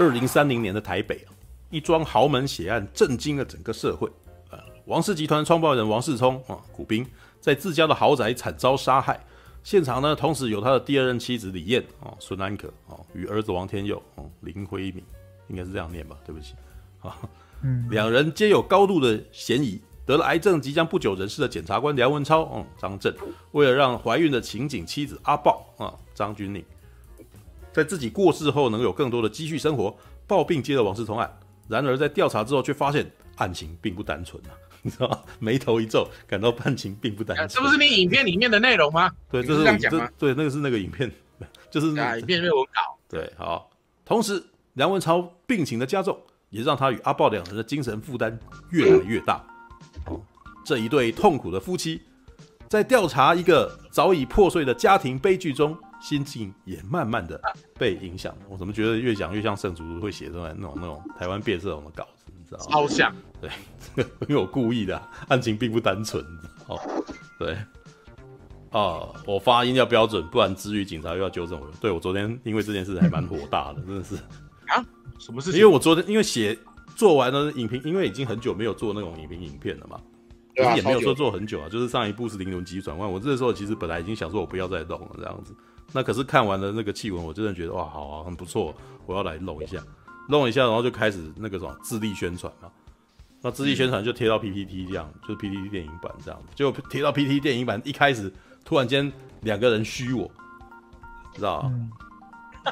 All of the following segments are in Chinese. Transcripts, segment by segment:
二零三零年的台北啊，一桩豪门血案震惊了整个社会。呃，王氏集团创办人王世聪啊，股兵在自家的豪宅惨遭杀害，现场呢，同时有他的第二任妻子李燕啊、孙安可啊，与儿子王天佑、林辉敏，应该是这样念吧？对不起 啊，嗯，两人皆有高度的嫌疑。得了癌症即将不久人世的检察官梁文超，嗯，张震，为了让怀孕的情景妻子阿豹啊，张钧甯，在自己过世后能有更多的积蓄生活，抱病接了王世聪案。然而在调查之后，却发现案情并不单纯啊，你知道吗？眉头一皱，感到案情并不单纯。这不是你影片里面的内容吗？对，这是这样讲吗？对，那个是那个影片，就是、啊、影片没有稿。对，好。同时，梁文超病情的加重，也让他与阿豹两人的精神负担越来越大。哦，这一对痛苦的夫妻，在调查一个早已破碎的家庭悲剧中，心境也慢慢的被影响。我怎么觉得越讲越像圣主会写出来那种那种台湾变色龙的稿子，你知道吗？超像。对，因为我故意的，案情并不单纯。哦，对。哦，我发音要标准，不然至于警察又要纠正我。对，我昨天因为这件事还蛮火大的，真的是。啊？什么事情？因为我昨天因为写。做完了影评，因为已经很久没有做那种影评影片了嘛，也没有说做很久啊，就是上一部是《零轮急转弯》，我这时候其实本来已经想说我不要再动了这样子，那可是看完了那个气文，我真的觉得哇，好啊，很不错，我要来弄一下，弄一下，然后就开始那个什么自力宣传嘛，那自力宣传就贴到 PPT 这样，就是 PPT 电影版这样子，就贴到 PPT 电影版，一开始突然间两个人虚我，知道吗？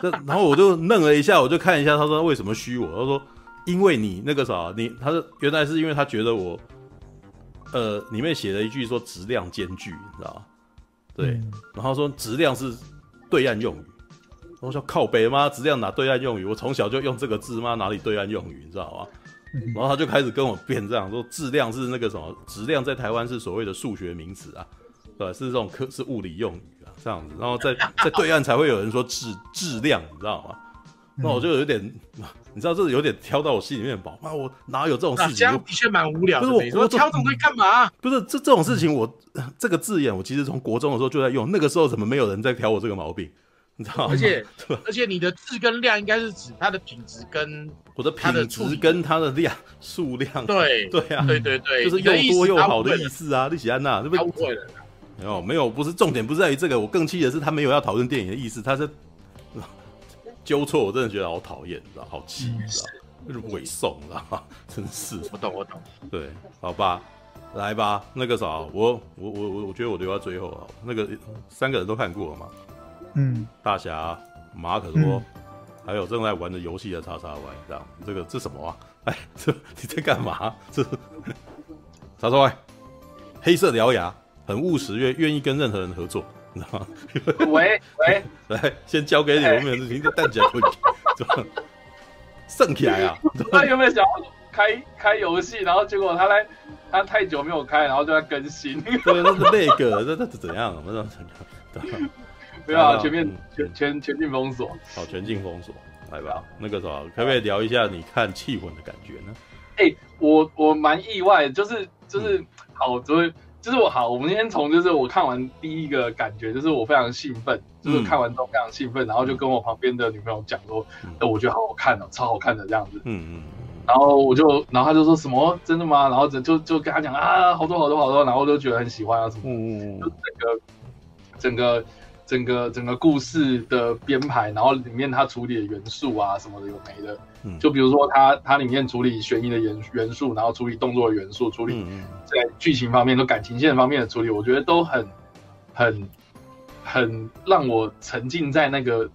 这、嗯、然后我就愣了一下，我就看一下，他说为什么虚我，他说。因为你那个啥，你他是原来是因为他觉得我，呃，里面写了一句说质量兼具，你知道吗？对，嗯、然后说质量是对岸用语，我说靠北吗？质量拿对岸用语？我从小就用这个字吗？哪里对岸用语？你知道吗？然后他就开始跟我辩这样说，质量是那个什么？质量在台湾是所谓的数学名词啊，对，是这种科是物理用语啊，这样子。然后在在对岸才会有人说质质量，你知道吗？那我就有点。你知道这有点挑到我心里面宝，妈，我哪有这种事情？这样的确蛮无聊的。不是我，我挑这种东西干嘛？不是这这种事情我，我 这个字眼，我其实从国中的时候就在用。那个时候怎么没有人在挑我这个毛病？你知道吗？而且 而且你的字跟量应该是指它的品质跟我的品质跟它的量数量。对对啊，对对对，就是又多又好的意思啊！利喜安娜，对不对？误会了。没有没有，不是重点，不是在于这个。我更气的是他没有要讨论电影的意思，他是纠错。我真的觉得好讨厌，你知道，好气，你知道。就是伪送，知道吗？真是，我懂，我懂。对，好吧，来吧，那个啥，我我我我我觉得我留到最后啊。那个三个人都看过了嘛？嗯，大侠、马可多，嗯、还有正在玩的游戏的叉叉 Y，这样，这个这什么啊？哎，这你在干嘛？这叉叉 Y，黑色獠牙，很务实，愿愿意跟任何人合作，你知道吗？喂喂，来，先交给你，我们有人在蛋讲问题。剩起来啊！他有没有想要开开游戏？然后结果他来，他太久没有开，然后就在更新。对，那是那个，那那是怎样？我不知道怎样。没有啊，全面全全全境封锁。好，全境封锁，来吧。那个啥，可不可以聊一下你看气魂的感觉呢？哎、欸，我我蛮意外，就是就是、嗯、好，就是。就是我好，我们先从就是我看完第一个感觉，就是我非常兴奋，就是看完之后非常兴奋，然后就跟我旁边的女朋友讲说，哎，我觉得好好看哦，超好看的这样子。嗯嗯。然后我就，然后他就说什么真的吗？然后就就就跟他讲啊，好多好多好多，然后我就觉得很喜欢啊什么。嗯嗯。就整个整个整个整个故事的编排，然后里面它处理的元素啊什么的有没的。就比如说它它里面处理悬疑的元元素，然后处理动作的元素，处理在剧情方面、和感情线方面的处理，我觉得都很很很让我沉浸在那个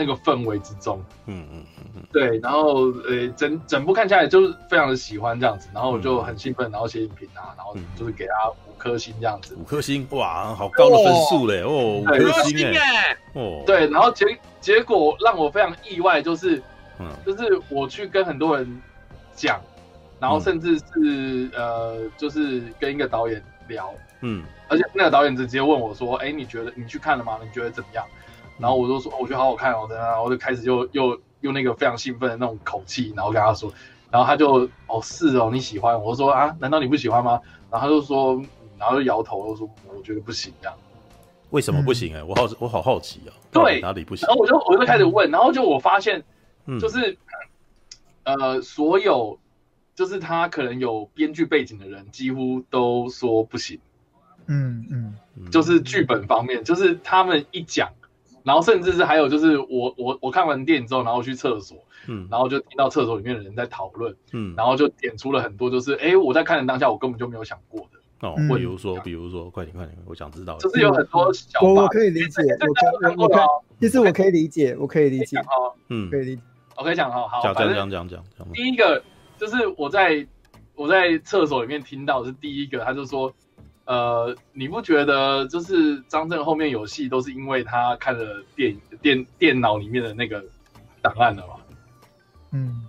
那个氛围之中。嗯嗯嗯对，然后呃整整部看下来就是非常的喜欢这样子，然后我就很兴奋，然后写影评啊，然后就是给他五颗星这样子。五颗星哇，好高的分数嘞！哦，五颗星哎！哦，对，然后结结果让我非常意外，就是嗯。就是我去跟很多人讲，然后甚至是、嗯、呃，就是跟一个导演聊，嗯，而且那个导演直接问我说：“哎、欸，你觉得你去看了吗？你觉得怎么样？”然后我就说：“我觉得好好看哦。”然后我就开始就又用那个非常兴奋的那种口气，然后跟他说，然后他就哦是哦你喜欢？我说啊，难道你不喜欢吗？然后他就说，然后就摇头，我说我觉得不行这样。为什么不行、欸？哎、嗯，我好我好好奇啊、哦。对，哪里不行？然后我就我就开始问，然后就我发现。就是呃，所有就是他可能有编剧背景的人，几乎都说不行。嗯嗯，就是剧本方面，就是他们一讲，然后甚至是还有就是我我我看完电影之后，然后去厕所，嗯，然后就听到厕所里面的人在讨论，嗯，然后就点出了很多，就是哎，我在看的当下，我根本就没有想过的哦。比如说，比如说，快点快点，我想知道，就是有很多小，我我可以理解，我我我其实我可以理解，我可以理解，嗯，可以理解。我可以讲好好，讲讲讲讲讲。第一个就是我在我在厕所里面听到是第一个，他就说。呃，你不觉得就是张震后面有戏都是因为他看了电影电电脑里面的那个档案了吗？嗯，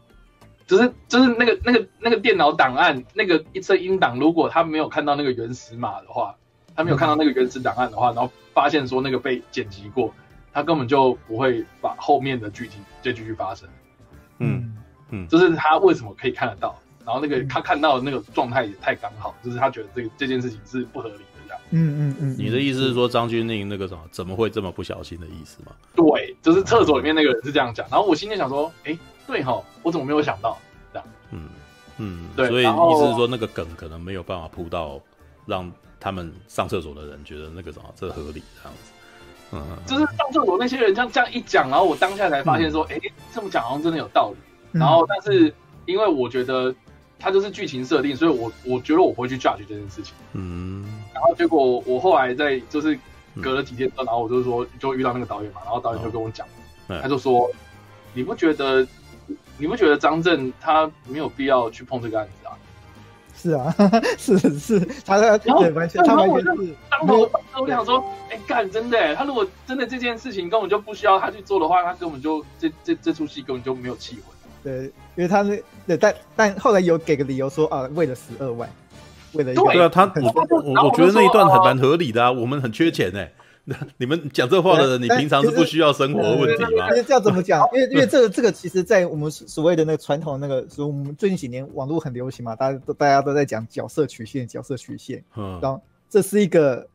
就是就是那个那个那个电脑档案那个一声音档，如果他没有看到那个原始码的话，他没有看到那个原始档案的话，然后发现说那个被剪辑过，他根本就不会把后面的剧情再继续发生。嗯嗯，就是他为什么可以看得到？然后那个他看到的那个状态也太刚好，就是他觉得这个这件事情是不合理的这样。嗯嗯嗯。你的意思是说张钧甯那个什么怎么会这么不小心的意思吗？对，就是厕所里面那个人是这样讲。然后我心里想说，哎，对哈，我怎么没有想到这样？嗯嗯，对。所以意思是说那个梗可能没有办法铺到让他们上厕所的人觉得那个什么这合理这样子。嗯，就是上厕所那些人这样这样一讲，然后我当下才发现说，哎，这么讲好像真的有道理。然后但是因为我觉得。它就是剧情设定，所以我我觉得我不会去 judge 这件事情。嗯，然后结果我后来在就是隔了几天之后，然后我就说就遇到那个导演嘛，然后导演就跟我讲，哦、他就说你不觉得你不觉得张震他没有必要去碰这个案子啊？是啊，是是，他他然后完全他完全是当头我想说，哎干真的，他如果真的这件事情根本就不需要他去做的话，他根本就这这这出戏根本就没有气魂。对，因为他那对，但但后来有给个理由说啊，为了十二万，为了一个对啊，他我我我觉得那一段很蛮合理的啊，我们很缺钱哎，你们讲这话的人，你平常是不需要生活问题吗？这要怎么讲？因为 因为这个这个其实，在我们所谓的那个传统那个，所以我们最近几年网络很流行嘛，大家都大家都在讲角色曲线，角色曲线，嗯，然后这是一个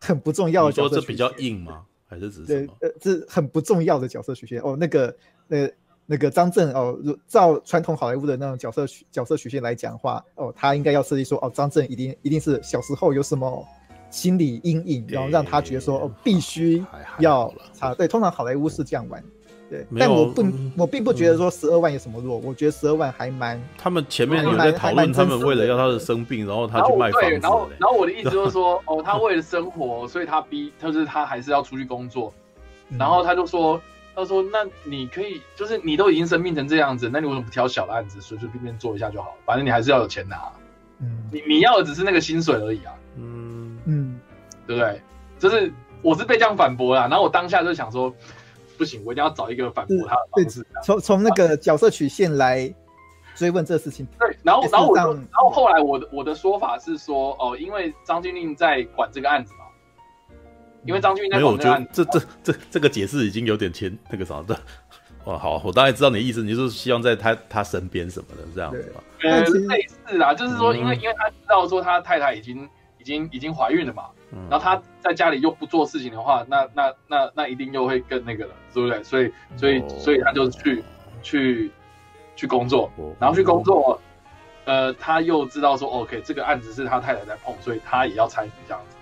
很不重要的角色曲线，说这比较硬吗？还是只是呃，这很不重要的角色曲线哦，那个那个。那个张震哦，照传统好莱坞的那种角色角色曲线来讲的话，哦，他应该要设计说，哦，张震一定一定是小时候有什么心理阴影，然后让他觉得说，哦，必须要啊，对，通常好莱坞是这样玩，对，但我不，我并不觉得说十二万有什么弱，我觉得十二万还蛮。他们前面有在讨论，他们为了要他的生病，然后他去卖房子。然后，然后我的意思就是说，哦，他为了生活，所以他逼，就是他还是要出去工作，然后他就说。他说：“那你可以，就是你都已经生病成这样子，那你为什么不挑小的案子，随随便便做一下就好？反正你还是要有钱拿，嗯，你你要的只是那个薪水而已啊，嗯嗯，对不对？就是我是被这样反驳啦，然后我当下就想说，不行，我一定要找一个反驳他的方式，从从那个角色曲线来追问这事情。对，然后然后我然后后来我的我的说法是说，哦，因为张钧甯在管这个案子嘛。”因为张钧甯没有，我觉得这这这这个解释已经有点牵那个啥的。哇，好，我大概知道你的意思，你就是希望在他他身边什么的这样子吧？呃，类似啊，就是说，因为因为他知道说他太太已经已经已经怀孕了嘛，然后他在家里又不做事情的话，那那那那一定又会更那个了，对不对？所以所以所以他就去去去工作，然后去工作，呃，他又知道说，OK，这个案子是他太太在碰，所以他也要参与这样子。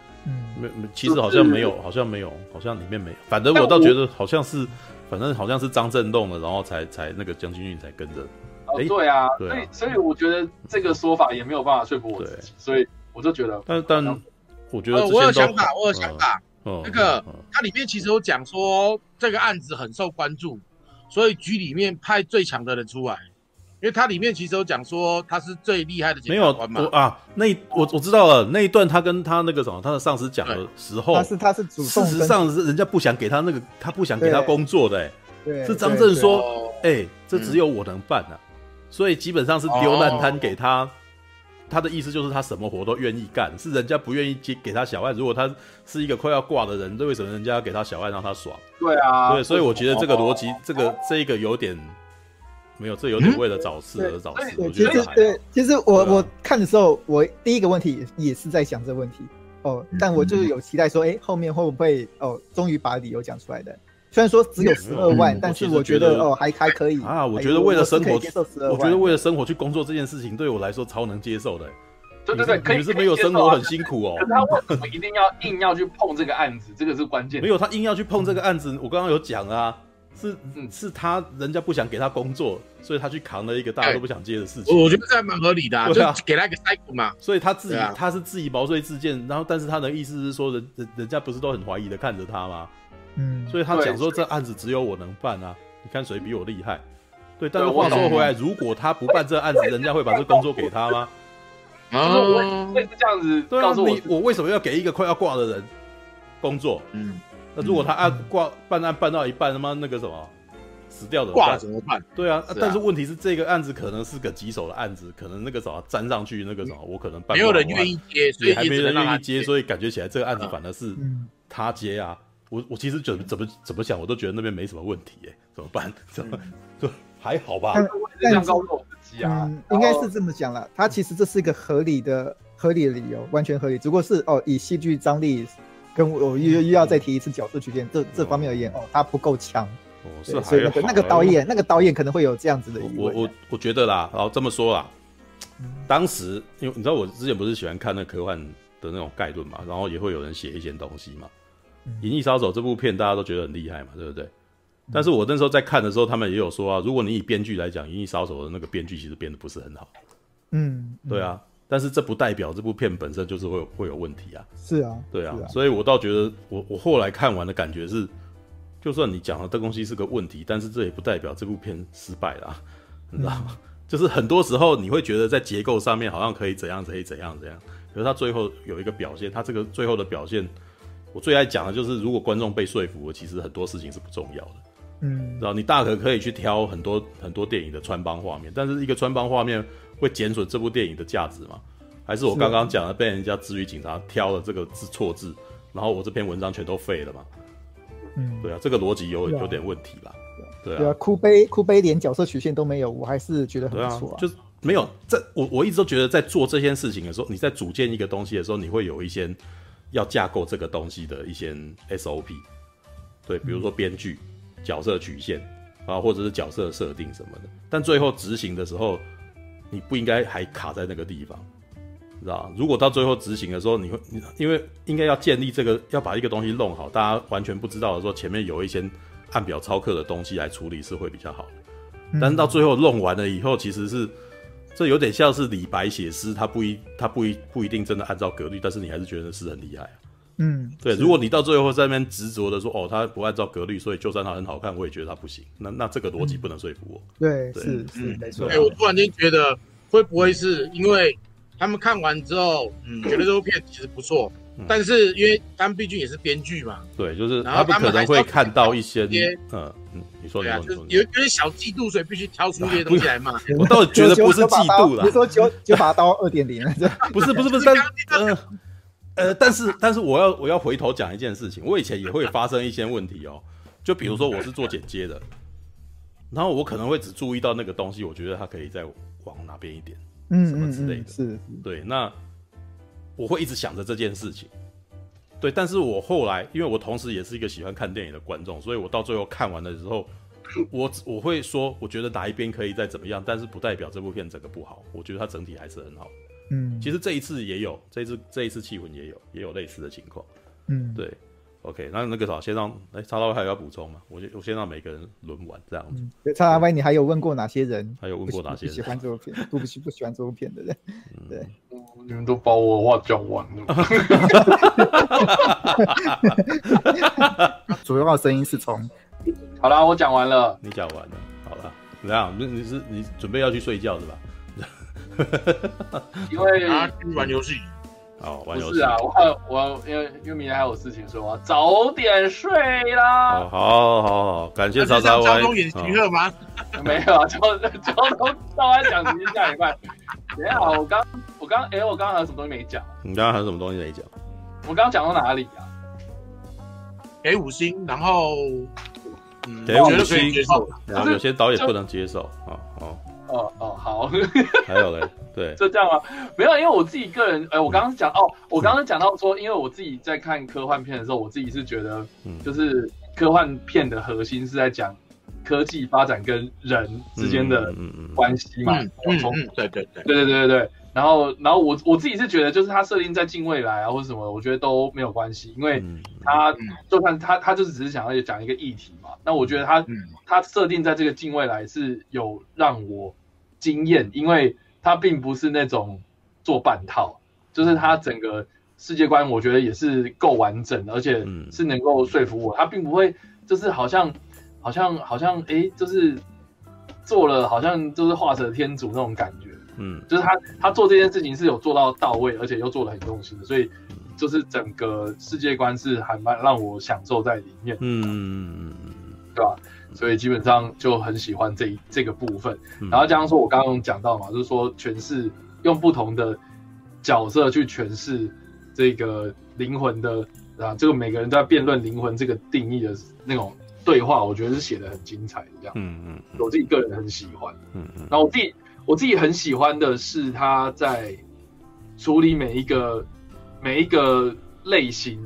没没，其实好像没有，好像没有，好像里面没有。反正我倒觉得好像是，反正好像是张震动了，然后才才那个江军运才跟着。哦，对啊，所以所以我觉得这个说法也没有办法说服我自己，所以我就觉得。但但我觉得我有想法，我有想法。哦，那个它里面其实有讲说这个案子很受关注，所以局里面派最强的人出来。因为它里面其实有讲说他是最厉害的检察官嘛。没有我啊，那我我知道了，那一段他跟他那个什么，他的上司讲的时候，他是他是主动，事实上是人家不想给他那个，他不想给他工作的、欸，对，是张震说，哎、欸，这只有我能办啊，嗯、所以基本上是丢烂摊给他，哦、他的意思就是他什么活都愿意干，是人家不愿意接给他小案，如果他是一个快要挂的人，那为什么人家要给他小案让他爽？对啊，对，所以我觉得这个逻辑，这个这一个有点。没有，这有点为了找事而找事。其实对，其实我我看的时候，我第一个问题也是在想这个问题哦，但我就是有期待说，哎，后面会不会哦，终于把理由讲出来的。虽然说只有十二万，但是我觉得哦还还可以啊。我觉得为了生活，我觉得为了生活去工作这件事情对我来说超能接受的。对对对，可以是没有生活很辛苦哦。可是他为什么一定要硬要去碰这个案子？这个是关键。没有，他硬要去碰这个案子，我刚刚有讲啊，是是他人家不想给他工作，所以他去扛了一个大家都不想接的事情。我觉得这还蛮合理的，就给他一个 cycle 嘛。所以他自己他是自己毛遂自荐，然后但是他的意思是说，人人人家不是都很怀疑的看着他吗？嗯，所以他讲说这案子只有我能办啊，你看谁比我厉害？对，但是话说回来，如果他不办这案子，人家会把这工作给他吗？啊，会是这样子告诉我，你我为什么要给一个快要挂的人工作？嗯，那如果他案挂办案办到一半，他妈那个什么死掉的挂怎么办？对啊，但是问题是这个案子可能是个棘手的案子，可能那个什么粘上去那个什么，我可能办没有人愿意接，所以还没人愿意接，所以感觉起来这个案子反而是他接啊。我我其实怎么怎么怎么想，我都觉得那边没什么问题哎，怎么办？怎么就还好吧？但是嗯，应该是这么讲了。他其实这是一个合理的合理的理由，完全合理。只不过是哦，以戏剧张力跟我又又要再提一次角色曲线这这方面而言，哦，他不够强。哦，是所以那个那个导演那个导演可能会有这样子的疑。我我我觉得啦，然后这么说啦，当时因为你知道我之前不是喜欢看那科幻的那种概论嘛，然后也会有人写一些东西嘛。《银翼杀手》这部片大家都觉得很厉害嘛，对不对？但是我那时候在看的时候，他们也有说啊，如果你以编剧来讲，《银翼杀手》的那个编剧其实编的不是很好。嗯，对啊。但是这不代表这部片本身就是会有会有问题啊。是啊，对啊。所以我倒觉得，我我后来看完的感觉是，就算你讲的这东西是个问题，但是这也不代表这部片失败了，你知道吗？就是很多时候你会觉得在结构上面好像可以怎样可以怎样怎样，可是他最后有一个表现，他这个最后的表现。我最爱讲的就是，如果观众被说服了，其实很多事情是不重要的。嗯，然后你大可可以去挑很多很多电影的穿帮画面，但是一个穿帮画面会减损这部电影的价值吗？还是我刚刚讲的被人家支语警察挑了这个字错字，然后我这篇文章全都废了嘛？嗯，对啊，这个逻辑有有点问题吧？对啊，对啊，哭悲哭悲连角色曲线都没有，我还是觉得很不错啊。就是没有在，我我一直都觉得在做这件事情的时候，你在组建一个东西的时候，你会有一些。要架构这个东西的一些 SOP，对，比如说编剧、角色曲线啊，或者是角色设定什么的。但最后执行的时候，你不应该还卡在那个地方，知道？如果到最后执行的时候，你会，因为应该要建立这个，要把一个东西弄好，大家完全不知道的时候，前面有一些按表操课的东西来处理是会比较好的。但是到最后弄完了以后，其实是。这有点像是李白写诗，他不一他不一不一定真的按照格律，但是你还是觉得诗很厉害啊。嗯，对。如果你到最后在那边执着的说，哦，他不按照格律，所以就算他很好看，我也觉得他不行。那那这个逻辑不能说服我。对，是是没错。哎，我突然间觉得会不会是因为他们看完之后，嗯，觉得这部片其实不错，但是因为他们毕竟也是编剧嘛，对，就是他们可能会看到一些，嗯。嗯，你说对啊，就是有有点小嫉妒，所以必须挑出一些东西来骂。我倒觉得不是嫉妒了，比如说九九把刀二点零，不是不是不是，但 呃呃，但是但是我要我要回头讲一件事情，我以前也会发生一些问题哦，就比如说我是做剪接的，然后我可能会只注意到那个东西，我觉得它可以再往哪边一点，嗯，什么之类的，是，对，那我会一直想着这件事情。对，但是我后来，因为我同时也是一个喜欢看电影的观众，所以我到最后看完的时候，我我会说，我觉得哪一边可以再怎么样，但是不代表这部片整个不好，我觉得它整体还是很好。嗯，其实这一次也有，这一次这一次气魂也有，也有类似的情况。嗯，对。OK，那那个啥，先让哎，叉叉还有要补充吗？我先我先让每个人轮完这样子。对，叉叉 Y，你还有问过哪些人？还有问过哪些人喜欢这部片？不不喜 不喜欢这部片的人？对，你们都把我的话讲完了。主要的声音是从。好了，我讲完了。你讲完了，好了。怎么样？你你是你准备要去睡觉是吧？因为玩游戏。哦，不是啊，我我因为因为明天还有事情，所以我要早点睡啦。哦，好，好，好，感谢曹操。交通演习了吗？没有啊，交交通照安讲，直接下礼拜。等一下，我刚我刚哎，我刚刚还有什么东西没讲？你刚刚还有什么东西没讲？我刚刚讲到哪里啊？给五星，然后嗯，给五星，然后有些导演不能接受，好好。哦哦好，还有嘞，对，就这样吗？没有，因为我自己个人，哎，我刚刚讲哦，我刚刚讲到说，因为我自己在看科幻片的时候，我自己是觉得，就是科幻片的核心是在讲科技发展跟人之间的关系嘛。嗯嗯嗯，对对对，对对对对对。然后，然后我我自己是觉得，就是它设定在近未来啊，或者什么，我觉得都没有关系，因为它就算它它就是只是想要讲一个议题嘛。那我觉得它它设定在这个近未来是有让我。惊艳，因为它并不是那种做半套，就是它整个。世界观我觉得也是够完整的，而且是能够说服我。他并不会就是好像好像好像哎、欸，就是做了好像就是画蛇添足那种感觉。嗯，就是他他做这件事情是有做到到位，而且又做的很用心的，所以就是整个世界观是还蛮让我享受在里面。嗯嗯嗯嗯，对吧？所以基本上就很喜欢这一这个部分。然后加上说我刚刚讲到嘛，就是说诠释用不同的角色去诠释。这个灵魂的啊，这个每个人都在辩论灵魂这个定义的那种对话，我觉得是写的很精彩的，这样。嗯嗯，我自己个人很喜欢。嗯嗯，那我自己我自己很喜欢的是他在处理每一个每一个类型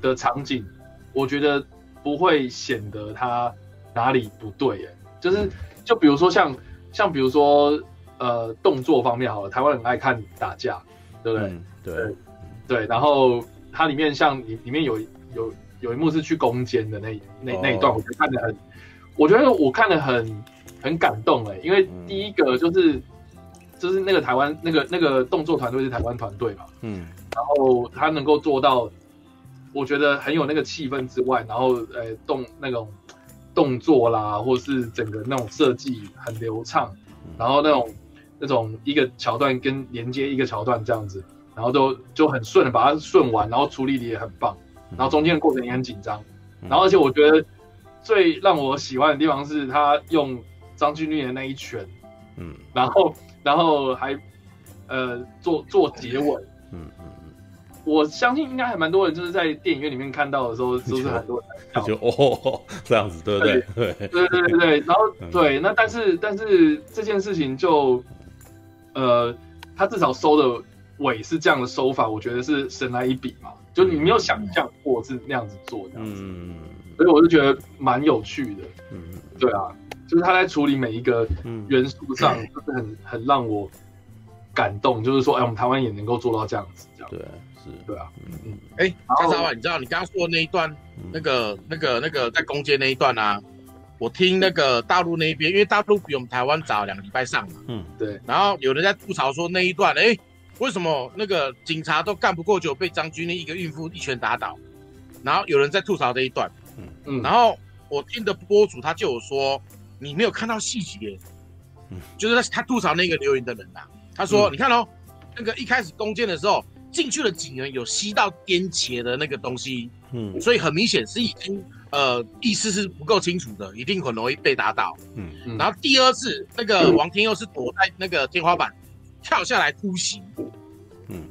的场景，我觉得不会显得他哪里不对，哎，就是就比如说像像比如说呃动作方面好了，台湾很爱看打架，对不对？嗯、对。对，然后它里面像里里面有有有一幕是去攻坚的那那那一段，我觉得看的很，我觉得我看的很很感动哎，因为第一个就是、嗯、就是那个台湾那个那个动作团队是台湾团队嘛，嗯，然后他能够做到，我觉得很有那个气氛之外，然后呃动那种动作啦，或是整个那种设计很流畅，然后那种那种一个桥段跟连接一个桥段这样子。然后都就很顺的把它顺完，然后处理的也很棒，然后中间的过程也很紧张，然后而且我觉得最让我喜欢的地方是他用张钧甯的那一拳，嗯，然后然后还呃做做结尾，嗯嗯嗯，我相信应该还蛮多人就是在电影院里面看到的时候，都是很多人就哦这样子，对不对？对对。对对对，然后对，那但是但是这件事情就呃他至少收的。尾是这样的收法，我觉得是神来一笔嘛，就你没有想象过是那样子做这样子，嗯，所以我就觉得蛮有趣的，嗯，对啊，就是他在处理每一个元素上，就是很很让我感动，就是说，哎，我们台湾也能够做到这样子，这样。对，是，对啊，嗯。嗯，哎，张老板，你知道你刚刚说的那一段，那个那个那个在攻坚那一段啊，我听那个大陆那一边，因为大陆比我们台湾早两个礼拜上嘛，嗯，对，然后有人在吐槽说那一段，哎。为什么那个警察都干不过就被张钧甯一个孕妇一拳打倒？然后有人在吐槽这一段，嗯。嗯，然后我听的播主他就有说，你没有看到细节，嗯，就是他他吐槽那个留言的人呐，他说，你看哦，那个一开始攻坚的时候进去的警员有吸到颠茄的那个东西，嗯，所以很明显是已经呃意思是不够清楚的，一定很容易被打倒，嗯。嗯，然后第二次那个王天佑是躲在那个天花板。跳下来突袭，嗯，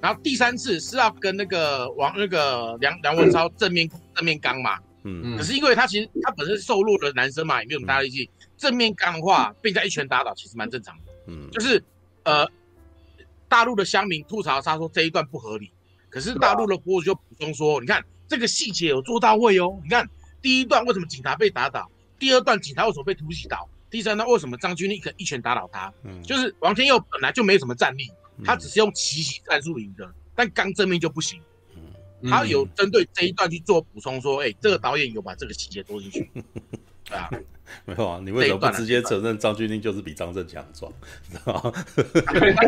然后第三次是要跟那个王那个梁梁文超正面正面刚嘛，嗯。嗯，可是因为他其实他本身瘦弱的男生嘛，也没有那么大力气，正面刚的话被人家一拳打倒，其实蛮正常的，嗯，就是呃，大陆的乡民吐槽他说这一段不合理，可是大陆的博主就补充说，你看这个细节有做到位哦，你看第一段为什么警察被打倒，第二段警察为什么被突袭倒？第三，段为什么张军立可以一拳打倒他？嗯，就是王天佑本来就没什么战力，嗯、他只是用奇袭战术赢的，但刚正面就不行。嗯，他有针对这一段去做补充，说，哎、欸，这个导演有把这个细节做进去。对啊，没有啊，你为什么不直接承认张钧甯就是比张震强壮？知道吗？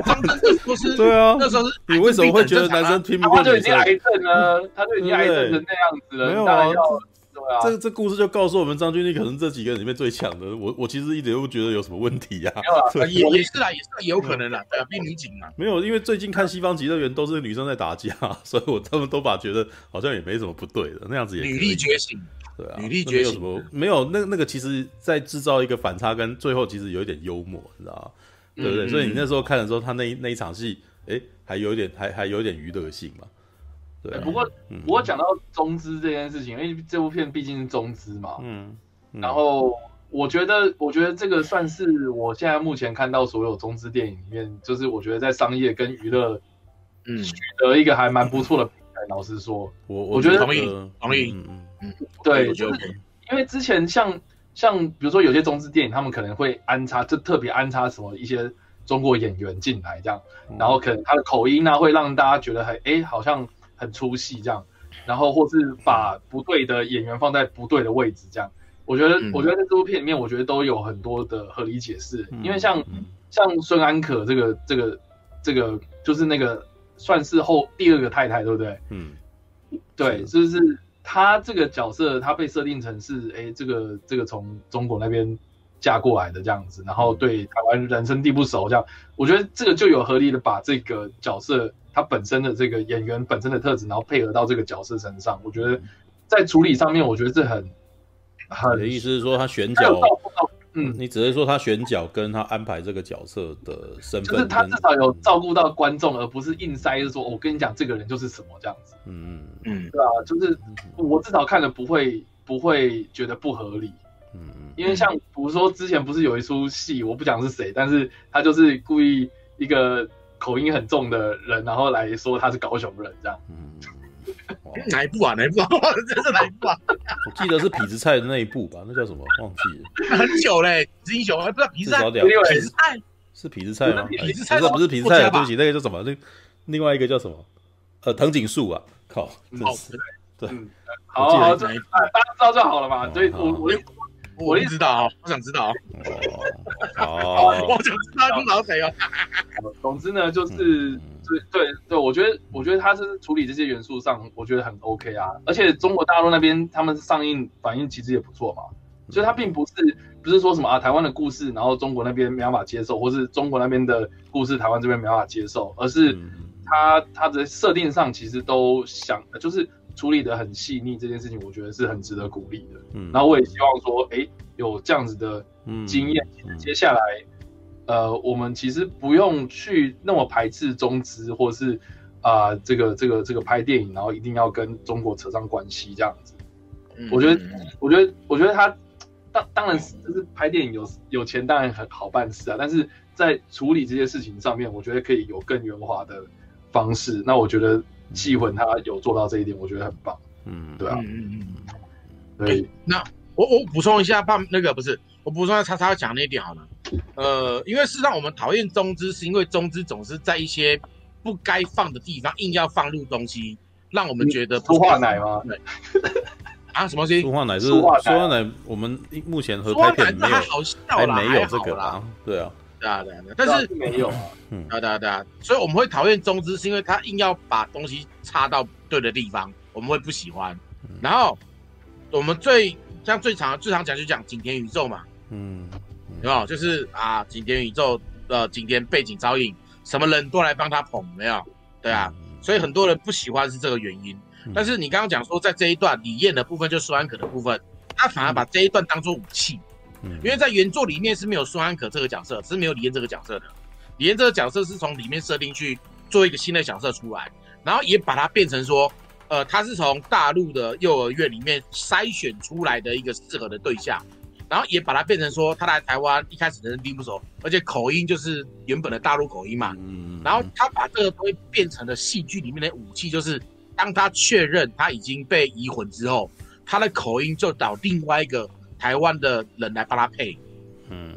张震那不是 对啊，那时候是你为什么会觉得男生拼不过女生？他就已经癌症了，他就已经癌症成那样子了，没有啊。啊、这这故事就告诉我们，张钧甯可能这几个人里面最强的。我我其实一点都不觉得有什么问题呀、啊。没有啊，也也是啦，也是有可能啦。对啊，变女警嘛。没有，因为最近看《西方极乐园》都是女生在打架，所以我他们都把觉得好像也没什么不对的那样子也。女力觉醒，对啊，女力觉醒。没有什么，没有那那个，其实在制造一个反差，跟最后其实有一点幽默，你知道吗？嗯、对不对？所以你那时候看的时候，他那一那一场戏，哎，还有一点，还还有点娱乐性嘛。对，不过不过讲到中资这件事情，因为这部片毕竟是中资嘛，嗯，然后我觉得，我觉得这个算是我现在目前看到所有中资电影里面，就是我觉得在商业跟娱乐，嗯，取得一个还蛮不错的平台。老实说，我我觉得同意同意，嗯，对，就是因为之前像像比如说有些中资电影，他们可能会安插，就特别安插什么一些中国演员进来这样，然后可能他的口音呢、啊、会让大家觉得很哎好像很出戏这样，然后或是把不对的演员放在不对的位置这样，我觉得、嗯、我觉得在这部片里面，我觉得都有很多的合理解释，因为像像孙安可这个这个这个就是那个算是后第二个太太对不对？嗯。对，就是他这个角色，他被设定成是，哎，这个这个从中国那边嫁过来的这样子，然后对台湾人生地不熟，这样，我觉得这个就有合理的把这个角色他本身的这个演员本身的特质，然后配合到这个角色身上，我觉得在处理上面，我觉得这很很。你的意思是说他选角？嗯，你只是说他选角跟他安排这个角色的身份，就是他至少有照顾到观众，而不是硬塞说，我跟你讲这个人就是什么这样子。嗯嗯，对啊，就是我至少看了不会不会觉得不合理。嗯嗯，因为像比如说之前不是有一出戏，我不讲是谁，但是他就是故意一个口音很重的人，然后来说他是高雄人这样。嗯。哪一部啊？哪一部啊？这是哪一部啊？我记得是痞子蔡的那一部吧？那叫什么？忘记了。很久嘞，英雄还不知道痞子蔡。痞子蔡是痞子蔡吗？不是，不是痞子蔡，对不起，那个叫什么？那另外一个叫什么？呃，藤井树啊，靠，对，好好，这大家知道就好了嘛。所以我我我知道，我想知道。哦，我想知道 是老谁哦。总之呢，就是。对对对，我觉得我觉得他是处理这些元素上，我觉得很 OK 啊。而且中国大陆那边他们上映反应其实也不错嘛，所以他并不是不是说什么啊台湾的故事，然后中国那边没办法接受，或是中国那边的故事台湾这边没办法接受，而是他他的设定上其实都想就是处理的很细腻，这件事情我觉得是很值得鼓励的。嗯，然后我也希望说，哎，有这样子的经验，接下来。呃，我们其实不用去那么排斥中资，或是啊、呃，这个这个这个拍电影，然后一定要跟中国扯上关系这样子。嗯、我觉得，我觉得，我觉得他当当然是就是拍电影有有钱当然很好办事啊，但是在处理这些事情上面，我觉得可以有更圆滑的方式。那我觉得《缉魂》他有做到这一点，我觉得很棒。嗯，对啊，嗯嗯嗯。对，那我我补充一下，怕那个不是。我补充一下，叉叉讲那一点好了。呃，因为事实上我们讨厌中资，是因为中资总是在一些不该放的地方硬要放入东西，让我们觉得不化奶吗？对。啊，什么东西？舒化奶是舒化奶。我们目前合拍片没有，还没有这个啦。对啊，对啊，对啊。但是没有啊。嗯，对啊，对啊。所以我们会讨厌中资，是因为他硬要把东西插到对的地方，我们会不喜欢。然后我们最像最常最常讲就讲景田宇宙嘛。嗯，有没有？就是啊，景田宇宙的景田背景招引，什么人都来帮他捧，没有？对啊，所以很多人不喜欢是这个原因。但是你刚刚讲说，在这一段李艳的部分，就舒安可的部分，他反而把这一段当做武器。嗯，因为在原作里面是没有孙安可这个角色，是没有李彦这个角色的。李彦这个角色是从里面设定去做一个新的角色出来，然后也把它变成说，呃，他是从大陆的幼儿园里面筛选出来的一个适合的对象。然后也把它变成说，他来台湾一开始的人并不熟，而且口音就是原本的大陆口音嘛。嗯。然后他把这个东西变成了戏剧里面的武器，就是当他确认他已经被移魂之后，他的口音就找另外一个台湾的人来帮他配。嗯。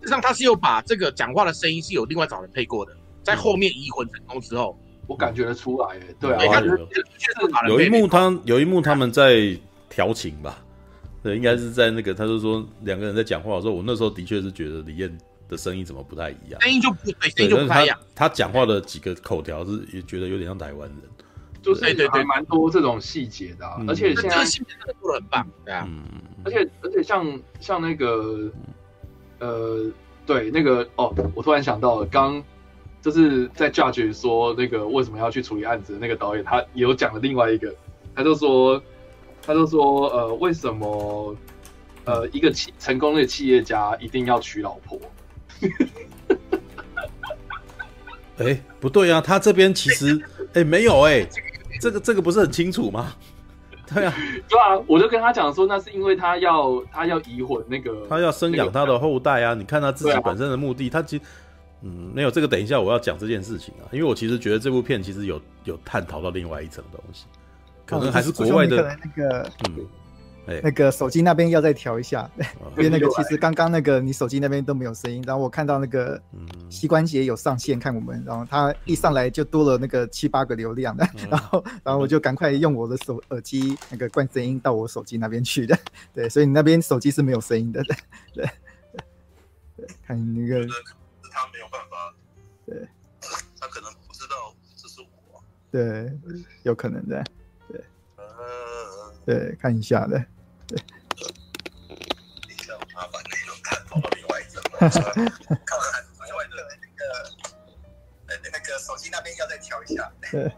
实际上他是有把这个讲话的声音是有另外找人配过的，在后面移魂成功之后，我感觉得出来。对啊。有一幕他有一幕他们在调情吧。对，应该是在那个，他就说两个人在讲话的时候，我那时候的确是觉得李艳的声音怎么不太一样，声音就不对，声音就不太一样。他讲话的几个口条是也觉得有点像台湾人，就是对对对，蛮多这种细节的，而且现在细节真的做的很棒，对啊，而且而且像像那个呃，对那个哦，我突然想到了，刚就是在 Judge 说那个为什么要去处理案子的那个导演，他也有讲了另外一个，他就说。他就说：“呃，为什么呃一个企成功的企业家一定要娶老婆？” 哎、欸，不对啊，他这边其实哎、欸、没有哎、欸，这个这个不是很清楚吗？对啊，对啊，我就跟他讲说，那是因为他要他要移魂那个，他要生养他的后代啊。你看他自己本身的目的，啊、他其实嗯没有这个。等一下我要讲这件事情啊，因为我其实觉得这部片其实有有探讨到另外一层东西。可能还是国外的，那个嗯。那个手机那边要再调一下，因为那个其实刚刚那个你手机那边都没有声音，然后我看到那个膝关节有上线看我们，然后他一上来就多了那个七八个流量的，然后然后我就赶快用我的手耳机那个关声音到我手机那边去的，对，所以你那边手机是没有声音的，对对对，看你那个，他没有办法，对，他可能不知道这是我，对，有可能的，对，看一下的。对，比较麻烦那种，看跑到另外一侧，看看另外的那个，呃，那个手机那边要再调一下。对，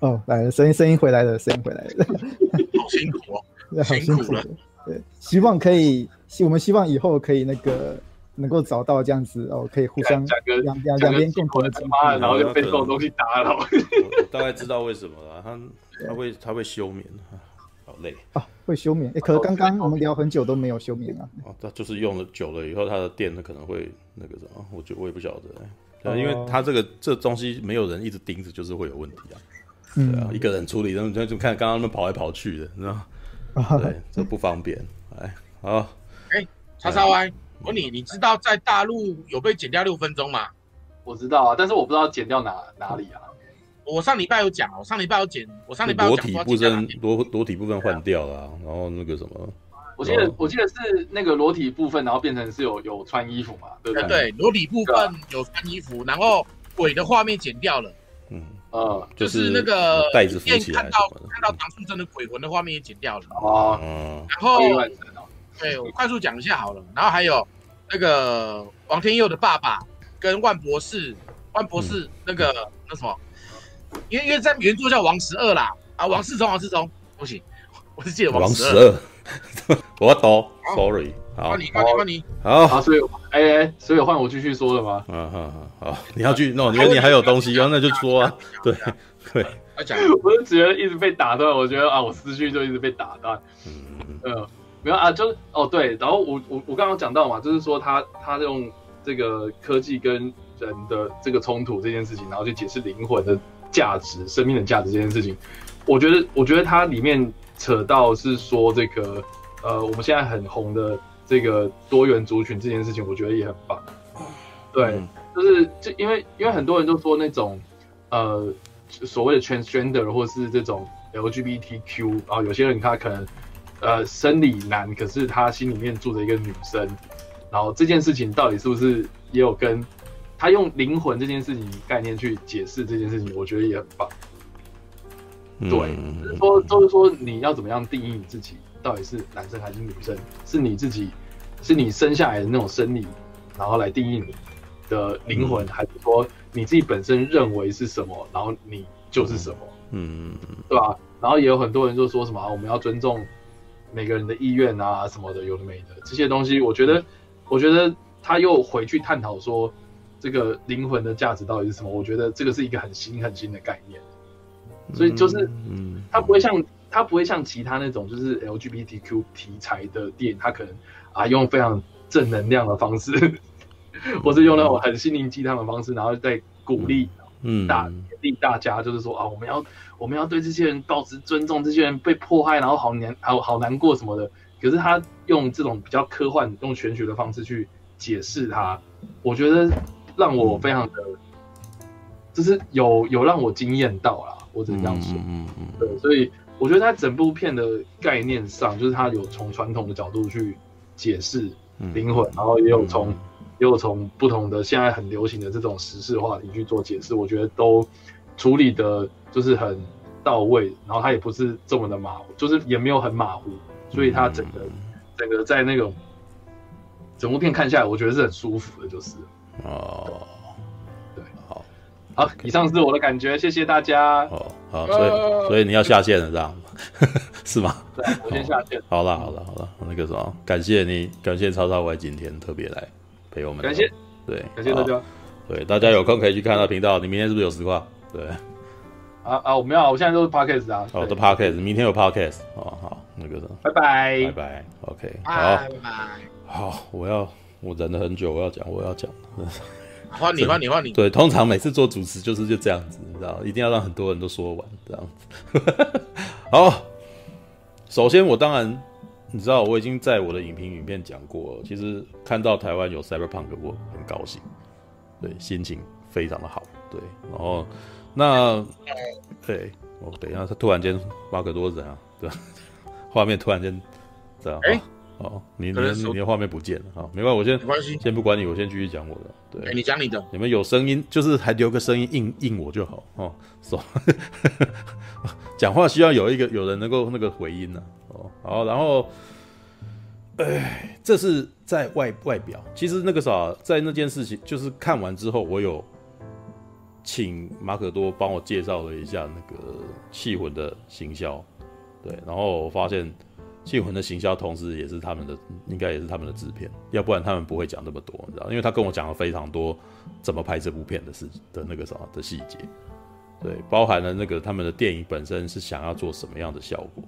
哦，来了，声音声音回来了，声音回来了，好辛苦哦，好辛苦了。对，希望可以，希我们希望以后可以那个能够找到这样子哦，可以互相两两两边共同的进步，然后就被这种东西打扰。我大概知道为什么了，他他会他会休眠。累啊，会休眠。哎，可是刚刚我们聊很久都没有休眠啊。哦，它就是用了久了以后，它的电它可能会那个什么，我就我也不晓得。对，因为它这个这东西没有人一直盯着，就是会有问题啊。对啊，一个人处理，然后就看刚刚他们跑来跑去的，你知道吗？对，这不方便。哎，好。哎，叉叉 Y，我问你，你知道在大陆有被剪掉六分钟吗？我知道啊，但是我不知道剪掉哪哪里啊。我上礼拜有讲，我上礼拜有剪，我上礼拜有讲裸体部分裸裸体部分换掉了，啊，然后那个什么，我记得我记得是那个裸体部分，然后变成是有有穿衣服嘛，对不对？对，裸体部分有穿衣服，然后鬼的画面剪掉了，嗯呃，就是那个袋子浮起来，看到看到唐素贞的鬼魂的画面也剪掉了，哦，然后对我快速讲一下好了，然后还有那个王天佑的爸爸跟万博士，万博士那个那什么。因为因为在原作叫王十二啦，啊，王世聪，王世聪，不行，我是记得王十二。我懂，sorry，好，换你，换你，换你，好，所以，哎哎，所以换我继续说了吗？嗯嗯嗯，好，你要去弄，因为你还有东西，那就说啊，对对，我就觉得一直被打断，我觉得啊，我思绪就一直被打断，嗯嗯，没有啊，就是哦对，然后我我我刚刚讲到嘛，就是说他他用这个科技跟人的这个冲突这件事情，然后去解释灵魂的。价值，生命的价值这件事情，我觉得，我觉得它里面扯到是说这个，呃，我们现在很红的这个多元族群这件事情，我觉得也很棒。对，嗯、就是就因为因为很多人都说那种，呃，所谓的 transgender 或是这种 LGBTQ，然后有些人他可能呃生理男，可是他心里面住着一个女生，然后这件事情到底是不是也有跟？他用灵魂这件事情概念去解释这件事情，我觉得也很棒。对，就是说，就是说，你要怎么样定义你自己，到底是男生还是女生？是你自己，是你生下来的那种生理，然后来定义你的灵魂，还是说你自己本身认为是什么，然后你就是什么？嗯，对吧？然后也有很多人就说什么，我们要尊重每个人的意愿啊，什么的，有的没的这些东西。我觉得，我觉得他又回去探讨说。这个灵魂的价值到底是什么？我觉得这个是一个很新很新的概念，所以就是，嗯，它不会像它不会像其他那种就是 LGBTQ 题材的电影，它可能啊用非常正能量的方式，或是用那种很心灵鸡汤的方式，然后再鼓励嗯大鼓励大家，就是说啊我们要我们要对这些人保持尊重，这些人被迫害然后好难好好难过什么的，可是他用这种比较科幻用玄学的方式去解释它，我觉得。让我非常的，就是有有让我惊艳到啦，我只能这样说。嗯嗯，对，所以我觉得他整部片的概念上，就是他有从传统的角度去解释灵魂，然后也有从也有从不同的现在很流行的这种时事话题去做解释，我觉得都处理的就是很到位，然后他也不是这么的马虎，就是也没有很马虎，所以他整个整个在那种整部片看下来，我觉得是很舒服的，就是。哦，对，好，好，以上是我的感觉，谢谢大家。哦，好，所以所以你要下线了，这样 是吗？对，我先下线。好了，好了，好了，那个什么，感谢你，感谢超超 Y 今天特别来陪我们。感谢，对，感谢大家。对，大家有空可以去看他频道。你明天是不是有实况？对，啊啊，我没有，我现在都是 Podcast 啊。哦，都 Podcast，明天有 Podcast。哦，好，那个的，拜拜，拜拜，OK，好，拜拜。好，我要。我忍了很久，我要讲，我要讲，换你，换你，换你。对，通常每次做主持就是就这样子，你知道，一定要让很多人都说完这样子。好，首先我当然，你知道，我已经在我的影评影片讲过了。其实看到台湾有 Cyberpunk，我很高兴，对，心情非常的好。对，然后那对，我等一下，他突然间马可多人啊，对，画面突然间这样。欸哦，你你的你的画面不见了啊，没关系，我先没关系，先不管你，我先继续讲我的。对，欸、你讲你的，你们有声音，就是还留个声音应应我就好哦。说讲话需要有一个有人能够那个回音呢、啊。哦，好，然后，哎，这是在外外表，其实那个啥，在那件事情就是看完之后，我有请马可多帮我介绍了一下那个气魂的行销，对，然后我发现。气魂的行销，同时也是他们的，应该也是他们的制片，要不然他们不会讲那么多，你知道？因为他跟我讲了非常多怎么拍这部片的事的那个什么的细节，对，包含了那个他们的电影本身是想要做什么样的效果，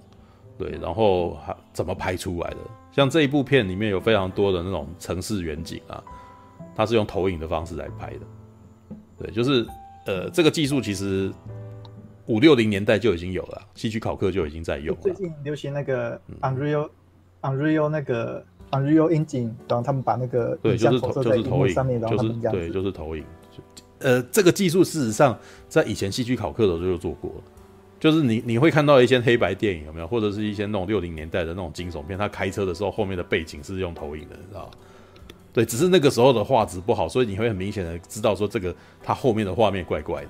对，然后还怎么拍出来的。像这一部片里面有非常多的那种城市远景啊，它是用投影的方式来拍的，对，就是呃，这个技术其实。五六零年代就已经有了，戏曲考克就已经在用了。最近流行那个 Unreal、嗯、Unreal 那个 Unreal Engine，然后他们把那个对，就是就是投影上面，就是对，就是投影。呃，这个技术事实上在以前戏曲考课的时候就做过了，就是你你会看到一些黑白电影有没有，或者是一些那种六零年代的那种惊悚片，他开车的时候后面的背景是用投影的，你知道吗？对，只是那个时候的画质不好，所以你会很明显的知道说这个它后面的画面怪怪的。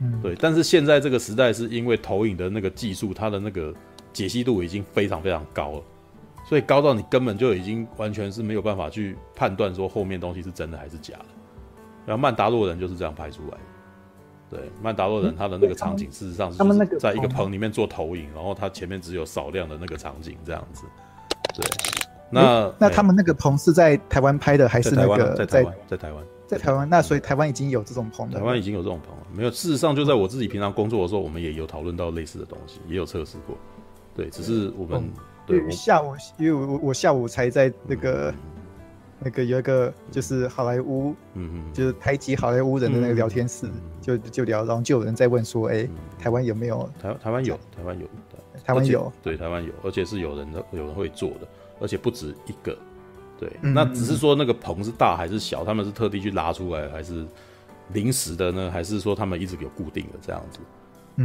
嗯，对，但是现在这个时代是因为投影的那个技术，它的那个解析度已经非常非常高了，所以高到你根本就已经完全是没有办法去判断说后面东西是真的还是假的。然后曼达洛人就是这样拍出来的。对，曼达洛人他的那个场景事实上是在一个棚里面做投影，然后他前面只有少量的那个场景这样子。对，那那他们那个棚是在台湾拍的还是那个在台湾？在台湾。在台湾，那所以台湾已经有这种棚了。台湾已经有这种棚了，没有。事实上，就在我自己平常工作的时候，我们也有讨论到类似的东西，也有测试过。对，只是我们、嗯、对下午，因为我我下午才在那个、嗯、那个有一个就是好莱坞，嗯嗯，就是台籍好莱坞人的那个聊天室，嗯、就就聊，然后就有人在问说，哎、台湾有没有？台台湾有，台湾有，台湾有，对，台湾有，而且是有人的，有人会做的，而且不止一个。对，那只是说那个棚是大还是小，他们是特地去拉出来，还是临时的呢？还是说他们一直有固定的这样子？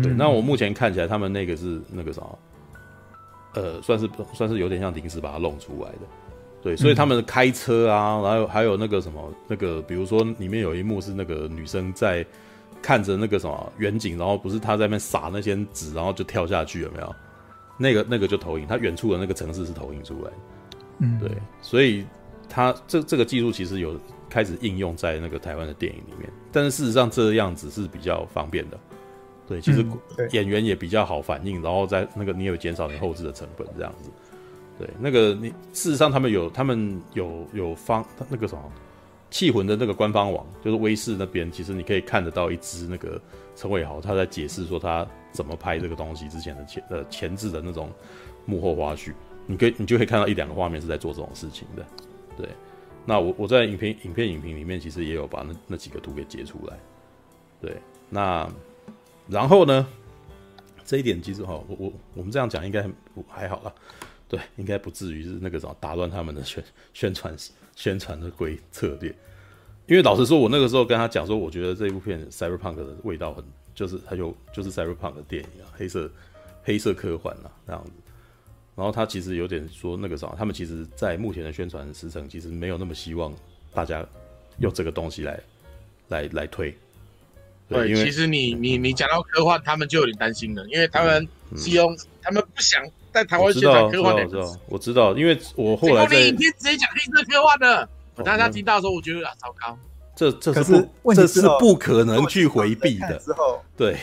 对，那我目前看起来，他们那个是那个啥，呃，算是算是有点像临时把它弄出来的。对，所以他们开车啊，然后还有那个什么，那个比如说里面有一幕是那个女生在看着那个什么远景，然后不是她在那边撒那些纸，然后就跳下去，有没有？那个那个就投影，它远处的那个城市是投影出来的。嗯，对，所以它这这个技术其实有开始应用在那个台湾的电影里面，但是事实上这样子是比较方便的，对，其实演员也比较好反应，然后在那个你有减少你后置的成本这样子，对，那个你事实上他们有他们有有方那个什么气魂的那个官方网，就是威视那边，其实你可以看得到一支那个陈伟豪他在解释说他怎么拍这个东西之前的前呃前置的那种幕后花絮。你可以，你就可以看到一两个画面是在做这种事情的，对。那我我在影片、影片、影评里面其实也有把那那几个图给截出来，对。那然后呢，这一点其实哈，我我我们这样讲应该还好啦，对，应该不至于是那个什么打乱他们的宣宣传宣传的规策略。因为老实说，我那个时候跟他讲说，我觉得这一部片 Cyberpunk 的味道很，就是它就就是 Cyberpunk 的电影啊，黑色黑色科幻啊这样子。然后他其实有点说那个啥，他们其实，在目前的宣传时程，其实没有那么希望大家用这个东西来来来推。对，因为其实你你你讲到科幻，他们就有点担心了，因为他们是用、嗯、他们不想在台湾宣传科幻的。我知道，我知道，因为我后来在影片直接讲黑色科幻的，我当时听到的时候，我觉得啊，糟糕，这这是不是这是不可能去回避的。对，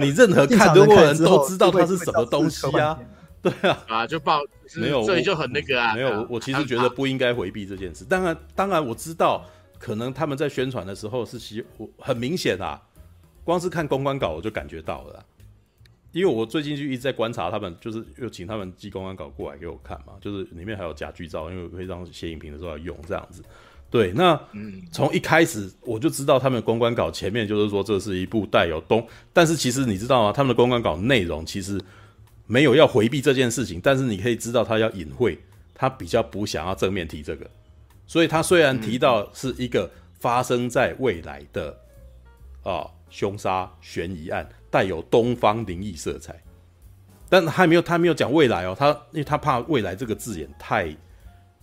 你任何看的人都知道它是什么东西啊。对啊，啊就报没有，所以就很那个啊。没有，我我其实觉得不应该回避这件事。当然，当然我知道，可能他们在宣传的时候是希，我很明显啊，光是看公关稿我就感觉到了。因为我最近就一直在观察他们，就是又请他们寄公关稿过来给我看嘛，就是里面还有假剧照，因为可以让写影评的时候要用这样子。对，那从一开始我就知道他们的公关稿前面就是说这是一部带有东，但是其实你知道吗？他们的公关稿内容其实没有要回避这件事情，但是你可以知道他要隐晦，他比较不想要正面提这个，所以他虽然提到是一个发生在未来的啊凶杀悬疑案，带有东方灵异色彩，但他没有他没有讲未来哦，他因为他怕未来这个字眼太。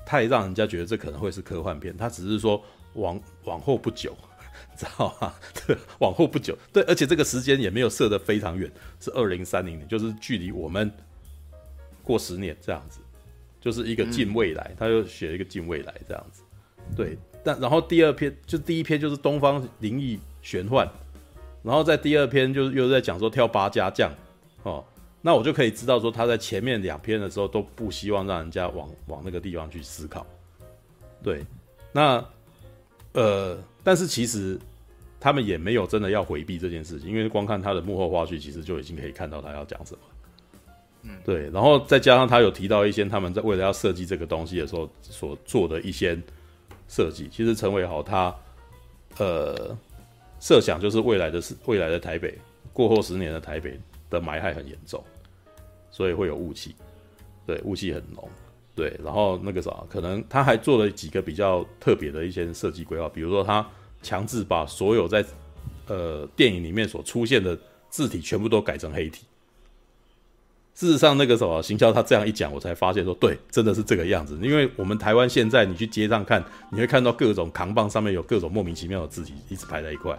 太让人家觉得这可能会是科幻片，他只是说往往后不久，知道吗？对，往后不久，对，而且这个时间也没有设得非常远，是二零三零年，就是距离我们过十年这样子，就是一个近未来，他又写了一个近未来这样子，对。但然后第二篇就第一篇就是东方灵异玄幻，然后在第二篇就是又在讲说跳八家将哦。那我就可以知道说他在前面两篇的时候都不希望让人家往往那个地方去思考，对，那呃，但是其实他们也没有真的要回避这件事情，因为光看他的幕后花絮，其实就已经可以看到他要讲什么，嗯，对，然后再加上他有提到一些他们在为了要设计这个东西的时候所做的一些设计，其实陈伟豪他呃设想就是未来的是未来的台北过后十年的台北的霾害很严重。所以会有雾气，对，雾气很浓，对，然后那个啥，可能他还做了几个比较特别的一些设计规划，比如说他强制把所有在呃电影里面所出现的字体全部都改成黑体。事实上，那个什么行销他这样一讲，我才发现说，对，真的是这个样子。因为我们台湾现在你去街上看，你会看到各种扛棒上面有各种莫名其妙的字体一直排在一块，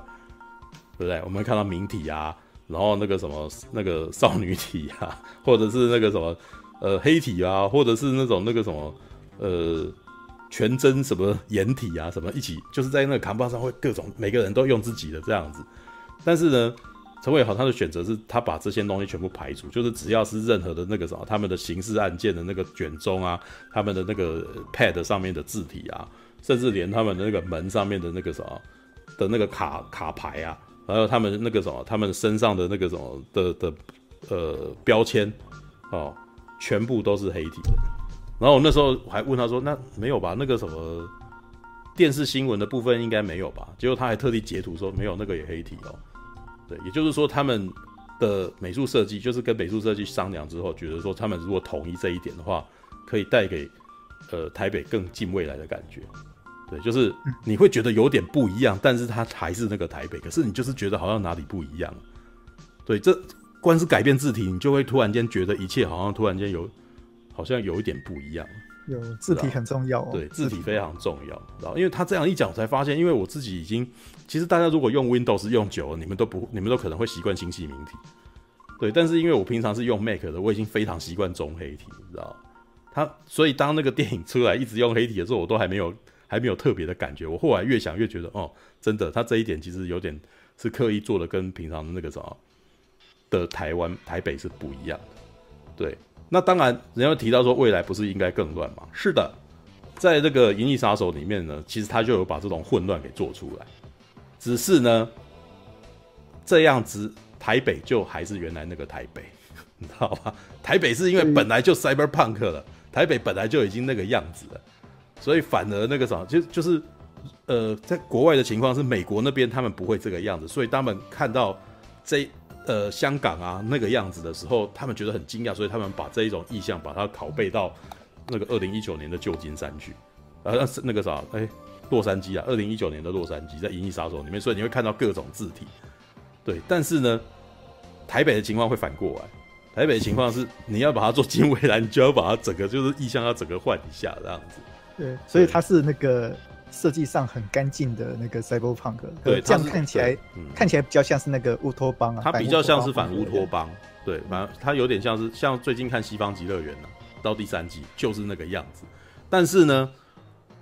对不对？我们会看到明体啊。然后那个什么那个少女体啊，或者是那个什么呃黑体啊，或者是那种那个什么呃全真什么掩体啊，什么一起就是在那个扛把上会各种每个人都用自己的这样子。但是呢，陈伟豪他的选择是他把这些东西全部排除，就是只要是任何的那个什么他们的刑事案件的那个卷宗啊，他们的那个 pad 上面的字体啊，甚至连他们的那个门上面的那个什么的那个卡卡牌啊。还有他们那个什么，他们身上的那个什么的的呃标签哦，全部都是黑体的。然后我那时候我还问他说：“那没有吧？那个什么电视新闻的部分应该没有吧？”结果他还特地截图说：“没有，那个也黑体哦。”对，也就是说他们的美术设计就是跟美术设计商量之后，觉得说他们如果统一这一点的话，可以带给呃台北更近未来的感觉。对，就是你会觉得有点不一样，但是它还是那个台北，可是你就是觉得好像哪里不一样。对，这光是改变字体，你就会突然间觉得一切好像突然间有，好像有一点不一样。有字体很重要哦，对，字体非常重要。然后，因为他这样一讲，我才发现，因为我自己已经，其实大家如果用 Windows 用久了，你们都不，你们都可能会习惯新细明体。对，但是因为我平常是用 Mac 的，我已经非常习惯中黑体，你知道？他所以当那个电影出来一直用黑体的时候，我都还没有。还没有特别的感觉，我后来越想越觉得，哦，真的，他这一点其实有点是刻意做的，跟平常的那个什么的台湾台北是不一样的。对，那当然，人家提到说未来不是应该更乱吗？是的，在这个《银翼杀手》里面呢，其实他就有把这种混乱给做出来，只是呢，这样子台北就还是原来那个台北，你知道吧？台北是因为本来就 cyberpunk 了，台北本来就已经那个样子了。所以反而那个啥，就就是，呃，在国外的情况是，美国那边他们不会这个样子，所以他们看到这呃香港啊那个样子的时候，他们觉得很惊讶，所以他们把这一种意象把它拷贝到那个二零一九年的旧金山去，呃，那是那个啥，哎，洛杉矶啊，二零一九年的洛杉矶在《银翼杀手》里面，所以你会看到各种字体，对，但是呢，台北的情况会反过来，台北的情况是你要把它做金未来，你就要把它整个就是意象要整个换一下这样子。对，所以它是那个设计上很干净的那个 cyberpunk，对，这样看起来、嗯、看起来比较像是那个乌托邦啊，它比较像是反乌托邦，对，反正它有点像是像最近看《西方极乐园》呢，到第三季就是那个样子。但是呢，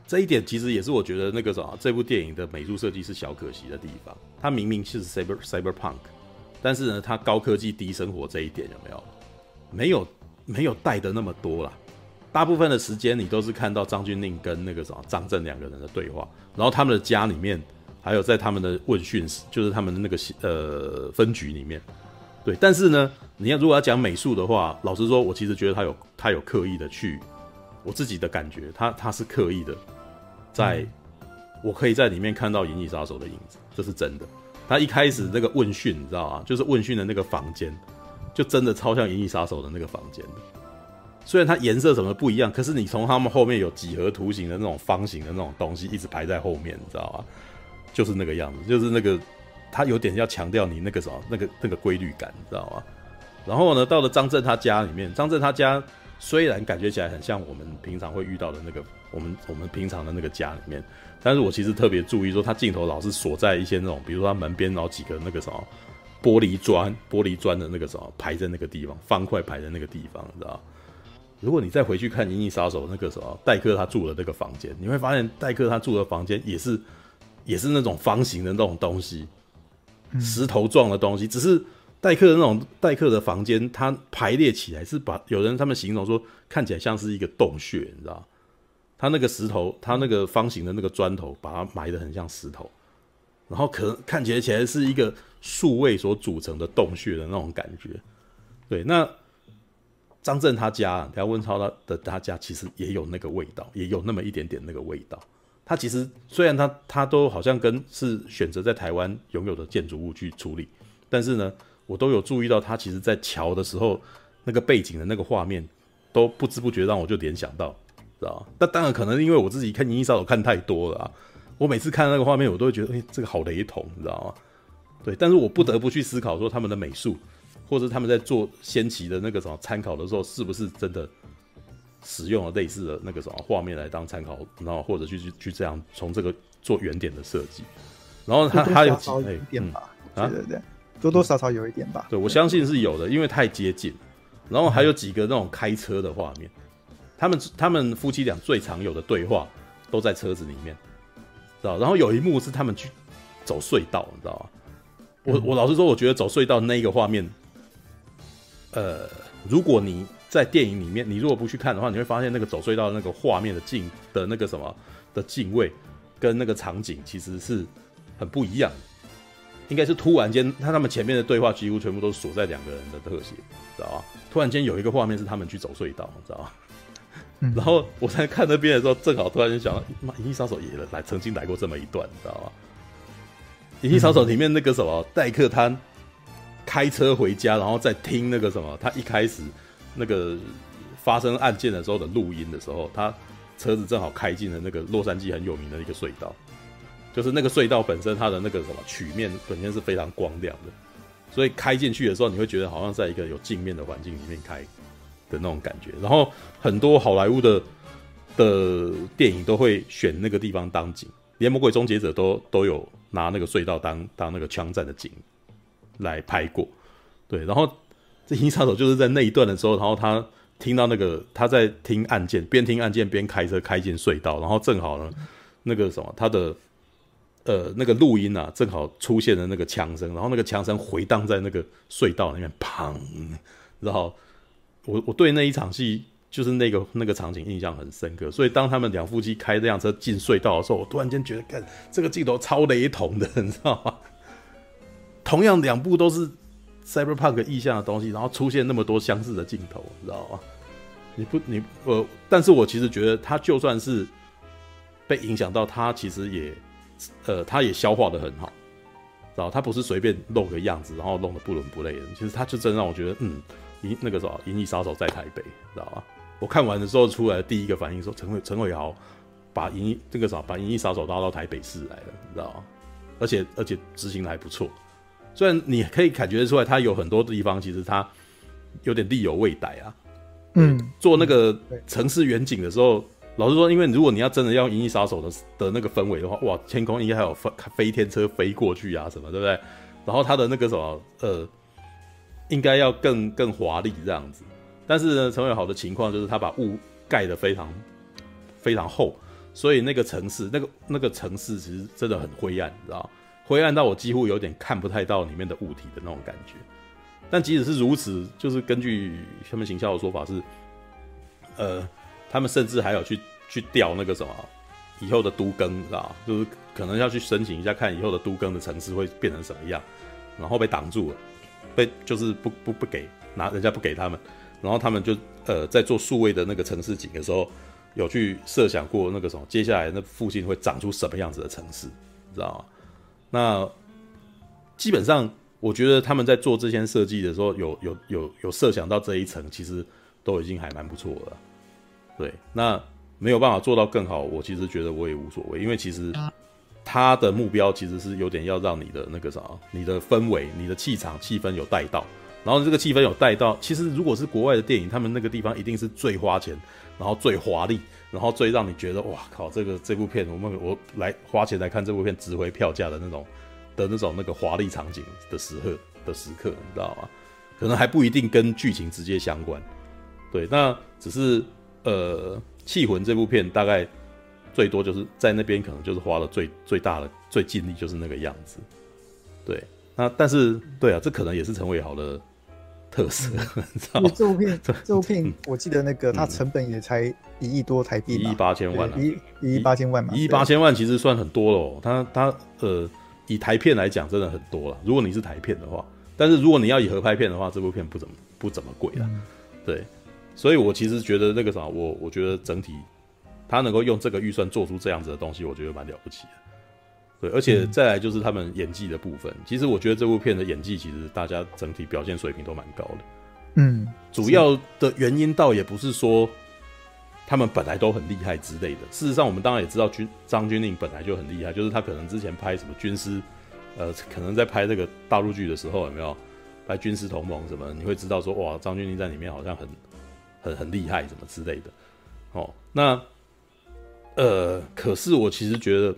这一点其实也是我觉得那个什么，这部电影的美术设计是小可惜的地方。它明明是 cyber cyberpunk，但是呢，它高科技低生活这一点有没有？没有，没有带的那么多啦。大部分的时间，你都是看到张钧甯跟那个什么张震两个人的对话，然后他们的家里面，还有在他们的问讯室，就是他们的那个呃分局里面，对。但是呢，你要如果要讲美术的话，老实说，我其实觉得他有他有刻意的去，我自己的感觉，他他是刻意的在我可以在里面看到《银翼杀手》的影子，这是真的。他一开始那个问讯，你知道吗？就是问讯的那个房间，就真的超像《银翼杀手》的那个房间的。虽然它颜色什么不一样，可是你从他们后面有几何图形的那种方形的那种东西一直排在后面，你知道吗？就是那个样子，就是那个他有点要强调你那个什么那个那个规律感，你知道吗？然后呢，到了张震他家里面，张震他家虽然感觉起来很像我们平常会遇到的那个我们我们平常的那个家里面，但是我其实特别注意说，他镜头老是锁在一些那种，比如说他门边然后几个那个什么玻璃砖玻璃砖的那个什么排在那个地方，方块排在那个地方，你知道吗？如果你再回去看《银翼杀手》那个时候，戴克他住的那个房间，你会发现戴克他住的房间也是，也是那种方形的那种东西，石头状的东西。只是戴克的那种戴克的房间，它排列起来是把有人他们形容说看起来像是一个洞穴，你知道？他那个石头，他那个方形的那个砖头，把它埋得很像石头，然后可能看起来起来是一个数位所组成的洞穴的那种感觉。对，那。张震他家，等下温超他的他家其实也有那个味道，也有那么一点点那个味道。他其实虽然他他都好像跟是选择在台湾拥有的建筑物去处理，但是呢，我都有注意到他其实在桥的时候那个背景的那个画面，都不知不觉让我就联想到，知道？那当然可能因为我自己看《银翼杀手》看太多了啊，我每次看那个画面，我都会觉得，哎，这个好雷同，你知道吗？对，但是我不得不去思考说他们的美术。或者他们在做先期的那个什么参考的时候，是不是真的使用了类似的那个什么画面来当参考，然后或者去去去这样从这个做原点的设计，然后他他有几点吧，对对对，多多少少有一点吧。对，我相信是有的，因为太接近。然后还有几个那种开车的画面，他们他们夫妻俩最常有的对话都在车子里面，知道？然后有一幕是他们去走隧道，你知道吗？我我老实说，我觉得走隧道那一个画面。呃，如果你在电影里面，你如果不去看的话，你会发现那个走隧道的那个画面的镜的那个什么的敬畏，跟那个场景其实是很不一样的。应该是突然间，他他们前面的对话几乎全部都是锁在两个人的特写，知道吧？突然间有一个画面是他们去走隧道，知道吧？嗯、然后我在看那边的时候，正好突然间想到，妈，银翼杀手也来曾经来过这么一段，知道吧？银翼杀手里面那个什么戴克他。开车回家，然后再听那个什么，他一开始那个发生案件的时候的录音的时候，他车子正好开进了那个洛杉矶很有名的一个隧道，就是那个隧道本身它的那个什么曲面本身是非常光亮的，所以开进去的时候，你会觉得好像在一个有镜面的环境里面开的那种感觉。然后很多好莱坞的的电影都会选那个地方当景，连《魔鬼终结者》都都有拿那个隧道当当那个枪战的景。来拍过，对，然后这银杀手就是在那一段的时候，然后他听到那个他在听案件，边听案件边开车开进隧道，然后正好呢，那个什么他的呃那个录音啊，正好出现了那个枪声，然后那个枪声回荡在那个隧道里面，砰，然后我我对那一场戏就是那个那个场景印象很深刻，所以当他们两夫妻开这辆车进隧道的时候，我突然间觉得，看这个镜头超雷同的，你知道吗？同样两部都是 cyberpunk 意象的东西，然后出现那么多相似的镜头，你知道吗？你不，你呃，但是我其实觉得他就算是被影响到，他其实也呃，他也消化的很好，知道他不是随便露个样子，然后弄得不伦不类的。其实他就真让我觉得，嗯，银那个什么《银翼杀手》在台北，知道吗？我看完的时候出来第一个反应说，陈伟陈伟豪把银翼这个啥把《银翼杀手》拉到台北市来了，你知道吗？而且而且执行的还不错。虽然你可以感觉得出来，它有很多地方其实它有点力有未逮啊。嗯，做那个城市远景的时候，老实说，因为如果你要真的要《银翼杀手》的的那个氛围的话，哇，天空应该还有飞飞天车飞过去啊什么，对不对？然后它的那个什么呃，应该要更更华丽这样子。但是呢，陈伟豪的情况就是他把雾盖得非常非常厚，所以那个城市那个那个城市其实真的很灰暗，你知道。灰暗到我几乎有点看不太到里面的物体的那种感觉，但即使是如此，就是根据他们行销的说法是，呃，他们甚至还有去去调那个什么以后的都更，知道就是可能要去申请一下，看以后的都更的城市会变成什么样，然后被挡住了，被就是不不不给拿人家不给他们，然后他们就呃在做数位的那个城市景的时候，有去设想过那个什么，接下来那附近会长出什么样子的城市，知道吗？那基本上，我觉得他们在做这些设计的时候，有有有有设想到这一层，其实都已经还蛮不错了。对，那没有办法做到更好，我其实觉得我也无所谓，因为其实他的目标其实是有点要让你的那个啥，你的氛围、你的气场、气氛有带到，然后这个气氛有带到，其实如果是国外的电影，他们那个地方一定是最花钱。然后最华丽，然后最让你觉得哇靠，这个这部片我们我来花钱来看这部片值回票价的那种的那种那个华丽场景的时刻的时刻，你知道吗？可能还不一定跟剧情直接相关。对，那只是呃，《缉魂》这部片大概最多就是在那边可能就是花了最最大的最尽力就是那个样子。对，那但是对啊，这可能也是陈伟豪的。特色，这部片，这部片，我记得那个它成本也才一亿多台币，一亿八千万，一一亿八千万嘛，一亿八千万其实算很多了。它它呃，以台片来讲，真的很多了。如果你是台片的话，但是如果你要以合拍片的话，这部片不怎么不怎么贵了。对，所以我其实觉得那个啥，我我觉得整体他能够用这个预算做出这样子的东西，我觉得蛮了不起的。对，而且再来就是他们演技的部分。嗯、其实我觉得这部片的演技，其实大家整体表现水平都蛮高的。嗯，主要的原因倒也不是说他们本来都很厉害之类的。事实上，我们当然也知道军张钧令本来就很厉害，就是他可能之前拍什么军师，呃，可能在拍这个大陆剧的时候，有没有拍军师同盟什么？你会知道说，哇，张钧令在里面好像很很很厉害，什么之类的。哦，那呃，可是我其实觉得。《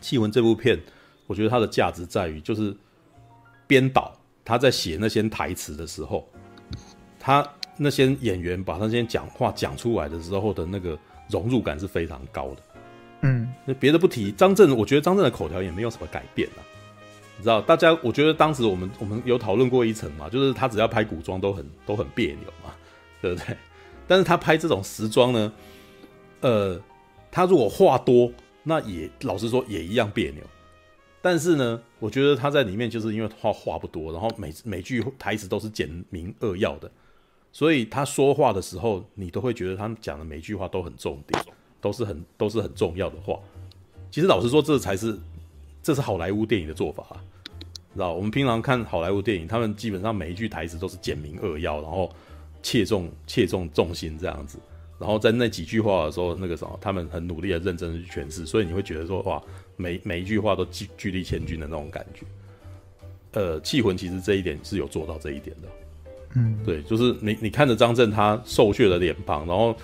缉魂》这部片，我觉得它的价值在于，就是编导他在写那些台词的时候，他那些演员把那些讲话讲出来的时候的那个融入感是非常高的。嗯，那别的不提，张震，我觉得张震的口条也没有什么改变啊。你知道，大家我觉得当时我们我们有讨论过一层嘛，就是他只要拍古装都很都很别扭嘛，对不对？但是他拍这种时装呢，呃，他如果话多。那也老实说也一样别扭，但是呢，我觉得他在里面就是因为话话不多，然后每每句台词都是简明扼要的，所以他说话的时候，你都会觉得他讲的每句话都很重点，都是很都是很重要的话。其实老实说，这才是这是好莱坞电影的做法啊，知道？我们平常看好莱坞电影，他们基本上每一句台词都是简明扼要，然后切中切中重心这样子。然后在那几句话的时候，那个什么，他们很努力的认真的去诠释，所以你会觉得说，哇，每每一句话都巨巨力千钧的那种感觉。呃，气魂其实这一点是有做到这一点的，嗯，对，就是你你看着张震他瘦削的脸庞，然后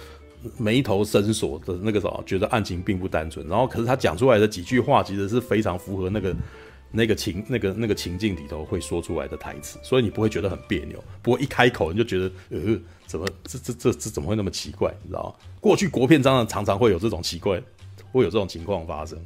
眉头深锁的那个什么，觉得案情并不单纯，然后可是他讲出来的几句话，其实是非常符合那个。那个情那个那个情境里头会说出来的台词，所以你不会觉得很别扭，不过一开口你就觉得呃，怎么这这这这怎么会那么奇怪？你知道吗？过去国片当然常常会有这种奇怪，会有这种情况发生。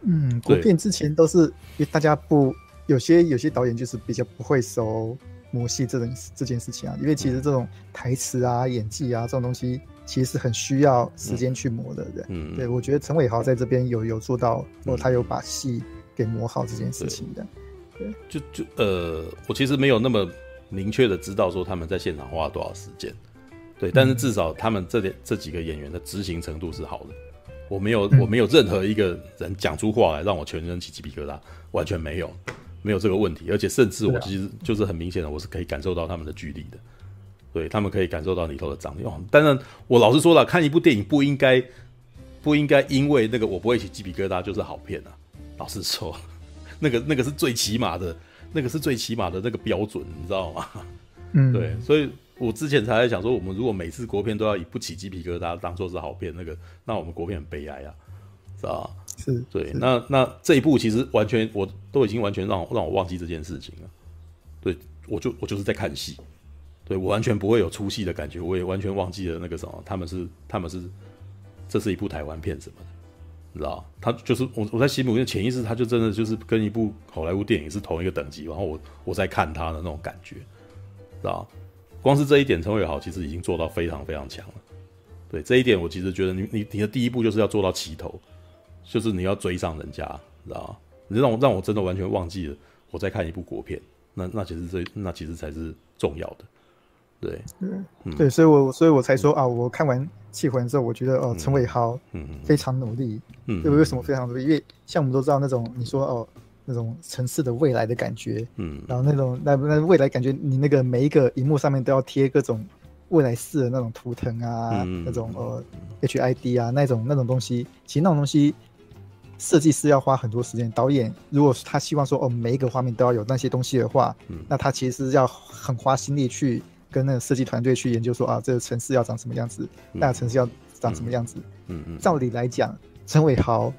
嗯，国片之前都是因为大家不有些有些导演就是比较不会熟磨戏这种这件事情啊，因为其实这种台词啊、演技啊这种东西其实是很需要时间去磨的人。嗯，对，我觉得陈伟豪在这边有有做到，或，他有把戏。给磨好这件事情的，对，就就呃，我其实没有那么明确的知道说他们在现场花了多少时间，对，但是至少他们这点这几个演员的执行程度是好的，我没有我没有任何一个人讲出话来让我全身起鸡皮疙瘩，完全没有，没有这个问题，而且甚至我其实就是很明显的，我是可以感受到他们的距离的，对，他们可以感受到里头的张力。当然，我老实说了，看一部电影不应该不应该因为那个我不会起鸡皮疙瘩就是好片啊。老实说，那个那个是最起码的，那个是最起码的那个标准，你知道吗？嗯，对，所以我之前才在想说，我们如果每次国片都要以不起鸡皮疙瘩当做是好片，那个那我们国片很悲哀啊，是吧？是，对，那那这一部其实完全我都已经完全让让我忘记这件事情了，对，我就我就是在看戏，对我完全不会有出戏的感觉，我也完全忘记了那个什么，他们是他们是这是一部台湾片什么的。你知道，他就是我，我在心目中潜意识，他就真的就是跟一部好莱坞电影是同一个等级，然后我我在看他的那种感觉，知道？光是这一点，陈伟豪其实已经做到非常非常强了。对这一点，我其实觉得你你你的第一步就是要做到齐头，就是你要追上人家，知道？你让我让我真的完全忘记了我在看一部国片，那那其实这那其实才是重要的，对，嗯，对，所以我所以我才说啊，我看完气魂之后，我觉得哦，陈伟豪嗯非常努力，嗯，对，为什么非常努力？因为像我们都知道那种你说哦那种城市的未来的感觉，嗯，然后那种那那未来感觉，你那个每一个荧幕上面都要贴各种未来式的那种图腾啊，那种呃 HID 啊那种那种东西，其实那种东西。设计师要花很多时间，导演如果他希望说哦，每一个画面都要有那些东西的话，嗯，那他其实是要很花心力去跟那个设计团队去研究说啊，这个城市要长什么样子，嗯、那个城市要长什么样子。嗯嗯。照理来讲，陈伟豪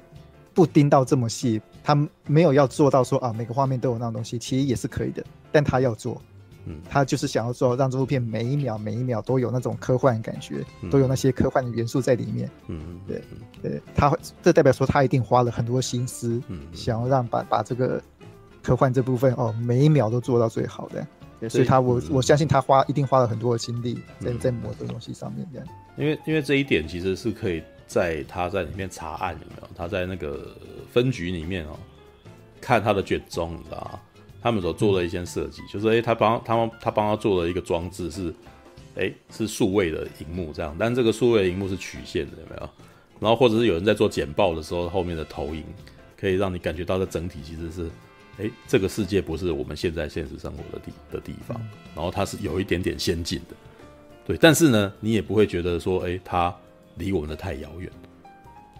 不盯到这么细，他没有要做到说啊，每个画面都有那种东西，其实也是可以的，但他要做。嗯，他就是想要做，让这部片每一秒每一秒都有那种科幻感觉，嗯、都有那些科幻的元素在里面。嗯，对，对，他这代表说他一定花了很多心思，嗯，想要让把把这个科幻这部分哦，每一秒都做到最好的。对，所以他我、嗯、我相信他花一定花了很多的心力在、嗯、在磨这东西上面这样。因为因为这一点其实是可以在他在里面查案有没有？他在那个分局里面哦，看他的卷宗，你知道吗？他们所做的一些设计，就是哎，他帮他们他帮他做了一个装置，是哎是数位的荧幕这样，但这个数位的荧幕是曲线的，有没有？然后或者是有人在做简报的时候，后面的投影可以让你感觉到的整体其实是哎这个世界不是我们现在现实生活的地的地方，然后它是有一点点先进的，对，但是呢，你也不会觉得说哎它离我们的太遥远，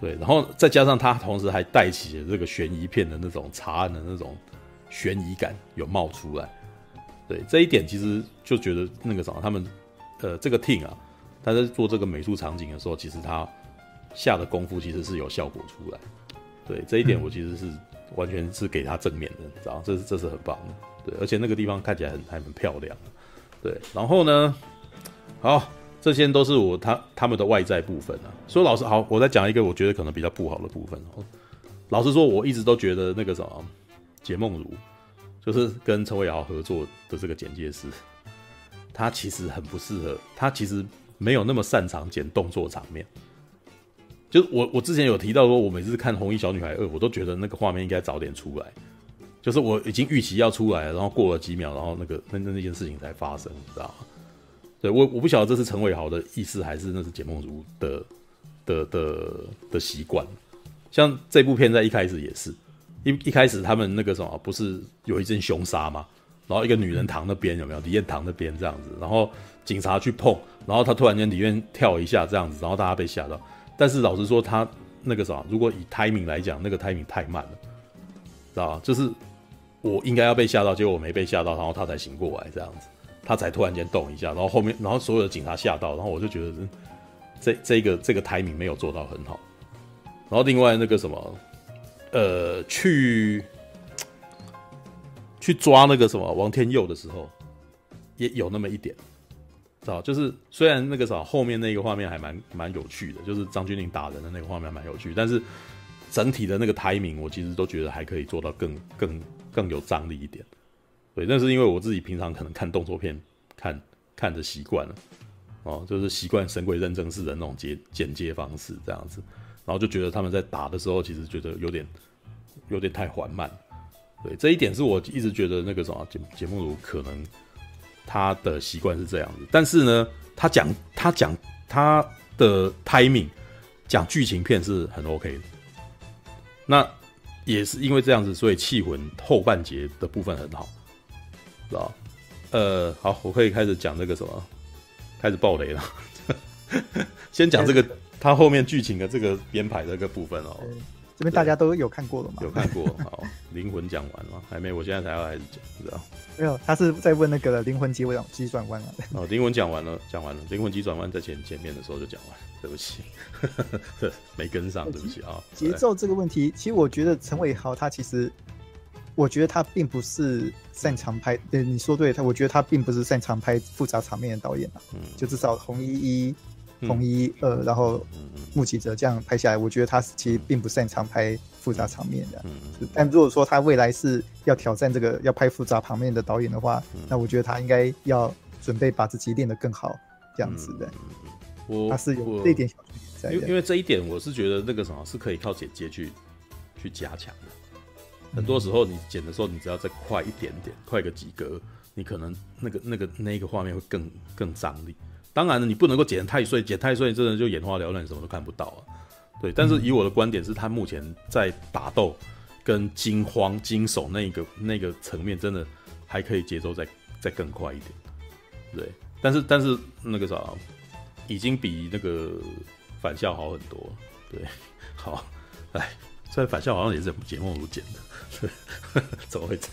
对，然后再加上它同时还带起了这个悬疑片的那种查案的那种。悬疑感有冒出来，对这一点其实就觉得那个什么，他们呃这个 team 啊，他在做这个美术场景的时候，其实他下的功夫其实是有效果出来。对这一点，我其实是完全是给他正面的，你知道这是这是很棒的。对，而且那个地方看起来很还很漂亮。对，然后呢，好，这些都是我他他们的外在部分啊。说老实好，我再讲一个我觉得可能比较不好的部分。老实说，我一直都觉得那个什么。解梦如就是跟陈伟豪合作的这个剪接师，他其实很不适合，他其实没有那么擅长剪动作场面。就是我我之前有提到说，我每次看《红衣小女孩二》，我都觉得那个画面应该早点出来。就是我已经预期要出来，然后过了几秒，然后那个那那那件事情才发生，你知道吗？对，我我不晓得这是陈伟豪的意思，还是那是解梦如的的的的习惯。像这部片在一开始也是。一一开始他们那个什么不是有一阵凶杀吗？然后一个女人躺那边有没有？李艳躺那边这样子，然后警察去碰，然后他突然间里面跳一下这样子，然后大家被吓到。但是老实说，他那个什么，如果以 timing 来讲，那个 timing 太慢了，知道吧？就是我应该要被吓到，结果我没被吓到，然后他才醒过来这样子，他才突然间动一下，然后后面，然后所有的警察吓到，然后我就觉得这这个这个 timing 没有做到很好。然后另外那个什么。呃，去去抓那个什么王天佑的时候，也有那么一点，知道？就是虽然那个啥后面那个画面还蛮蛮有趣的，就是张钧甯打人的那个画面蛮有趣，但是整体的那个 timing 我其实都觉得还可以做到更更更有张力一点。对，那是因为我自己平常可能看动作片看看着习惯了，哦，就是习惯神鬼认证式的那种剪剪接方式这样子。然后就觉得他们在打的时候，其实觉得有点有点太缓慢，对，这一点是我一直觉得那个什么节节目组可能他的习惯是这样子，但是呢，他讲他讲他的 timing 讲剧情片是很 OK 的，那也是因为这样子，所以气魂后半节的部分很好，知道？呃，好，我可以开始讲这个什么，开始爆雷了，先讲这个。他后面剧情的这个编排的这个部分哦，这边大家都有看过了吗？有看过，好，灵魂讲完了，还没，我现在才要开始讲，知道？没有，他是在问那个灵魂急转急转弯了。哦，灵魂讲完了，讲完了，灵魂急转弯在前前面的时候就讲完，对不起，没跟上，对不起啊。节奏这个问题，其实我觉得陈伟豪他其实，我觉得他并不是擅长拍，对，你说对他，我觉得他并不是擅长拍复杂场面的导演啊，嗯，就至少红衣一。红衣二，然后目击者这样拍下来，我觉得他其实并不擅长拍复杂场面的。但如果说他未来是要挑战这个要拍复杂场面的导演的话，那我觉得他应该要准备把自己练得更好，这样子的。我他是有这一点小在，因为因为这一点我是觉得那个什么是可以靠剪接去去加强的。很多时候你剪的时候，你只要再快一点点，快个几格，你可能那个那个那个画面会更更张力。当然了，你不能够剪太碎，剪太碎真的就眼花缭乱，什么都看不到啊。对，但是以我的观点是，他目前在打斗跟惊慌惊悚那个那个层面，真的还可以节奏再再更快一点。对，但是但是那个啥，已经比那个返校好很多。对，好，哎，虽然返校好像也是节目如剪的，怎么会这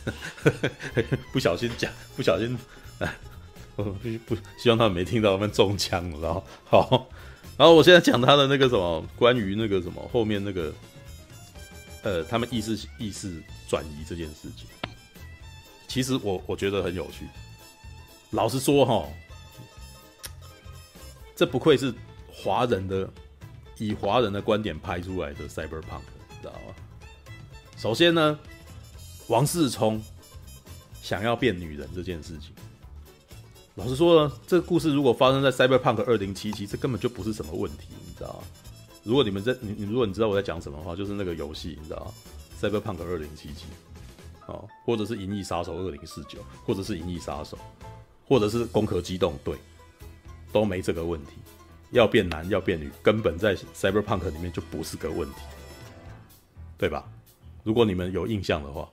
样？不小心讲，不小心，哎。不不，希望他们没听到，他们中枪了。然后好，然后我现在讲他的那个什么，关于那个什么后面那个，呃，他们意识意识转移这件事情，其实我我觉得很有趣。老实说哈，这不愧是华人的，以华人的观点拍出来的 Cyberpunk，你知道吗？首先呢，王世充想要变女人这件事情。老实说呢，这个故事如果发生在 Cyberpunk 二零七七，这根本就不是什么问题，你知道吗？如果你们在你你如果你知道我在讲什么的话，就是那个游戏，你知道吗？Cyberpunk 二零七七，哦，或者是《银翼杀手二零四九》，或者是《银翼杀手》，或者是《攻壳机动队》，都没这个问题。要变男要变女，根本在 Cyberpunk 里面就不是个问题，对吧？如果你们有印象的话。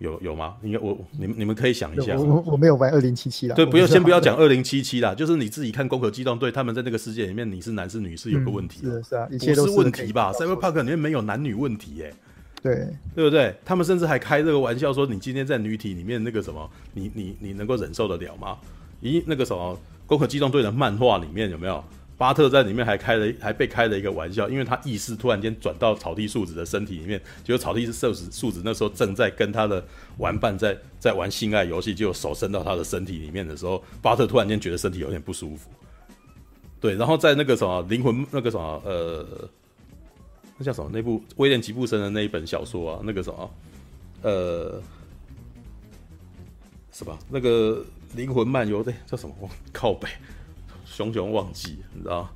有有吗？应该我你们你们可以想一下。我我没有玩二零七七啦。对，不要先不要讲二零七七啦，就是你自己看《攻壳机动队》，他们在那个世界里面，你是男是女是有个问题。是是啊，一切都是问题吧？Cyberpunk 里面没有男女问题耶。对对不对？他们甚至还开这个玩笑说，你今天在女体里面那个什么，你你你能够忍受得了吗？咦，那个什么《攻壳机动队》的漫画里面有没有？巴特在里面还开了，还被开了一个玩笑，因为他意识突然间转到草地树子的身体里面，结果草地是树子树子那时候正在跟他的玩伴在在玩性爱游戏，结果手伸到他的身体里面的时候，巴特突然间觉得身体有点不舒服。对，然后在那个什么灵魂那个什么呃，那叫什么那部威廉吉布森的那一本小说啊，那个什么呃，是吧？那个灵魂漫游的叫什么？我靠北。熊熊忘记，你知道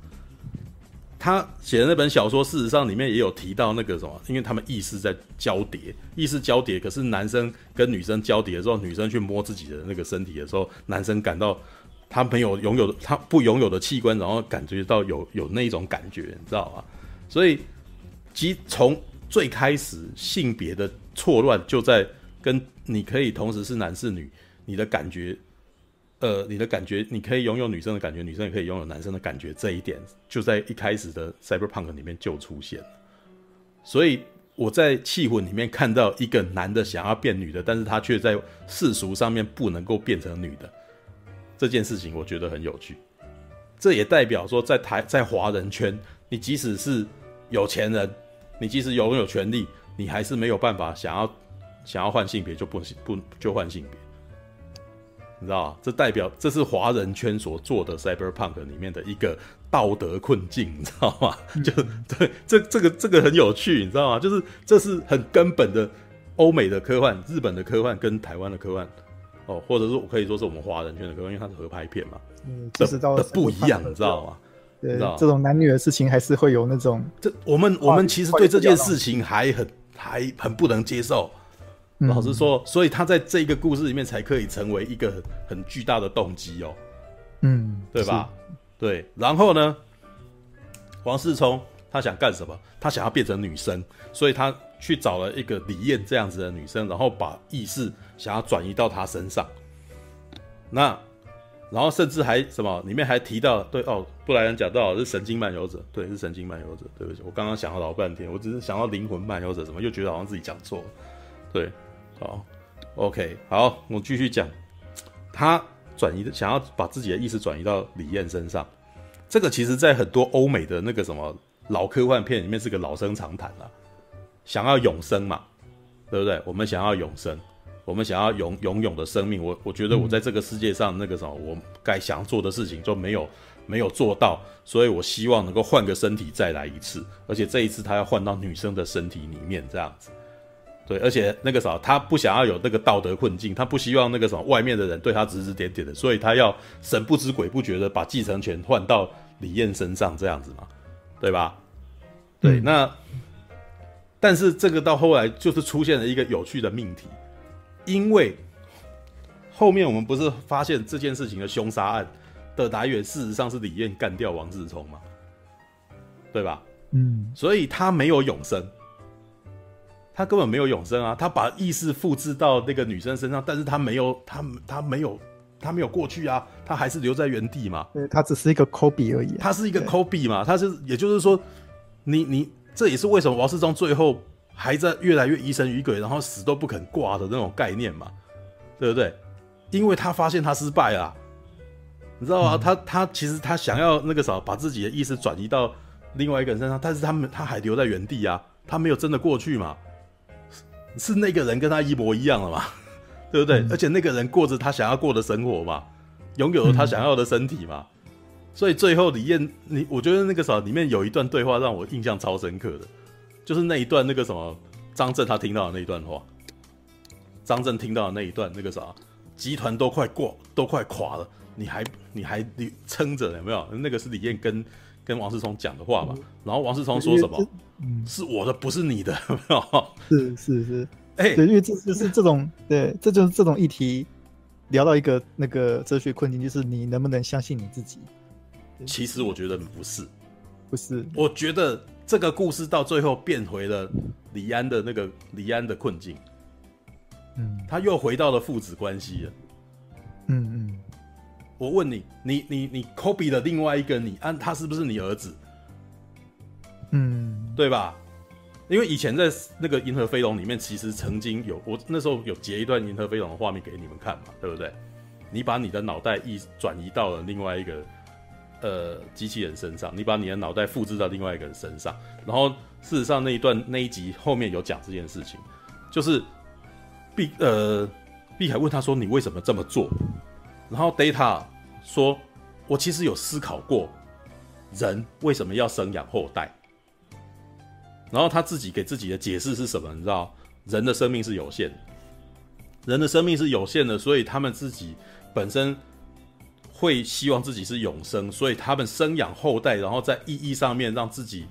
他写的那本小说，事实上里面也有提到那个什么，因为他们意识在交叠，意识交叠。可是男生跟女生交叠的时候，女生去摸自己的那个身体的时候，男生感到他没有拥有的，他不拥有的器官，然后感觉到有有那种感觉，你知道吗？所以，即从最开始性别的错乱，就在跟你可以同时是男是女，你的感觉。呃，你的感觉，你可以拥有女生的感觉，女生也可以拥有男生的感觉，这一点就在一开始的 Cyberpunk 里面就出现。所以我在气魂里面看到一个男的想要变女的，但是他却在世俗上面不能够变成女的，这件事情我觉得很有趣。这也代表说，在台在华人圈，你即使是有钱人，你即使拥有权利，你还是没有办法想要想要换性别就不不就换性别。你知道这代表这是华人圈所做的 Cyberpunk 里面的一个道德困境，你知道吗？嗯、就对，这这个这个很有趣，你知道吗？就是这是很根本的欧美的科幻、日本的科幻跟台湾的科幻，哦，或者是我可以说是我们华人圈的科幻，因为它是合拍片嘛，嗯，这是的不一样，你知道吗？对，这种男女的事情还是会有那种，这我们我们其实对这件事情还很还很不能接受。老实说，所以他在这个故事里面才可以成为一个很很巨大的动机哦，嗯，对吧？对，然后呢，王世充他想干什么？他想要变成女生，所以他去找了一个李艳这样子的女生，然后把意识想要转移到她身上。那，然后甚至还什么？里面还提到，对哦，布莱恩讲到是神经漫游者，对，是神经漫游者。对不起，我刚刚想了老半天，我只是想到灵魂漫游者，怎么又觉得好像自己讲错了？对。好，OK，好，我继续讲。他转移的，想要把自己的意识转移到李艳身上，这个其实在很多欧美的那个什么老科幻片里面是个老生常谈了。想要永生嘛，对不对？我们想要永生，我们想要永永远的生命。我我觉得我在这个世界上那个什么，我该想做的事情就没有没有做到，所以我希望能够换个身体再来一次，而且这一次他要换到女生的身体里面，这样子。对，而且那个啥，他不想要有那个道德困境，他不希望那个什么外面的人对他指指点点的，所以他要神不知鬼不觉的把继承权换到李艳身上，这样子嘛，对吧？对，嗯、那但是这个到后来就是出现了一个有趣的命题，因为后面我们不是发现这件事情的凶杀案的来源，事实上是李艳干掉王志聪嘛？对吧？嗯，所以他没有永生，他根本没有永生啊！他把意识复制到那个女生身上，但是他没有，他他没有，他没有过去啊，他还是留在原地嘛。对，他只是一个 copy 而已，他是一个 copy 嘛，他是，也就是说，你你这也是为什么王世忠最后还在越来越疑神疑鬼，然后死都不肯挂的那种概念嘛，对不对？因为他发现他失败了，你知道吗？嗯、他他其实他想要那个啥，把自己的意识转移到另外一个人身上，但是他们他还留在原地啊，他没有真的过去嘛，是那个人跟他一模一样了嘛，对不对？嗯、而且那个人过着他想要过的生活嘛，拥有了他想要的身体嘛，嗯、所以最后李艳，你我觉得那个啥里面有一段对话让我印象超深刻的，就是那一段那个什么张震他听到的那一段话，张震听到的那一段那个啥。集团都快过，都快垮了，你还你还你撑着有没有？那个是李艳跟跟王世聪讲的话嘛。嗯、然后王世聪说什么？嗯，是我的，不是你的？是 是是，哎、欸，对，因为这就是这种，对，这就是这种议题，聊到一个那个哲学困境，就是你能不能相信你自己？其实我觉得不是，不是，我觉得这个故事到最后变回了李安的那个李安的困境。嗯，他又回到了父子关系了。嗯嗯，我问你，你你你 copy 的另外一个你，按他是不是你儿子？嗯，对吧？因为以前在那个《银河飞龙》里面，其实曾经有我那时候有截一段《银河飞龙》的画面给你们看嘛，对不对？你把你的脑袋移转移到了另外一个呃机器人身上，你把你的脑袋复制到另外一个人身上，然后事实上那一段那一集后面有讲这件事情，就是。碧呃，碧海问他说：“你为什么这么做？”然后 Data 说：“我其实有思考过，人为什么要生养后代。”然后他自己给自己的解释是什么？你知道，人的生命是有限的，人的生命是有限的，所以他们自己本身会希望自己是永生，所以他们生养后代，然后在意义上面让自己。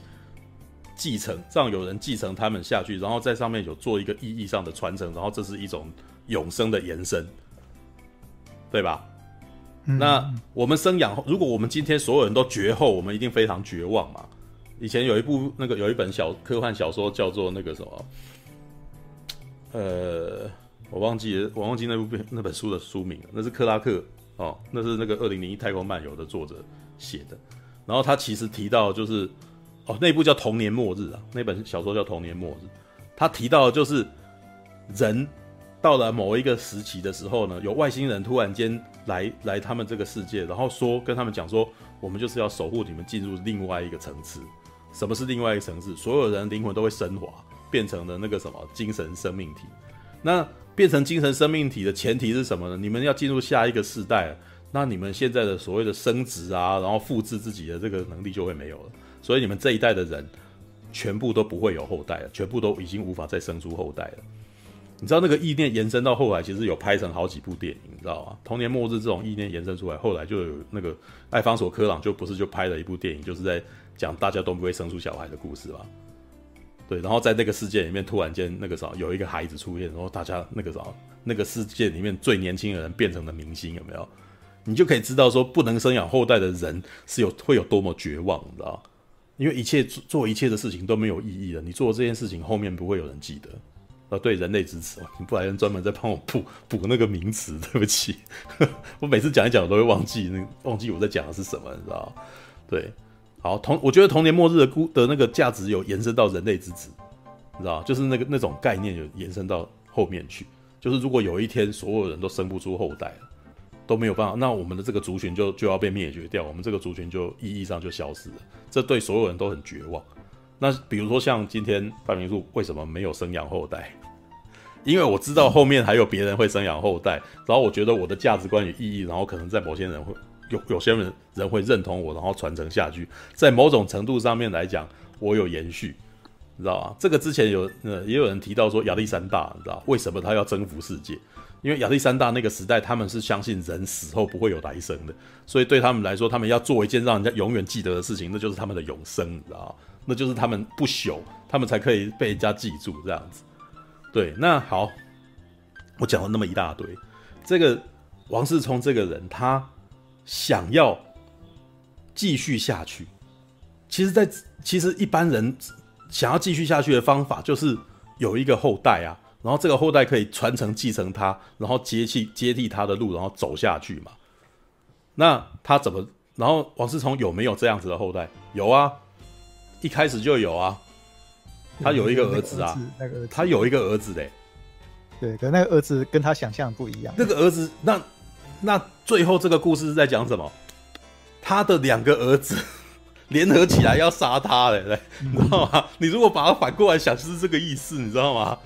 继承，让有人继承他们下去，然后在上面有做一个意义上的传承，然后这是一种永生的延伸，对吧？嗯、那我们生养，如果我们今天所有人都绝后，我们一定非常绝望嘛。以前有一部那个有一本小科幻小说叫做那个什么，呃，我忘记了，我忘记那部那本书的书名了，那是克拉克哦，那是那个二零零一太空漫游的作者写的，然后他其实提到就是。哦，那部叫《童年末日》啊，那本小说叫《童年末日》。他提到的就是人到了某一个时期的时候呢，有外星人突然间来来他们这个世界，然后说跟他们讲说，我们就是要守护你们进入另外一个层次。什么是另外一个层次？所有人灵魂都会升华，变成了那个什么精神生命体。那变成精神生命体的前提是什么呢？你们要进入下一个世代，那你们现在的所谓的生殖啊，然后复制自己的这个能力就会没有了。所以你们这一代的人，全部都不会有后代了，全部都已经无法再生出后代了。你知道那个意念延伸到后来，其实有拍成好几部电影，你知道吗？童年末日这种意念延伸出来，后来就有那个艾方索科朗就不是就拍了一部电影，就是在讲大家都不会生出小孩的故事吧。对，然后在那个世界里面，突然间那个时候有一个孩子出现，然后大家那个时候那个世界里面最年轻的人变成了明星，有没有？你就可以知道说，不能生养后代的人是有会有多么绝望，你知道？因为一切做一切的事情都没有意义了，你做这件事情后面不会有人记得。呃，对人类支持，你布莱恩专门在帮我补补那个名词，对不起，我每次讲一讲我都会忘记那忘记我在讲的是什么，你知道？对，好童，我觉得童年末日的孤的那个价值有延伸到人类之子，你知道就是那个那种概念有延伸到后面去，就是如果有一天所有人都生不出后代了。都没有办法，那我们的这个族群就就要被灭绝掉，我们这个族群就意义上就消失了，这对所有人都很绝望。那比如说像今天范明树为什么没有生养后代？因为我知道后面还有别人会生养后代，然后我觉得我的价值观与意义，然后可能在某些人会有有些人人会认同我，然后传承下去，在某种程度上面来讲，我有延续，你知道吗？这个之前有呃也有人提到说亚历山大，你知道为什么他要征服世界？因为亚历山大那个时代，他们是相信人死后不会有来生的，所以对他们来说，他们要做一件让人家永远记得的事情，那就是他们的永生，你知道吗？那就是他们不朽，他们才可以被人家记住这样子。对，那好，我讲了那么一大堆，这个王世聪这个人，他想要继续下去。其实在，其实一般人想要继续下去的方法，就是有一个后代啊，然后这个后代可以传承继承他，然后接替接替他的路，然后走下去嘛。那他怎么？然后王世聪有没有这样子的后代？有啊，一开始就有啊。他有一个儿子啊，他有一个儿子嘞。对，可是那个儿子跟他想象不一样。那个儿子，那那最后这个故事是在讲什么？他的两个儿子 联合起来要杀他嘞，对，你知道吗？你如果把它反过来想，就是这个意思，你知道吗？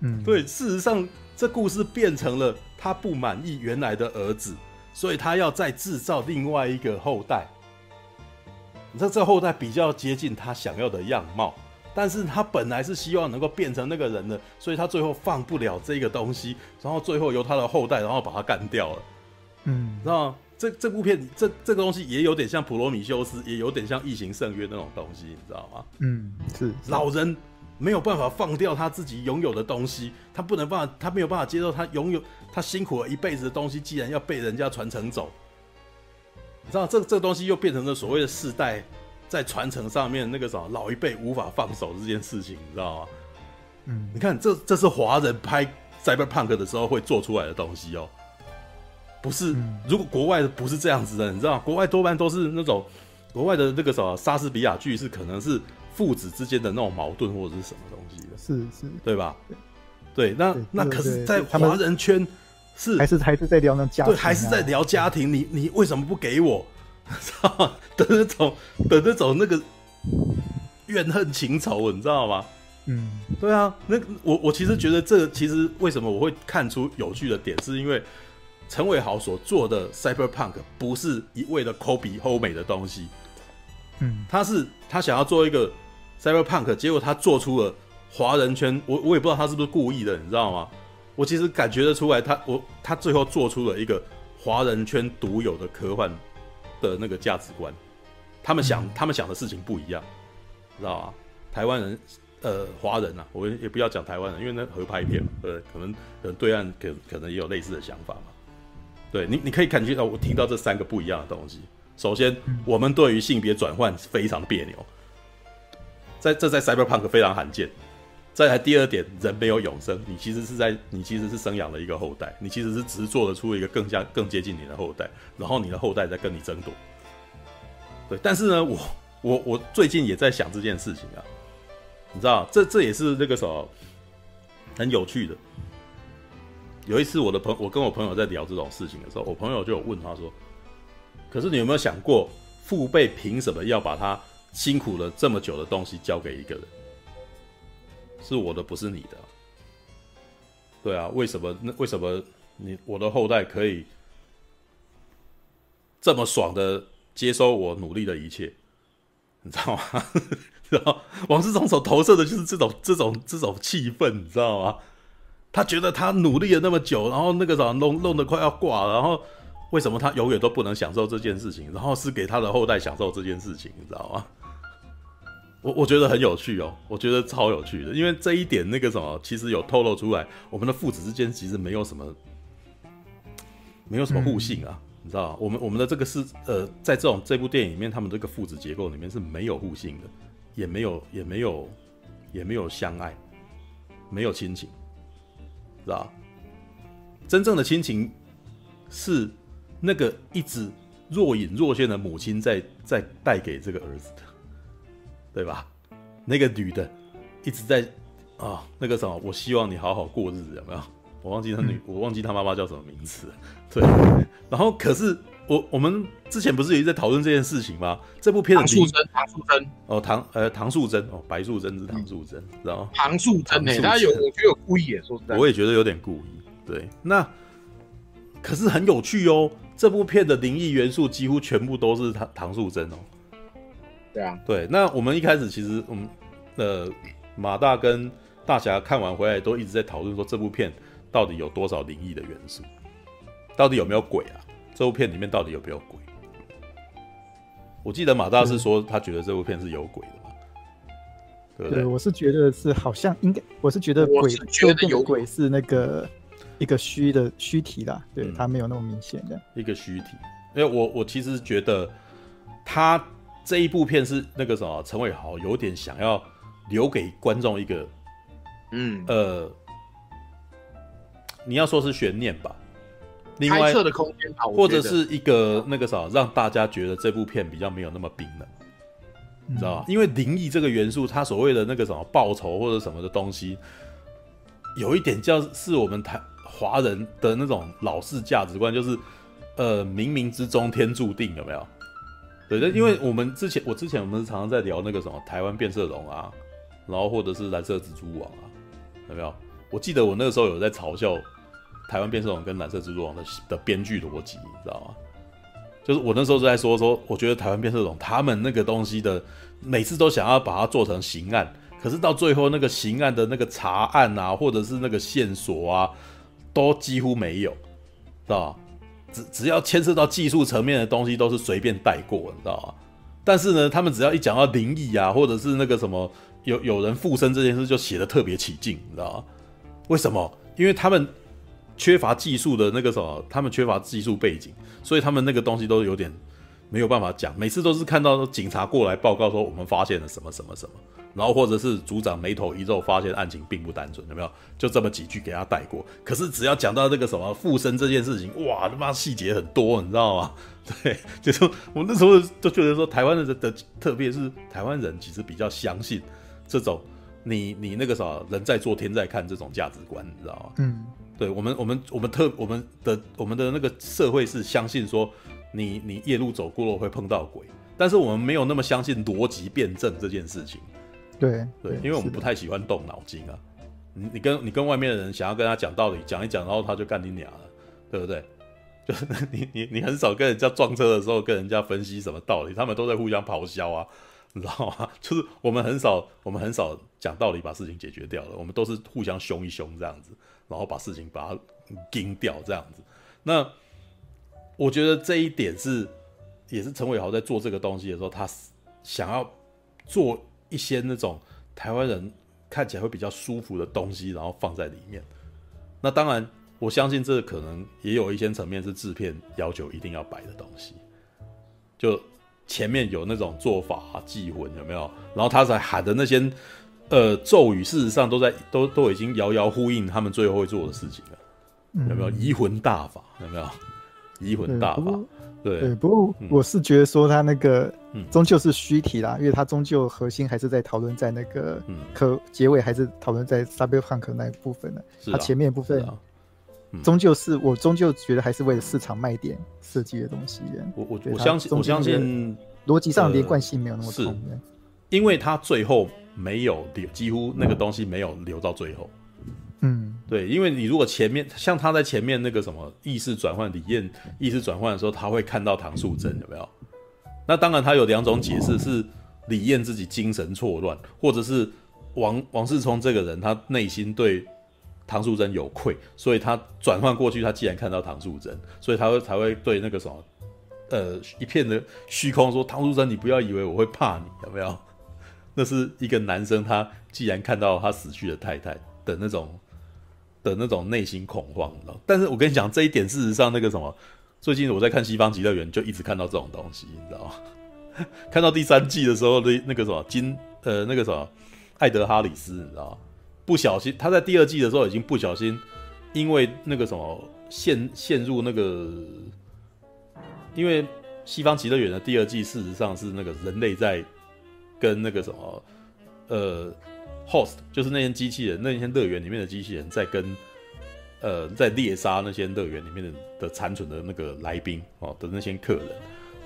嗯，对，事实上这故事变成了他不满意原来的儿子，所以他要再制造另外一个后代。你知道这后代比较接近他想要的样貌。但是他本来是希望能够变成那个人的，所以他最后放不了这个东西，然后最后由他的后代，然后把他干掉了。嗯，知道？这这部片这这个东西也有点像普罗米修斯，也有点像异形圣约那种东西，你知道吗？嗯，是，是老人没有办法放掉他自己拥有的东西，他不能办法，他没有办法接受他拥有他辛苦了一辈子的东西，既然要被人家传承走，你知道这这个东西又变成了所谓的世代。在传承上面，那个什么老一辈无法放手这件事情，你知道吗？嗯，你看这这是华人拍 Cyberpunk 的时候会做出来的东西哦，不是？如果国外的不是这样子的，你知道吗？国外多半都是那种国外的那个什么莎士比亚剧是可能是父子之间的那种矛盾或者是什么东西的，是是，对吧？对，那那可是，在华人圈是还是还是在聊那家庭，对，还是在聊家庭。你你为什么不给我？的那种的那种那个怨恨情仇，你知道吗？嗯，对啊，那我我其实觉得这个其实为什么我会看出有趣的点，是因为陈伟豪所做的 Cyberpunk 不是一味的抠鼻欧美的东西，嗯，他是他想要做一个 Cyberpunk，结果他做出了华人圈，我我也不知道他是不是故意的，你知道吗？我其实感觉得出来他，他我他最后做出了一个华人圈独有的科幻。的那个价值观，他们想，他们想的事情不一样，知道吧？台湾人，呃，华人啊，我也不要讲台湾人，因为那合拍片嘛，呃，可能可能对岸可可能也有类似的想法嘛。对你，你可以感觉到我听到这三个不一样的东西。首先，我们对于性别转换非常别扭，在这在 Cyberpunk 非常罕见。再来第二点，人没有永生，你其实是在，你其实是生养了一个后代，你其实是只是做得出一个更加更接近你的后代，然后你的后代在跟你争夺。对，但是呢，我我我最近也在想这件事情啊，你知道，这这也是那个什么很有趣的。有一次，我的朋我跟我朋友在聊这种事情的时候，我朋友就有问他说：“可是你有没有想过，父辈凭什么要把他辛苦了这么久的东西交给一个人？”是我的，不是你的。对啊，为什么？那为什么你我的后代可以这么爽的接收我努力的一切？你知道吗？然后王思聪所投射的就是这种、这种、这种气氛，你知道吗？他觉得他努力了那么久，然后那个啥弄弄得快要挂了，然后为什么他永远都不能享受这件事情？然后是给他的后代享受这件事情，你知道吗？我我觉得很有趣哦，我觉得超有趣的，因为这一点那个什么，其实有透露出来，我们的父子之间其实没有什么，没有什么互信啊，嗯、你知道我们我们的这个是呃，在这种这部电影里面，他们这个父子结构里面是没有互信的，也没有也没有也没有相爱，没有亲情，知道真正的亲情是那个一直若隐若现的母亲在在带给这个儿子的。对吧？那个女的一直在啊、哦，那个什么，我希望你好好过日子，有没有？我忘记她女，嗯、我忘记她妈妈叫什么名字。对，然后可是我我们之前不是一直在讨论这件事情吗？这部片的唐素贞，唐素贞哦，唐呃唐素贞哦，白素贞是唐素贞，然后唐素贞呢，他有我觉得有故意，说实在，我也觉得有点故意。对，那可是很有趣哦，这部片的灵异元素几乎全部都是唐唐素贞哦。对啊，对，那我们一开始其实我们呃马大跟大侠看完回来都一直在讨论说，这部片到底有多少灵异的元素，到底有没有鬼啊？这部片里面到底有没有鬼？我记得马大是说他觉得这部片是有鬼的嘛，对不对？对，我是觉得是好像应该，我是觉得鬼，觉得有鬼是那个一个虚的虚体啦，对、嗯、他没有那么明显的一个虚体。因为我我其实觉得他这一部片是那个什么陈伟豪有点想要留给观众一个，嗯呃，你要说是悬念吧，另外猜测的空间，或者是一个那个啥，让大家觉得这部片比较没有那么冰冷，嗯、你知道吧？因为灵异这个元素，它所谓的那个什么报仇或者什么的东西，有一点叫是我们台华人的那种老式价值观，就是呃冥冥之中天注定，有没有？对，因为我们之前我之前我们常常在聊那个什么台湾变色龙啊，然后或者是蓝色蜘蛛网啊，有没有？我记得我那个时候有在嘲笑。台湾变色龙跟蓝色蜘蛛网的的编剧逻辑，你知道吗？就是我那时候就在说说，我觉得台湾变色龙他们那个东西的，每次都想要把它做成刑案，可是到最后那个刑案的那个查案啊，或者是那个线索啊，都几乎没有，知道吗？只只要牵涉到技术层面的东西，都是随便带过，你知道吗？但是呢，他们只要一讲到灵异啊，或者是那个什么有有人附身这件事，就写的特别起劲，你知道吗？为什么？因为他们。缺乏技术的那个什么，他们缺乏技术背景，所以他们那个东西都有点没有办法讲。每次都是看到警察过来报告说我们发现了什么什么什么，然后或者是组长眉头一皱，发现案情并不单纯，有没有？就这么几句给他带过。可是只要讲到这个什么附身这件事情，哇，他妈细节很多，你知道吗？对，就是我那时候就觉得说，台湾的的，特别是台湾人，其实比较相信这种你你那个啥人在做天在看这种价值观，你知道吗？嗯。对我们，我们我们特我们的我们的那个社会是相信说你，你你夜路走过了会碰到鬼，但是我们没有那么相信逻辑辩证这件事情。对对，因为我们不太喜欢动脑筋啊。你你跟你跟外面的人想要跟他讲道理，讲一讲，然后他就干你娘了，对不对？就是 你你你很少跟人家撞车的时候跟人家分析什么道理，他们都在互相咆哮啊，你知道吗？就是我们很少我们很少讲道理把事情解决掉了，我们都是互相凶一凶这样子。然后把事情把它盯掉，这样子。那我觉得这一点是，也是陈伟豪在做这个东西的时候，他想要做一些那种台湾人看起来会比较舒服的东西，然后放在里面。那当然，我相信这可能也有一些层面是制片要求一定要摆的东西。就前面有那种做法啊，祭魂有没有？然后他才喊的那些。呃，咒语事实上都在都都已经遥遥呼应他们最后会做的事情了，有没有移魂大法？有没有移魂大法？对，对，不过我是觉得说他那个终究是虚体啦，嗯、因为他终究核心还是在讨论在那个可结尾还是讨论在 Cyberpunk 那一部分的，他、啊、前面部分终究是我终究觉得还是为了市场卖点设计的东西。我我我相信我相信逻辑上连贯性没有那么重，呃、因为他最后。没有留，几乎那个东西没有留到最后。嗯，对，因为你如果前面像他在前面那个什么意识转换、李艳意识转换的时候，他会看到唐素贞有没有？那当然，他有两种解释：是李艳自己精神错乱，或者是王王世聪这个人他内心对唐素贞有愧，所以他转换过去，他既然看到唐素贞，所以他会才会对那个什么呃一片的虚空说：“唐素贞，你不要以为我会怕你，有没有？” 那是一个男生，他既然看到他死去的太太的那种的那种内心恐慌，你知道？但是我跟你讲这一点，事实上那个什么，最近我在看《西方极乐园》，就一直看到这种东西，你知道吗？看到第三季的时候，的那个什么金呃那个什么艾德哈里斯，你知道吗？不小心他在第二季的时候已经不小心，因为那个什么陷陷入那个，因为《西方极乐园》的第二季事实上是那个人类在。跟那个什么，呃，host 就是那些机器人，那些乐园里面的机器人在跟，呃，在猎杀那些乐园里面的的残存的那个来宾哦的那些客人。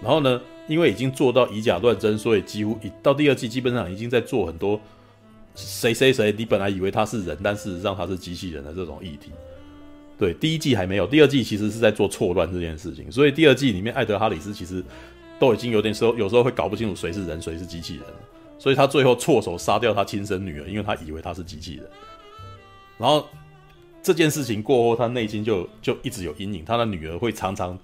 然后呢，因为已经做到以假乱真，所以几乎一到第二季基本上已经在做很多谁谁谁，你本来以为他是人，但事实上他是机器人的这种议题。对，第一季还没有，第二季其实是在做错乱这件事情。所以第二季里面，艾德哈里斯其实。都已经有点时候，有时候会搞不清楚谁是人，谁是机器人，所以他最后错手杀掉他亲生女儿，因为他以为他是机器人。然后这件事情过后，他内心就就一直有阴影，他的女儿会常常，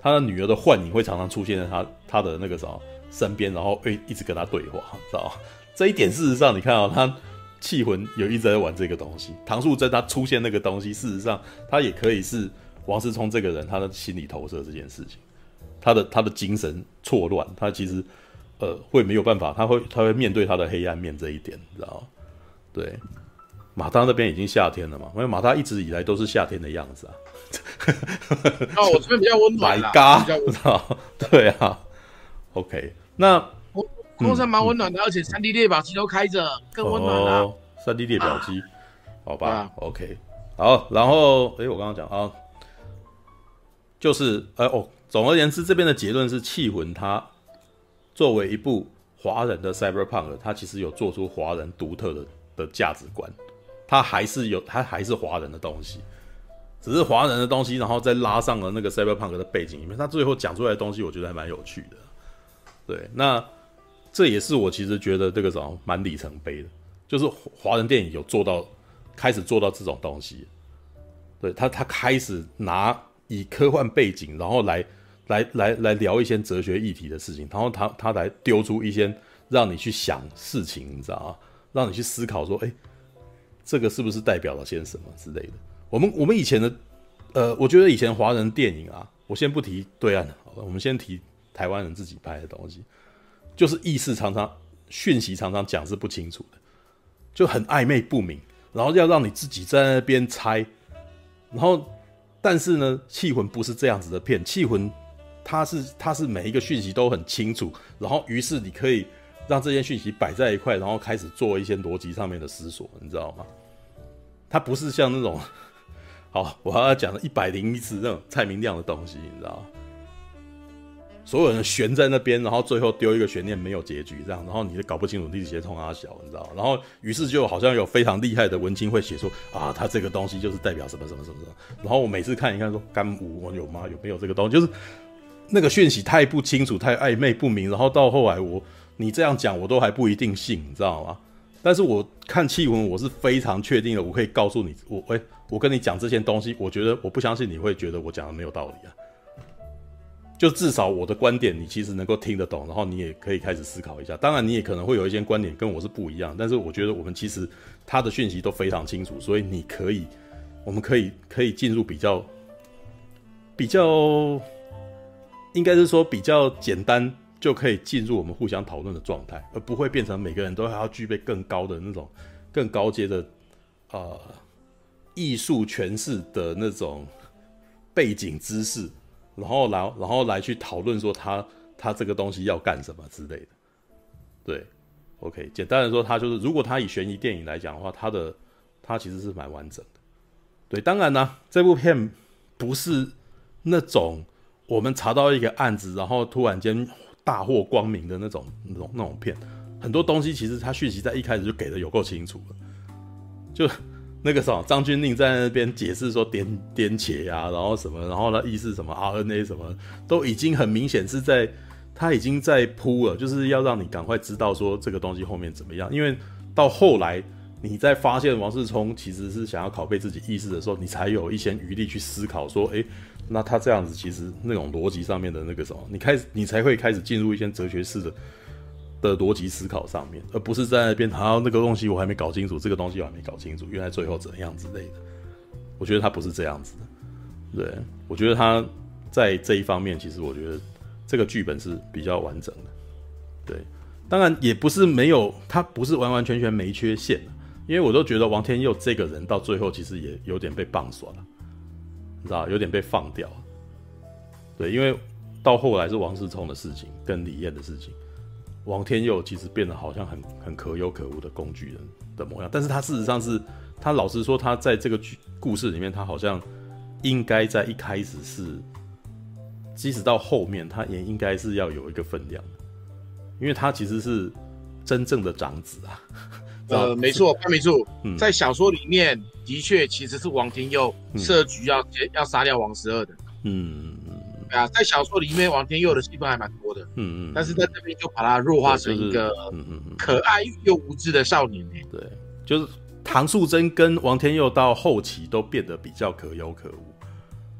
他的女儿的幻影会常常出现在他他的那个什么身边，然后会一直跟他对话，知道吗？这一点事实上，你看到、哦、他气魂有一直在玩这个东西，唐素贞他出现那个东西，事实上他也可以是王思聪这个人他的心理投射这件事情，他的他的精神错乱，他其实呃会没有办法，他会他会面对他的黑暗面这一点，你知道吗？对，马达那边已经夏天了嘛，因为马达一直以来都是夏天的样子啊。哦，我这边比较温暖啦，比较温暖，对啊。OK，那。空山蛮温暖的，嗯、而且三 D 列表机都开着，更温暖了。三、哦、D 列表机，啊、好吧、啊、，OK，好，然后，哎，我刚刚讲啊，就是，呃，哦，总而言之，这边的结论是，气魂它作为一部华人的 Cyberpunk，它其实有做出华人独特的的价值观，它还是有，它还是华人的东西，只是华人的东西，然后再拉上了那个 Cyberpunk 的背景里面，它最后讲出来的东西，我觉得还蛮有趣的。对，那。这也是我其实觉得这个什么蛮里程碑的，就是华人电影有做到，开始做到这种东西，对他他开始拿以科幻背景，然后来来来来聊一些哲学议题的事情，然后他他来丢出一些让你去想事情，你知道吗？让你去思考说，哎，这个是不是代表了些什么之类的？我们我们以前的，呃，我觉得以前华人电影啊，我先不提对岸的，好了，我们先提台湾人自己拍的东西。就是意识常常讯息常常讲是不清楚的，就很暧昧不明，然后要让你自己在那边猜，然后但是呢，气魂不是这样子的片，气魂它是它是每一个讯息都很清楚，然后于是你可以让这些讯息摆在一块，然后开始做一些逻辑上面的思索，你知道吗？它不是像那种，好，我还要讲了一百零一次那种蔡明亮的东西，你知道吗？所有人悬在那边，然后最后丢一个悬念，没有结局，这样，然后你就搞不清楚历史学通阿小，你知道？然后于是就好像有非常厉害的文青会写说啊，他这个东西就是代表什么什么什么什么。然后我每次看一看说，干五我有吗？有没有这个东西？就是那个讯息太不清楚，太暧昧不明。然后到后来我你这样讲，我都还不一定信，你知道吗？但是我看缉魂，我是非常确定的，我可以告诉你，我哎，我跟你讲这些东西，我觉得我不相信你会觉得我讲的没有道理啊。就至少我的观点，你其实能够听得懂，然后你也可以开始思考一下。当然，你也可能会有一些观点跟我是不一样，但是我觉得我们其实他的讯息都非常清楚，所以你可以，我们可以可以进入比较比较，应该是说比较简单就可以进入我们互相讨论的状态，而不会变成每个人都还要具备更高的那种更高阶的呃艺术诠释的那种背景知识。然后来，然后来去讨论说他他这个东西要干什么之类的，对，OK，简单的说，他就是如果他以悬疑电影来讲的话，他的他其实是蛮完整的，对，当然呢，这部片不是那种我们查到一个案子，然后突然间大获光明的那种那种那种片，很多东西其实他讯息在一开始就给的有够清楚了，就。那个什么张钧甯在那边解释说颠颠茄啊，然后什么，然后呢意思什么 RNA 什么，都已经很明显是在他已经在铺了，就是要让你赶快知道说这个东西后面怎么样。因为到后来你在发现王世聪其实是想要拷贝自己意识的时候，你才有一些余力去思考说，哎，那他这样子其实那种逻辑上面的那个什么，你开始你才会开始进入一些哲学式的。的逻辑思考上面，而不是在那边，好，那个东西我还没搞清楚，这个东西我还没搞清楚，原来最后怎样之类的。我觉得他不是这样子的，对，我觉得他在这一方面，其实我觉得这个剧本是比较完整的。对，当然也不是没有，他不是完完全全没缺陷，因为我都觉得王天佑这个人到最后其实也有点被棒耍了，知道，有点被放掉。对，因为到后来是王世聪的事情跟李艳的事情。王天佑其实变得好像很很可有可无的工具人的模样，但是他事实上是，他老实说，他在这个剧故事里面，他好像应该在一开始是，即使到后面，他也应该是要有一个分量，因为他其实是真正的长子啊。呃，没错，潘美树，在小说里面的确其实是王天佑设局要、嗯、要杀掉王十二的。嗯。对啊，在小说里面，王天佑的戏份还蛮多的，嗯嗯，但是在这边就把他弱化成一个可爱又无知的少年。对，就是唐素贞跟王天佑到后期都变得比较可有可无，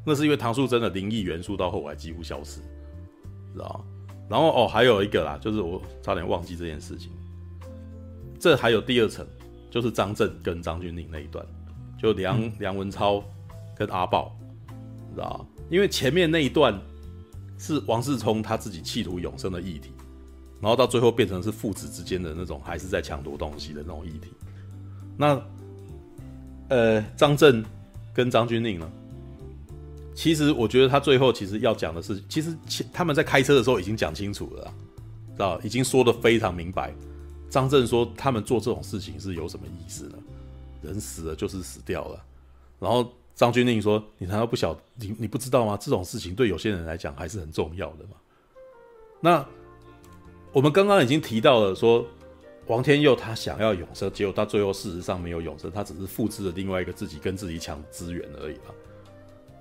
那是因为唐素贞的灵异元素到后来几乎消失，知道吗？然后哦，还有一个啦，就是我差点忘记这件事情，这还有第二层，就是张震跟张钧甯那一段，就梁、嗯、梁文超跟阿豹，知道吗？因为前面那一段是王世充他自己企图永生的议题，然后到最后变成是父子之间的那种还是在抢夺东西的那种议题。那呃，张震跟张钧甯呢？其实我觉得他最后其实要讲的是，其实他们在开车的时候已经讲清楚了，知道？已经说的非常明白。张震说他们做这种事情是有什么意思呢？人死了就是死掉了。然后张钧甯说：“你难道不晓你你不知道吗？这种事情对有些人来讲还是很重要的嘛。”那我们刚刚已经提到了说，王天佑他想要永生，结果他最后事实上没有永生，他只是复制了另外一个自己跟自己抢资源而已嘛。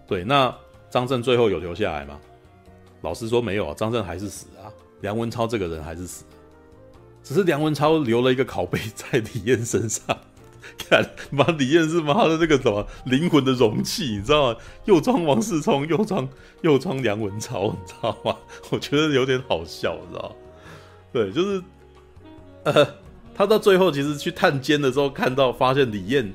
对，那张震最后有留下来吗？老实说没有啊，张震还是死啊。梁文超这个人还是死，只是梁文超留了一个拷贝在李艳身上。看，把，李艳是妈的那个什么灵魂的容器，你知道吗？又装王世充，又装又装梁文超，你知道吗？我觉得有点好笑，你知道？对，就是，呃，他到最后其实去探监的时候，看到发现李艳。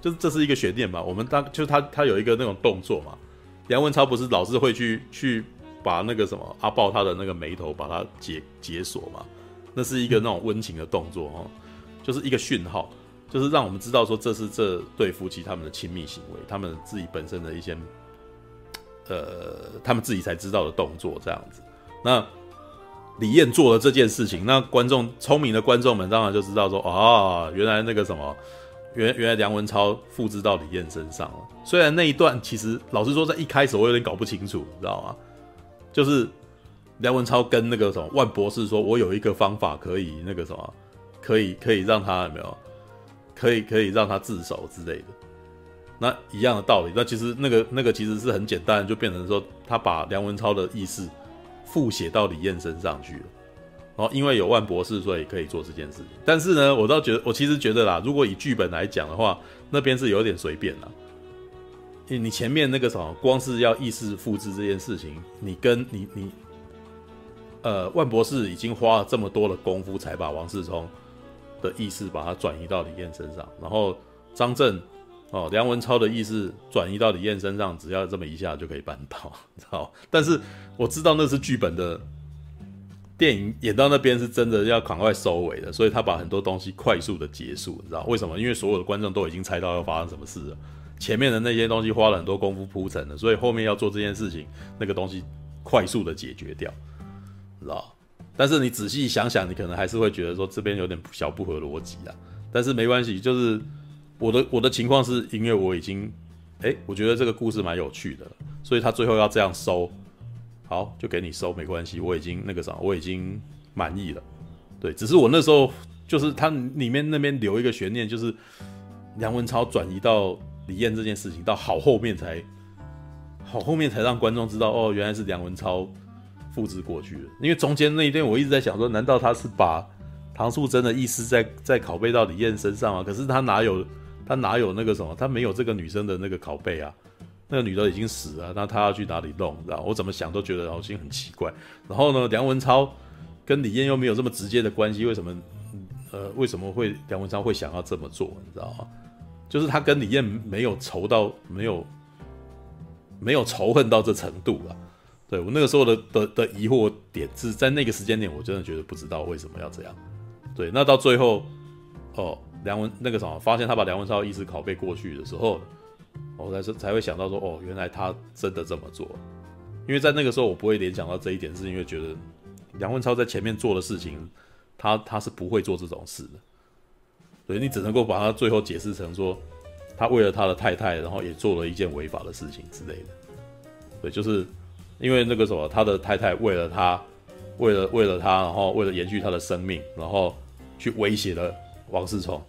就是这是一个悬念嘛，我们当就他他有一个那种动作嘛，梁文超不是老是会去去把那个什么阿豹他的那个眉头把它解解锁嘛，那是一个那种温情的动作哈，就是一个讯号，就是让我们知道说这是这对夫妻他们的亲密行为，他们自己本身的一些呃他们自己才知道的动作这样子。那李艳做了这件事情，那观众聪明的观众们当然就知道说啊，原来那个什么。原原来梁文超复制到李艳身上了，虽然那一段其实老实说，在一开始我有点搞不清楚，你知道吗？就是梁文超跟那个什么万博士说：“我有一个方法可以那个什么，可以可以让他有没有，可以可以让他自首之类的。”那一样的道理，那其实那个那个其实是很简单，就变成说他把梁文超的意思复写到李彦身上去了。然后因为有万博士，所以可以做这件事情。但是呢，我倒觉得，我其实觉得啦，如果以剧本来讲的话，那边是有点随便啦。你你前面那个什么，光是要意识复制这件事情，你跟你你，呃，万博士已经花了这么多的功夫，才把王世充的意识把它转移到李彦身上。然后张震哦，梁文超的意识转移到李彦身上，只要这么一下就可以办到，知道？但是我知道那是剧本的。电影演到那边是真的要赶快收尾的，所以他把很多东西快速的结束，你知道为什么？因为所有的观众都已经猜到要发生什么事了，前面的那些东西花了很多功夫铺陈的，所以后面要做这件事情，那个东西快速的解决掉，知道？但是你仔细想想，你可能还是会觉得说这边有点小不合逻辑啊。但是没关系，就是我的我的情况是因为我已经，哎，我觉得这个故事蛮有趣的，所以他最后要这样收。好，就给你收，没关系，我已经那个啥，我已经满意了。对，只是我那时候就是他里面那边留一个悬念，就是梁文超转移到李艳这件事情，到好后面才好后面才让观众知道，哦，原来是梁文超复制过去的。因为中间那一段我一直在想说，难道他是把唐素贞的意思在在拷贝到李艳身上吗？可是他哪有他哪有那个什么，他没有这个女生的那个拷贝啊。那个女的已经死了，那他要去哪里弄？知道我怎么想都觉得好像很奇怪。然后呢，梁文超跟李艳又没有这么直接的关系，为什么？呃，为什么会梁文超会想要这么做？你知道吗？就是他跟李艳没有仇到没有没有仇恨到这程度了。对，我那个时候的的的疑惑点是在那个时间点，我真的觉得不知道为什么要这样。对，那到最后哦，梁文那个什么发现他把梁文超意识拷贝过去的时候。我才是才会想到说，哦，原来他真的这么做，因为在那个时候我不会联想到这一点，是因为觉得梁文超在前面做的事情，他他是不会做这种事的，所以你只能够把他最后解释成说，他为了他的太太，然后也做了一件违法的事情之类的，对，就是因为那个什么，他的太太为了他，为了为了他，然后为了延续他的生命，然后去威胁了王世充，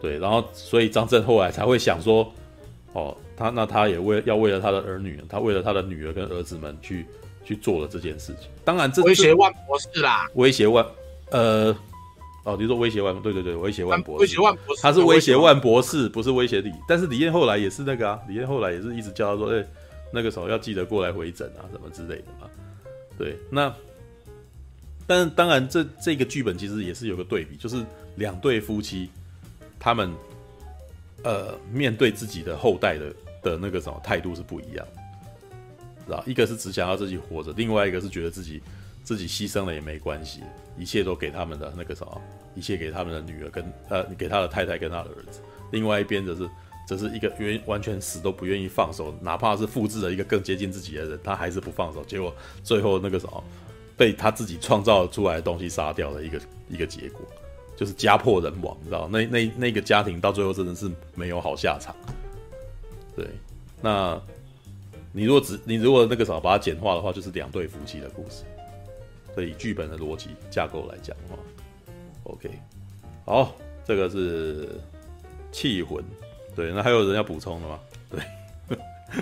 对，然后所以张震后来才会想说。哦，他那他也为要为了他的儿女，他为了他的女儿跟儿子们去去做了这件事情。当然这，这威胁万博士啦，威胁万呃，哦，你说威胁万，对对对，威胁万博士，威胁万博士，他是威胁万博士，不是威胁李。但是李燕后来也是那个啊，李燕后来也是一直叫他说，哎、欸，那个时候要记得过来回诊啊，什么之类的嘛。对，那但当然这这个剧本其实也是有个对比，就是两对夫妻他们呃面对自己的后代的的那个什么态度是不一样的，知道？一个是只想要自己活着，另外一个是觉得自己自己牺牲了也没关系，一切都给他们的那个什么，一切给他们的女儿跟呃给他的太太跟他的儿子。另外一边则是这是一个愿完全死都不愿意放手，哪怕是复制了一个更接近自己的人，他还是不放手。结果最后那个什么被他自己创造出来的东西杀掉的一个一个结果。就是家破人亡，你知道？那那那个家庭到最后真的是没有好下场。对，那你如果只你如果那个什么把它简化的话，就是两对夫妻的故事。所以剧本的逻辑架构来讲的话，OK，好，这个是缉魂。对，那还有人要补充的吗？对，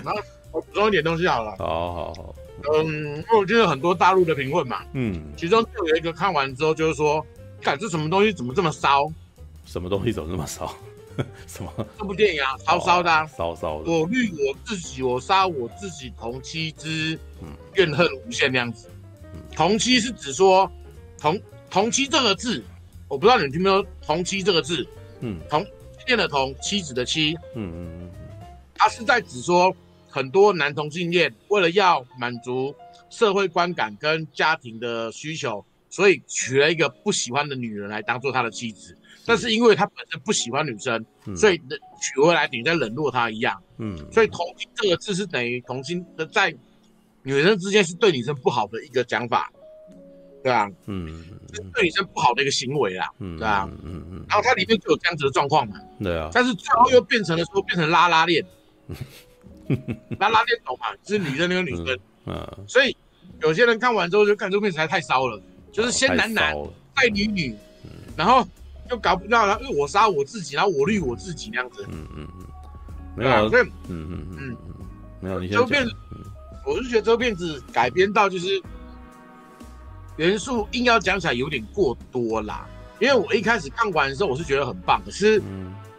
那我补充一点东西好了。好好好，嗯，因为我觉得很多大陆的评论嘛，嗯，其中就有一个看完之后就是说。感这什么东西怎么这么骚？什么东西怎么这么骚？什么？这部电影啊，骚骚的，啊骚骚的。我绿我自己，我杀我自己，同妻之怨恨无限那样子。嗯、同妻是指说同同妻这个字，我不知道你们听没有？同妻这个字，嗯，同念的同，妻子的妻，嗯嗯嗯，他是在指说很多男同性恋为了要满足社会观感跟家庭的需求。所以娶了一个不喜欢的女人来当做他的妻子，但是因为他本身不喜欢女生，嗯、所以娶回来等于在冷落她一样。嗯，所以同性这个字是等于同性的在女生之间是对女生不好的一个讲法，对啊？嗯，是对女生不好的一个行为啦，嗯，对吧？嗯嗯，然后它里面就有这样子的状况嘛，对啊。但是最后又变成了说变成拉拉链，拉拉链懂吗？就是女生那个女生，嗯，所以有些人看完之后就看这部片实在太骚了。就是先男男再女女，嗯、然后又搞不到，然后又我杀我自己，然后我绿我自己那样子。嗯嗯嗯，没有，所以嗯嗯嗯嗯，没有。你这部片，我是觉得这部片子改编到就是元素硬要讲起来有点过多啦。因为我一开始看完的时候，我是觉得很棒，可是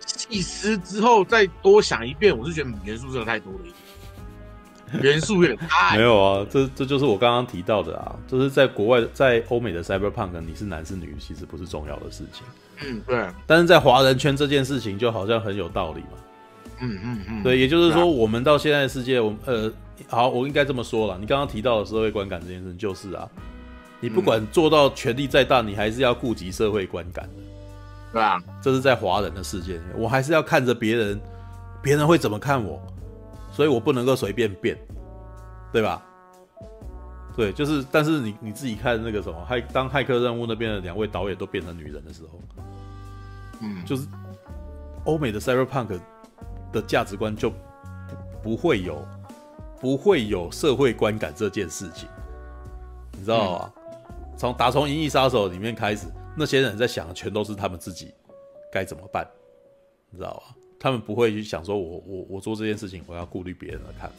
细思之后再多想一遍，我是觉得元素真的太多了。元素有点太 没有啊，这这就是我刚刚提到的啊，就是在国外，在欧美的 cyberpunk，你是男是女其实不是重要的事情。嗯，对。但是在华人圈这件事情就好像很有道理嘛。嗯嗯嗯。对，也就是说，我们到现在的世界，我们呃，好，我应该这么说了。你刚刚提到的社会观感这件事情，就是啊，你不管做到权力再大，你还是要顾及社会观感的。对啊，这是在华人的世界里面，我还是要看着别人，别人会怎么看我。所以我不能够随便变，对吧？对，就是，但是你你自己看那个什么，骇当骇客任务那边的两位导演都变成女人的时候，嗯，就是欧美的 cyberpunk 的价值观就不不会有不会有社会观感这件事情，你知道吗？从、嗯、打从《银翼杀手》里面开始，那些人在想的全都是他们自己该怎么办，你知道吧？他们不会去想说我，我我我做这件事情，我要顾虑别人的看法，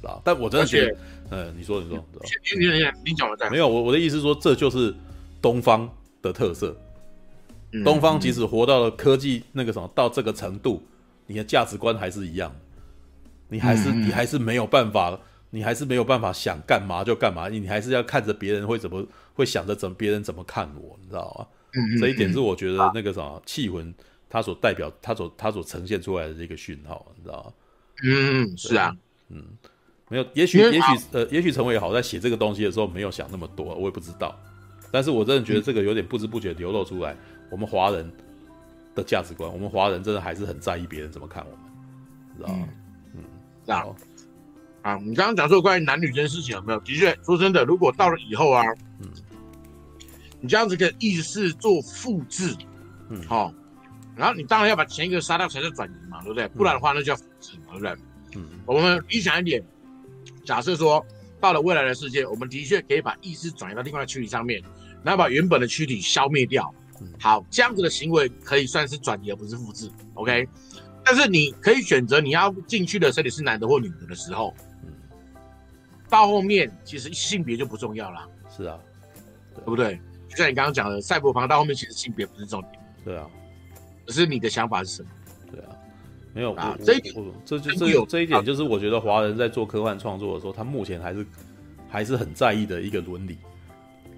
是吧？但我真的觉得，嗯，你说，你说，你你你讲我在没有我我的意思是说，这就是东方的特色。嗯、东方即使活到了科技那个什么到这个程度，你的价值观还是一样，你还是、嗯、你还是没有办法，你还是没有办法想干嘛就干嘛，你还是要看着别人会怎么会想着怎么别人怎么看我，你知道吗？嗯、这一点是我觉得那个什么气魂。它所代表，它所它所呈现出来的这个讯号，你知道吗？嗯，是啊，嗯，没有，也许也许呃，也许陈伟豪在写这个东西的时候没有想那么多，我也不知道。但是我真的觉得这个有点不知不觉流露出来，我们华人的价值观，我们华人真的还是很在意别人怎么看我们，知道吗？嗯，这样啊，你刚刚讲说关于男女这件事情有没有？的确，说真的，如果到了以后啊，嗯，你这样子的意识做复制，嗯，好。然后你当然要把前一个杀掉才是转移嘛，对不对？不然的话那就要复制嘛，对不对？嗯，我们理想一点，假设说到了未来的世界，我们的确可以把意识转移到另外的躯体上面，然后把原本的躯体消灭掉。好，这样子的行为可以算是转移而不是复制，OK？但是你可以选择你要进去的身体是男的或女的的时候，嗯到后面其实性别就不重要了。是啊，对不对？就像你刚刚讲的，赛博朋克到后面其实性别不是重点。对啊。可是你的想法是什么？对啊，没有啊，这一点，这就这有这一点，就是我觉得华人在做科幻创作的时候，他目前还是还是很在意的一个伦理，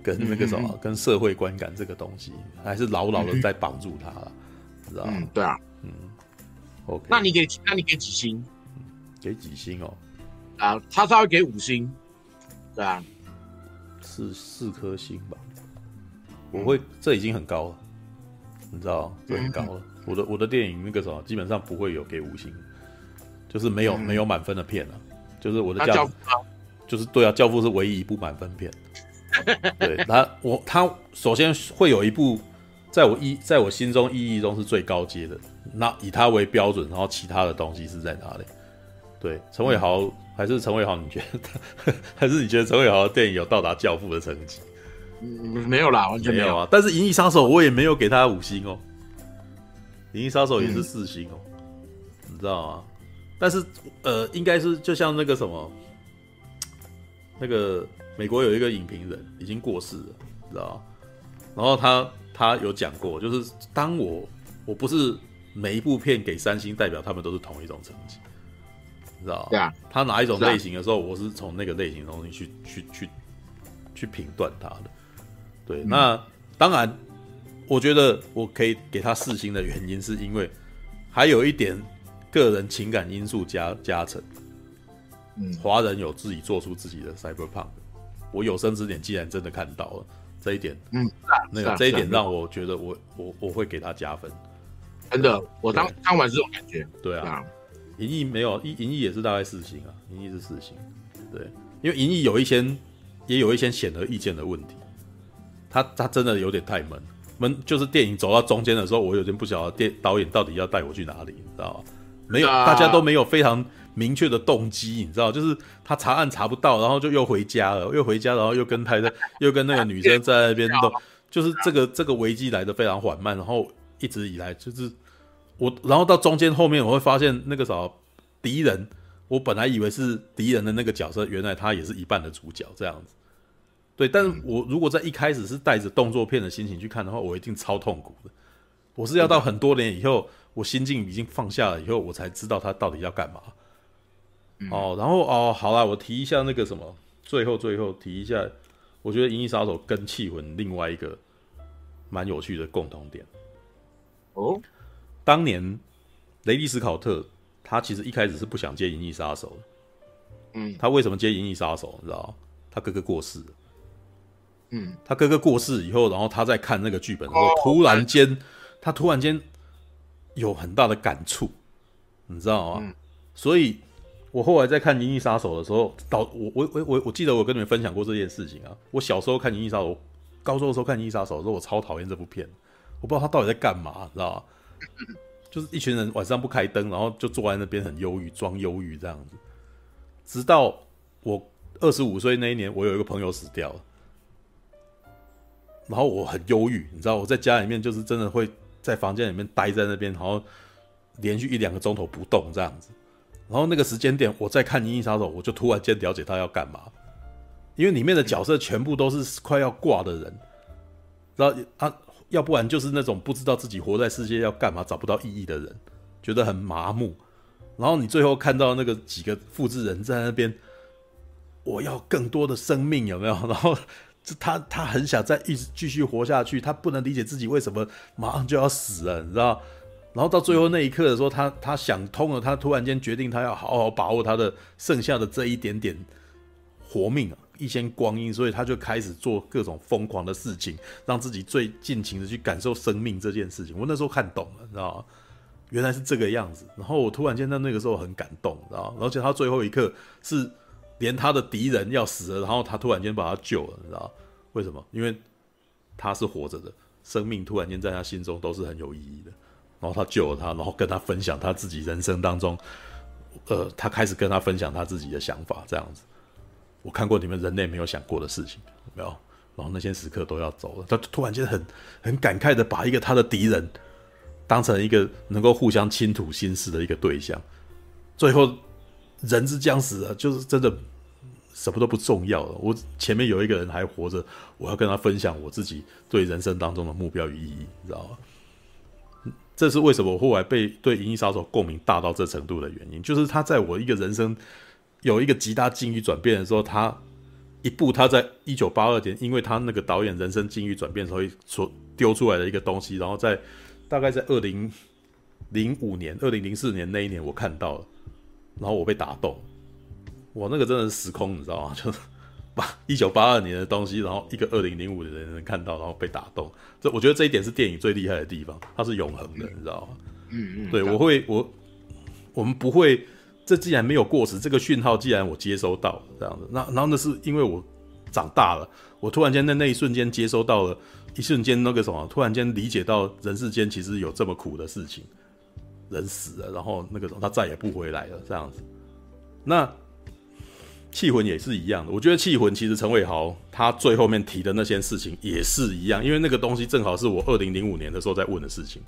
跟那个什么，跟社会观感这个东西，还是牢牢的在绑住他了，知知道嗯，对啊，嗯，OK，那你给那你给几星？给几星哦？啊，他稍微给五星，对啊，四四颗星吧。我会，这已经很高了，你知道，这很高了。嗯、我的我的电影那个什么，基本上不会有给五星，就是没有、嗯、没有满分的片了、啊。就是我的教父，就是对啊，教父是唯一一部满分片。对他，我他首先会有一部，在我意在我心中意义中是最高阶的，那以他为标准，然后其他的东西是在哪里？对，陈伟豪、嗯、还是陈伟豪？你觉得 还是你觉得陈伟豪的电影有到达教父的成绩？嗯，没有啦，完全没有，啊。但是《银翼杀手》我也没有给他五星哦，《银翼杀手》也是四星哦，嗯、你知道吗？但是呃，应该是就像那个什么，那个美国有一个影评人已经过世了，你知道吗？然后他他有讲过，就是当我我不是每一部片给三星，代表他们都是同一种成绩，你知道吗？对啊。他哪一种类型的时候，我是从那个类型的东西去去去去评断他的。对，那当然，我觉得我可以给他四星的原因，是因为还有一点个人情感因素加加成。嗯，华人有自己做出自己的 Cyberpunk，我有生之年既然真的看到了这一点，嗯，那个这一点让我觉得我我我会给他加分。真的，我当看完这种感觉。对啊，银翼没有，银翼也是大概四星啊，银翼是四星。对，因为银翼有一些也有一些显而易见的问题。他他真的有点太闷闷，就是电影走到中间的时候，我有点不晓得电导演到底要带我去哪里，你知道吗？没有，大家都没有非常明确的动机，你知道，就是他查案查不到，然后就又回家了，又回家，然后又跟太太，又跟那个女生在那边动，就是这个这个危机来的非常缓慢，然后一直以来就是我，然后到中间后面我会发现那个啥敌人，我本来以为是敌人的那个角色，原来他也是一半的主角，这样子。对，但是我如果在一开始是带着动作片的心情去看的话，我一定超痛苦的。我是要到很多年以后，我心境已经放下了以后，我才知道他到底要干嘛。哦，然后哦，好啦，我提一下那个什么，最后最后提一下，我觉得《银翼杀手》跟《气魂》另外一个蛮有趣的共同点。哦，当年雷利斯考特他其实一开始是不想接《银翼杀手》的。嗯，他为什么接《银翼杀手》？你知道他哥哥过世了。嗯，他哥哥过世以后，然后他在看那个剧本的时候，突然间，他突然间有很大的感触，你知道吗？嗯、所以，我后来在看《银翼杀手》的时候，导我我我我我记得我跟你们分享过这件事情啊。我小时候看《银翼杀手》，高中的时候看《银翼杀手》的时候，我超讨厌这部片，我不知道他到底在干嘛，你知道吗？就是一群人晚上不开灯，然后就坐在那边很忧郁，装忧郁这样子。直到我二十五岁那一年，我有一个朋友死掉了。然后我很忧郁，你知道我在家里面就是真的会在房间里面待在那边，然后连续一两个钟头不动这样子。然后那个时间点我在看《银翼杀手》，我就突然间了解他要干嘛，因为里面的角色全部都是快要挂的人，然后他要不然就是那种不知道自己活在世界要干嘛、找不到意义的人，觉得很麻木。然后你最后看到那个几个复制人在那边，我要更多的生命，有没有？然后。这他他很想再一直继续活下去，他不能理解自己为什么马上就要死了，你知道？然后到最后那一刻的时候，他他想通了，他突然间决定他要好好把握他的剩下的这一点点活命啊，一些光阴，所以他就开始做各种疯狂的事情，让自己最尽情的去感受生命这件事情。我那时候看懂了，你知道？原来是这个样子。然后我突然间在那个时候很感动，你知道？而且他最后一刻是。连他的敌人要死了，然后他突然间把他救了，你知道为什么？因为他是活着的，生命突然间在他心中都是很有意义的。然后他救了他，然后跟他分享他自己人生当中，呃，他开始跟他分享他自己的想法，这样子。我看过你们人类没有想过的事情，有没有？然后那些时刻都要走了，他突然间很很感慨的把一个他的敌人当成一个能够互相倾吐心事的一个对象，最后。人之将死啊，就是真的什么都不重要了。我前面有一个人还活着，我要跟他分享我自己对人生当中的目标与意义，你知道吗？这是为什么我后来被对《银翼杀手》共鸣大到这程度的原因，就是他在我一个人生有一个极大境遇转变的时候，他一部他在一九八二年，因为他那个导演人生境遇转变，所以所丢出来的一个东西，然后在。大概在二零零五年、二零零四年那一年我看到了，然后我被打动。我，那个真的是时空，你知道吗？就是把一九八二年的东西，然后一个二零零五的人能看到，然后被打动。这我觉得这一点是电影最厉害的地方，它是永恒的，你知道吗？嗯嗯。对，我会我我们不会，这既然没有过时，这个讯号既然我接收到这样子，那然后那是因为我长大了，我突然间在那一瞬间接收到了，一瞬间那个什么，突然间理解到人世间其实有这么苦的事情，人死了，然后那个时候他再也不回来了，这样子，那。气魂也是一样的，我觉得气魂其实陈伟豪他最后面提的那些事情也是一样，因为那个东西正好是我二零零五年的时候在问的事情。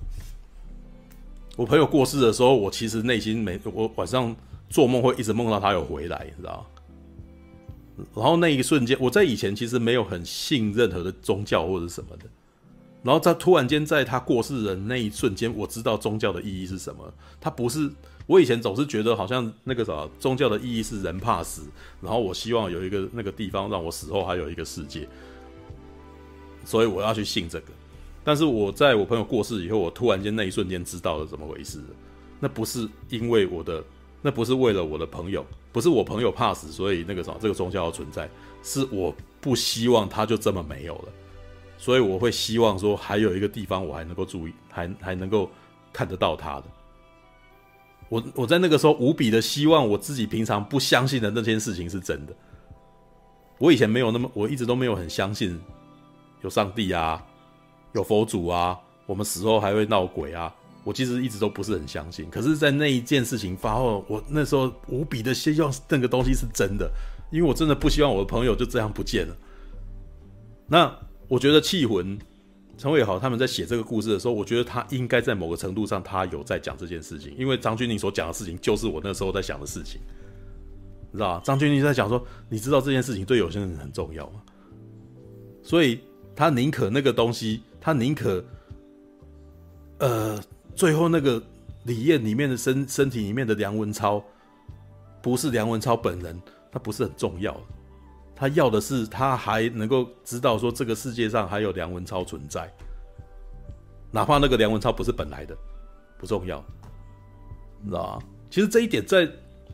我朋友过世的时候，我其实内心没我晚上做梦会一直梦到他有回来，你知道？然后那一瞬间，我在以前其实没有很信任何的宗教或者什么的，然后他突然间在他过世的那一瞬间，我知道宗教的意义是什么，他不是。我以前总是觉得好像那个啥宗教的意义是人怕死，然后我希望有一个那个地方让我死后还有一个世界，所以我要去信这个。但是我在我朋友过世以后，我突然间那一瞬间知道了怎么回事。那不是因为我的，那不是为了我的朋友，不是我朋友怕死，所以那个啥这个宗教要存在，是我不希望他就这么没有了，所以我会希望说还有一个地方我还能够注意，还还能够看得到他的。我我在那个时候无比的希望我自己平常不相信的那件事情是真的。我以前没有那么，我一直都没有很相信有上帝啊，有佛祖啊，我们死后还会闹鬼啊。我其实一直都不是很相信。可是，在那一件事情发后，我那时候无比的希望那个东西是真的，因为我真的不希望我的朋友就这样不见了。那我觉得气魂。陈伟豪他们在写这个故事的时候，我觉得他应该在某个程度上，他有在讲这件事情，因为张钧甯所讲的事情就是我那时候在想的事情，你知道吧？张钧甯在讲说，你知道这件事情对有些人很重要吗？所以他宁可那个东西，他宁可，呃，最后那个李艳里面的身身体里面的梁文超，不是梁文超本人，他不是很重要。他要的是，他还能够知道说这个世界上还有梁文超存在，哪怕那个梁文超不是本来的，不重要，你知道吗？其实这一点在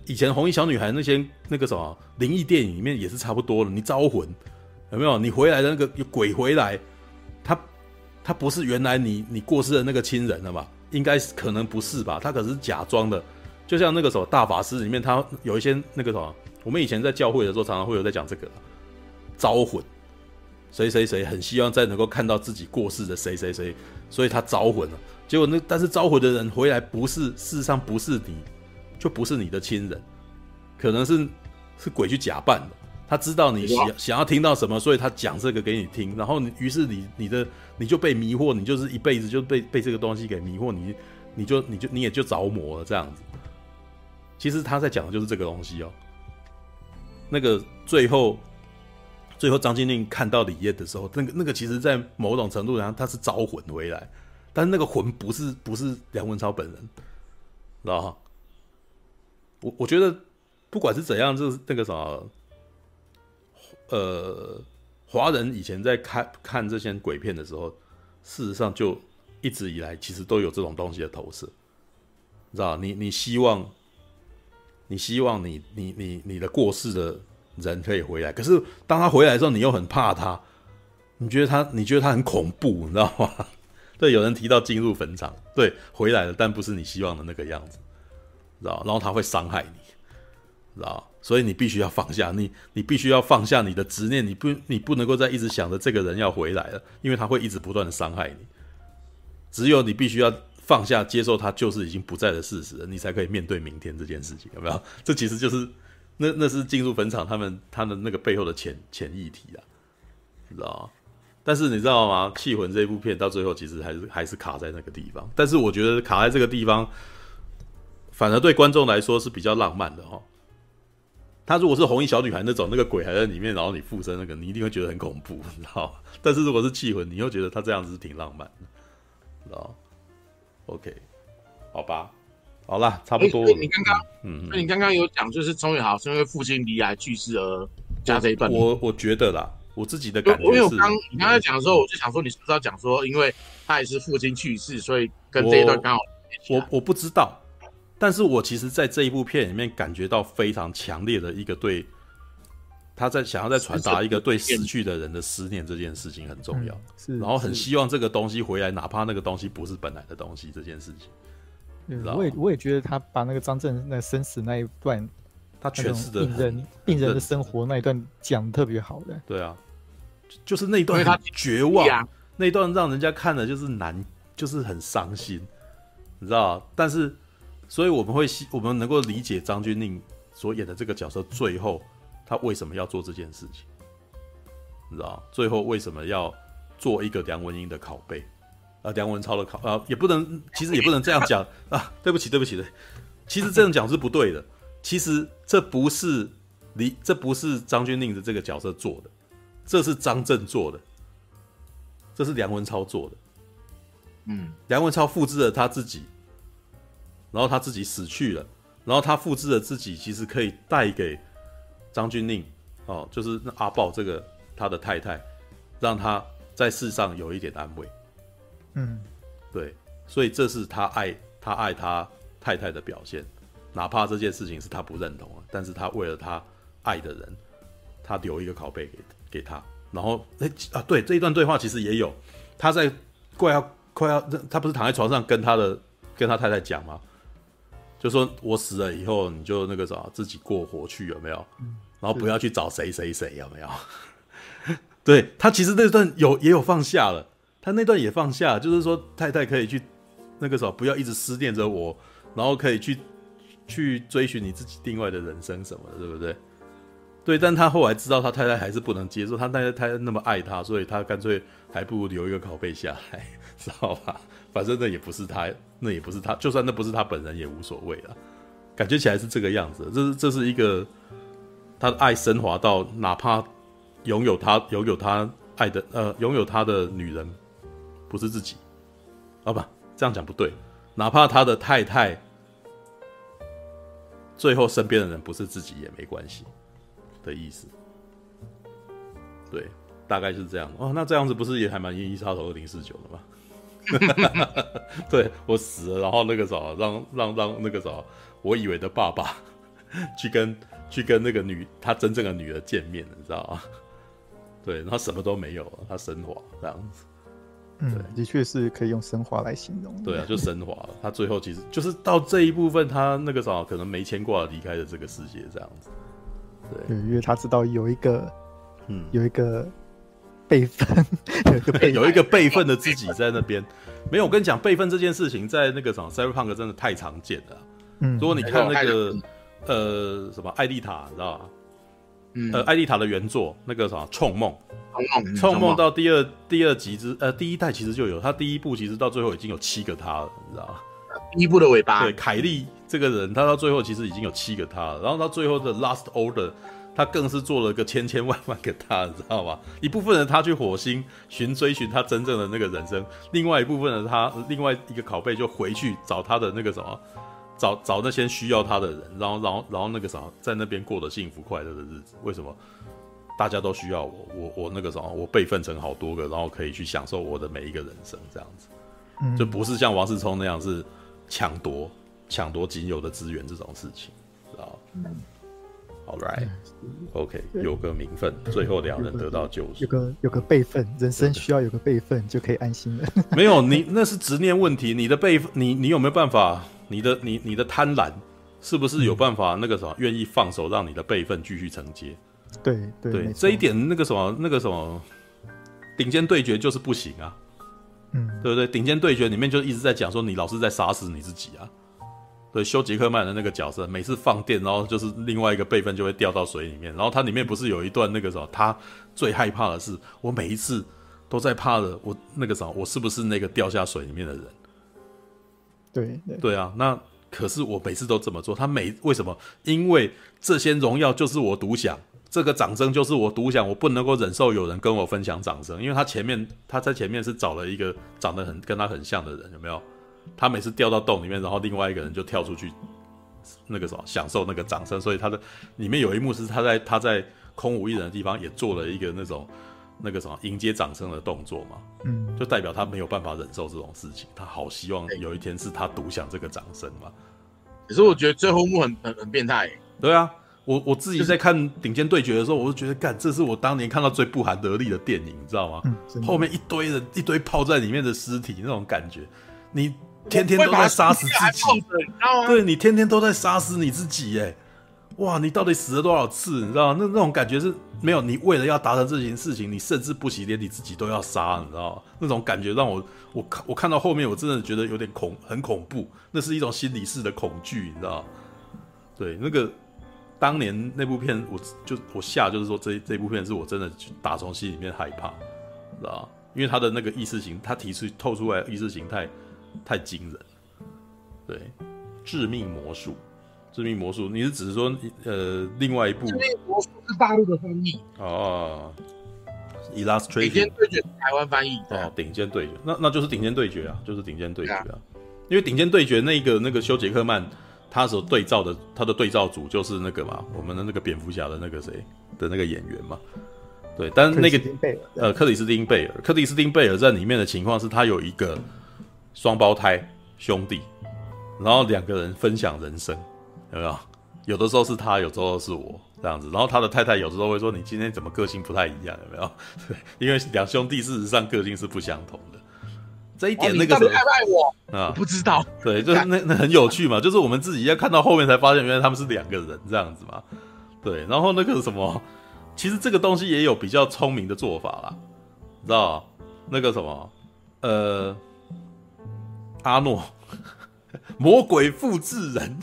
以前红衣小女孩那些那个什么灵异电影里面也是差不多的。你招魂有没有？你回来的那个鬼回来，他他不是原来你你过世的那个亲人了吧？应该是可能不是吧？他可是假装的，就像那个什么大法师里面，他有一些那个什么。我们以前在教会的时候，常常会有在讲这个招魂，谁谁谁很希望再能够看到自己过世的谁谁谁，所以他招魂了。结果那但是招魂的人回来不是，事实上不是你，就不是你的亲人，可能是是鬼去假扮的。他知道你想想要听到什么，所以他讲这个给你听，然后你于是你你的你就被迷惑，你就是一辈子就被被这个东西给迷惑，你你就你就你也就着魔了这样子。其实他在讲的就是这个东西哦。那个最后，最后张钧甯看到李烨的时候，那个那个其实，在某种程度上他是招魂回来，但是那个魂不是不是梁文超本人，知道吗？我我觉得不管是怎样，就是那个什么，呃，华人以前在看看这些鬼片的时候，事实上就一直以来其实都有这种东西的投射，知道你你希望。你希望你你你你的过世的人可以回来，可是当他回来的时候，你又很怕他，你觉得他你觉得他很恐怖，你知道吗？对，有人提到进入坟场，对，回来了，但不是你希望的那个样子，知道？然后他会伤害你，知道？所以你必须要放下，你你必须要放下你的执念，你不你不能够再一直想着这个人要回来了，因为他会一直不断的伤害你。只有你必须要。放下，接受他就是已经不在的事实，你才可以面对明天这件事情，有没有？这其实就是那那是进入坟场，他们他们那个背后的潜潜议题啊，知道吗？但是你知道吗？气魂这部片到最后其实还是还是卡在那个地方，但是我觉得卡在这个地方，反而对观众来说是比较浪漫的哈。他如果是红衣小女孩那种，那个鬼还在里面，然后你附身那个，你一定会觉得很恐怖，你知道吗？但是如果是气魂，你又觉得他这样子是挺浪漫的，知道吗？OK，好吧，好啦，差不多。你刚刚，嗯，那你刚刚有讲，就是钟宇豪是因为父亲离癌去世而加这一段。我我觉得啦，我自己的感觉是，因为我刚你刚才讲的时候，我就想说，你是不是要讲说，因为他也是父亲去世，所以跟这一段刚好。我我不知道，但是我其实在这一部片里面感觉到非常强烈的一个对，他在想要在传达一个对死去的人的思念这件事情很重要，是，然后很希望这个东西回来，哪怕那个东西不是本来的东西，这件事情。我也我也觉得他把那个张震那生死那一段。他诠释的病人病人的生活那一段讲特别好的，对啊，就是那一段他绝望，那一段让人家看了就是难，就是很伤心，你知道？但是，所以我们会我们能够理解张钧甯所演的这个角色最后他为什么要做这件事情，你知道？最后为什么要做一个梁文英的拷贝啊？梁文超的拷啊，也不能，其实也不能这样讲啊！对不起，对不起，对，其实这样讲是不对的。其实这不是李，这不是张钧令的这个角色做的，这是张震做的，这是梁文超做的。嗯，梁文超复制了他自己，然后他自己死去了，然后他复制了自己，其实可以带给张钧甯哦，就是阿豹这个他的太太，让他在世上有一点安慰。嗯，对，所以这是他爱他爱他太太的表现。哪怕这件事情是他不认同啊，但是他为了他爱的人，他留一个拷贝给给他。然后，哎啊，对，这一段对话其实也有，他在快要快要，他不是躺在床上跟他的跟他太太讲吗？就说我死了以后，你就那个啥，自己过活去有没有？然后不要去找谁谁谁有没有？对，他其实那段有也有放下了，他那段也放下，就是说太太可以去那个啥，不要一直思念着我，然后可以去。去追寻你自己另外的人生什么的，对不对？对，但他后来知道他太太还是不能接受，他太太那么爱他，所以他干脆还不如留一个拷贝下来，知道吧？反正那也不是他，那也不是他，就算那不是他本人也无所谓了。感觉起来是这个样子，这是这是一个他的爱升华到，哪怕拥有他拥有他爱的呃拥有他的女人不是自己，啊不？这样讲不对，哪怕他的太太。最后，身边的人不是自己也没关系的意思。对，大概是这样。哦，那这样子不是也还蛮《银翼杀手二零四九》的吗？对，我死了，然后那个啥，让让让那个啥，我以为的爸爸去跟去跟那个女他真正的女儿见面，你知道吗？对，然后什么都没有了，他升华这样子。嗯，的确是可以用升华来形容。对啊，就升华了。他最后其实就是到这一部分，他那个啥可能没牵挂离开了这个世界这样子。对，因为他知道有一个，嗯，有一个备份，有一个 备有一个备份的自己在那边。没有，我跟你讲，备份这件事情在那个什么 Cyberpunk 真的太常见了。嗯，如果你看那个呃什么艾丽塔，你知道吧？嗯，呃，艾丽塔的原作那个什么冲梦。《冲梦》到第二第二集之呃第一代其实就有，他第一部其实到最后已经有七个他了，你知道吗？第一部的尾巴。对，凯莉这个人，他到最后其实已经有七个他了，然后到最后的 Last Order，他更是做了个千千万万个他，你知道吗？一部分人他去火星寻追寻他真正的那个人生，另外一部分人他另外一个拷贝就回去找他的那个什么，找找那些需要他的人，然后然后然后那个什么在那边过得幸福快乐的日子，为什么？大家都需要我，我我那个什么，我备份成好多个，然后可以去享受我的每一个人生，这样子，嗯、就不是像王世聪那样是抢夺抢夺仅有的资源这种事情，知道，All right，OK，有个名分，最后两人得到救赎，有个有个备份，人生需要有个备份就可以安心了。没有你那是执念问题，你的备份，你你有没有办法？你的你你的贪婪是不是有办法？那个什么，愿意放手让你的备份继续承接？对对，对这一点，那个什么，那个什么，顶尖对决就是不行啊，嗯，对不对？顶尖对决里面就一直在讲说，你老是在杀死你自己啊。对，休杰克曼的那个角色，每次放电，然后就是另外一个备份就会掉到水里面。然后它里面不是有一段那个什么，他最害怕的是，我每一次都在怕的，我那个什么，我是不是那个掉下水里面的人？对对，对啊，那可是我每次都这么做，他每为什么？因为这些荣耀就是我独享。这个掌声就是我独享，我不能够忍受有人跟我分享掌声，因为他前面他在前面是找了一个长得很跟他很像的人，有没有？他每次掉到洞里面，然后另外一个人就跳出去，那个什么享受那个掌声，所以他的里面有一幕是他在他在空无一人的地方也做了一个那种那个什么迎接掌声的动作嘛，嗯，就代表他没有办法忍受这种事情，他好希望有一天是他独享这个掌声嘛。可是我觉得最后一幕很很很变态、欸。对啊，我我自己在看《顶尖对决》的时候，我就觉得，干，这是我当年看到最不寒而栗的电影，你知道吗？嗯、后面一堆人一堆泡在里面的尸体那种感觉，你天天都在杀死自己，对，你天天都在杀死你自己，哎。哇，你到底死了多少次？你知道那那种感觉是没有，你为了要达成这件事情，你甚至不惜连你自己都要杀，你知道吗？那种感觉让我我看我看到后面，我真的觉得有点恐，很恐怖。那是一种心理式的恐惧，你知道吗？对，那个当年那部片，我就我下就是说这这部片是我真的打从心里面害怕，知道吗？因为他的那个意识形，他提出透出来意识形态太惊人。对，致命魔术。致命魔术，你是只是说呃，另外一部？致命魔术是大陆的翻译哦。Illustration 顶尖对决台湾翻译哦，顶尖对决，那那就是顶尖对决啊，就是顶尖对决啊。啊因为顶尖对决那个那个修杰克曼，他所对照的他的对照组就是那个嘛，我们的那个蝙蝠侠的那个谁的那个演员嘛。对，但是那个呃，克里斯汀贝尔，克里斯汀贝尔在里面的情况是他有一个双胞胎兄弟，然后两个人分享人生。有没有？有的时候是他，有时候是我这样子。然后他的太太有时候会说：“你今天怎么个性不太一样？”有没有？对，因为两兄弟事实上个性是不相同的。这一点那个时候，爱我啊？我不知道。对，就是那那很有趣嘛，就是我们自己要看到后面才发现，原来他们是两个人这样子嘛。对，然后那个什么，其实这个东西也有比较聪明的做法啦，你知道那个什么，呃，阿诺。魔鬼复制人，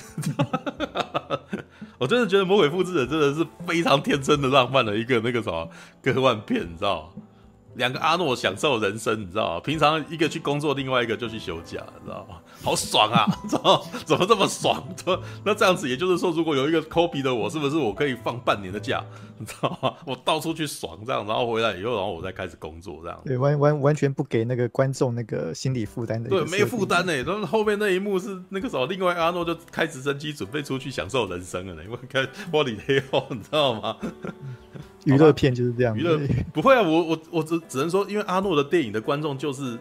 我真的觉得魔鬼复制人真的是非常天真的浪漫的一个那个什么科幻片，你知道吗？两个阿诺享受人生，你知道吗？平常一个去工作，另外一个就去休假，你知道吗？好爽啊！怎么怎么这么爽？那这样子，也就是说，如果有一个 copy 的我，是不是我可以放半年的假？你知道吗？我到处去爽，这样，然后回来以后，然后我再开始工作，这样。对，完完完全不给那个观众那个心理负担的。对，没有负担呢。然后后面那一幕是那个时候，另外阿诺就开直升机准备出去享受人生了呢。因为开玻璃黑后，你知道吗？娱乐片就是这样。娱乐不会啊，我我我只只能说，因为阿诺的电影的观众就是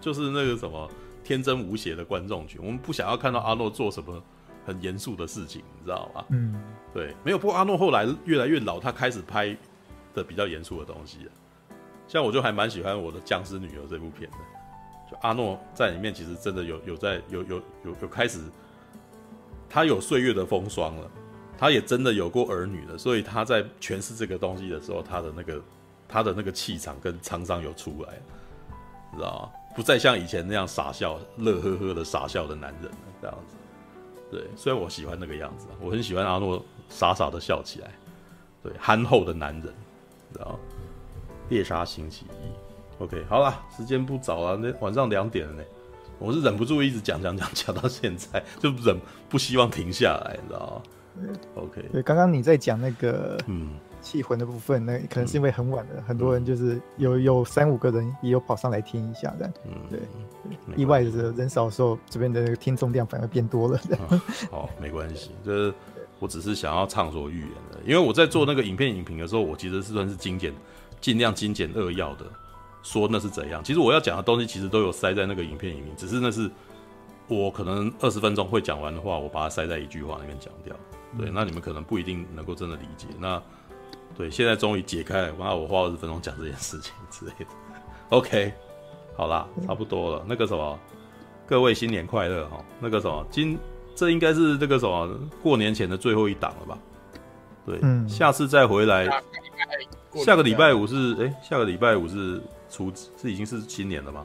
就是那个什么天真无邪的观众群，我们不想要看到阿诺做什么很严肃的事情，你知道吗？嗯，对，没有。不过阿诺后来越来越老，他开始拍的比较严肃的东西了。像我就还蛮喜欢我的《僵尸女儿》这部片的，就阿诺在里面其实真的有有在有有有有开始，他有岁月的风霜了。他也真的有过儿女了，所以他在诠释这个东西的时候，他的那个他的那个气场跟沧桑有出来，你知道吗？不再像以前那样傻笑、乐呵呵的傻笑的男人了，这样子。对，虽然我喜欢那个样子，我很喜欢阿诺傻傻的笑起来，对，憨厚的男人，知道吗？猎杀星期一，OK，好了，时间不早了，那晚上两点了呢，我是忍不住一直讲讲讲讲到现在，就忍不希望停下来，你知道吗？OK，对，刚刚你在讲那个嗯气魂的部分，那可能是因为很晚了，嗯、很多人就是有有三五个人也有跑上来听一下的，嗯，对，意外的是人少的时候，这边的那个听众量反而变多了。嗯、好，没关系，就是我只是想要畅所欲言的，因为我在做那个影片影评的时候，我其实是算是精简，尽量精简扼要的说那是怎样。其实我要讲的东西其实都有塞在那个影片影评，只是那是我可能二十分钟会讲完的话，我把它塞在一句话里面讲掉。对，那你们可能不一定能够真的理解。那对，现在终于解开了，那我花二十分钟讲这件事情之类的。OK，好啦，差不多了。那个什么，各位新年快乐哈。那个什么，今这应该是这个什么过年前的最后一档了吧？对，嗯，下次再回来。下个礼拜五是哎，下个礼拜五是初，是已经是新年了吗？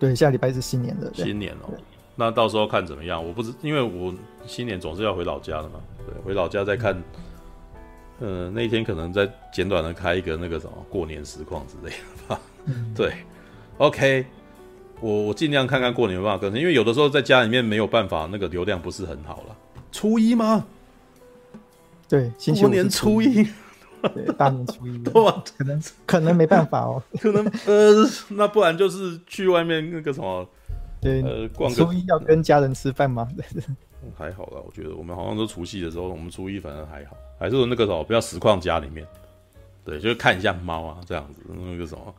对，下礼拜是新年的。新年哦。那到时候看怎么样，我不知，因为我新年总是要回老家的嘛，对，回老家再看，嗯、呃，那一天可能再简短的开一个那个什么过年实况之类的 对，OK，我我尽量看看过年有办法更新，因为有的时候在家里面没有办法，那个流量不是很好了。初一吗？对，新过年初一，对，大年初一，可能可能没办法哦，可能呃，那不然就是去外面那个什么。对，呃，逛个初一要跟家人吃饭吗？还好啦，我觉得我们好像都除夕的时候，我们初一反正还好，还是那个时候不要实况家里面，对，就是看一下猫啊这样子，那个什么，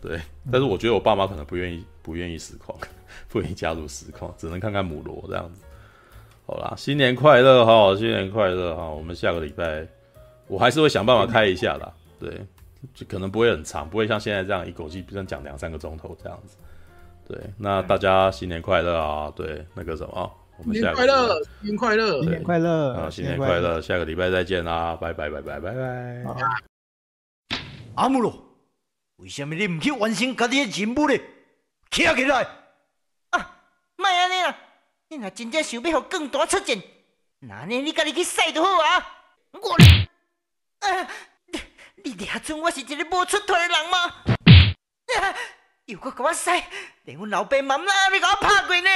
对。但是我觉得我爸妈可能不愿意，不愿意实况，不愿意加入实况，只能看看母罗这样子。好啦，新年快乐哈，新年快乐哈，我们下个礼拜我还是会想办法开一下啦，对，就可能不会很长，不会像现在这样一口气，比如讲两三个钟头这样子。对，那大家新年快乐啊！对，那个什么，我们下个新年快乐，新年快乐，新年快乐啊！新年快乐，下个礼拜再见啦！拜拜拜拜拜拜！阿姆罗，为什么你唔去完成家己的任务呢？起来！啊，莫安尼啦！你若真正想要互更大出战，那呢你家己去使就好啊！我，啊，你你俩准我是一个无出头的人吗？啊又搁给我使，连阮老爸妈妈都给我拍过呢。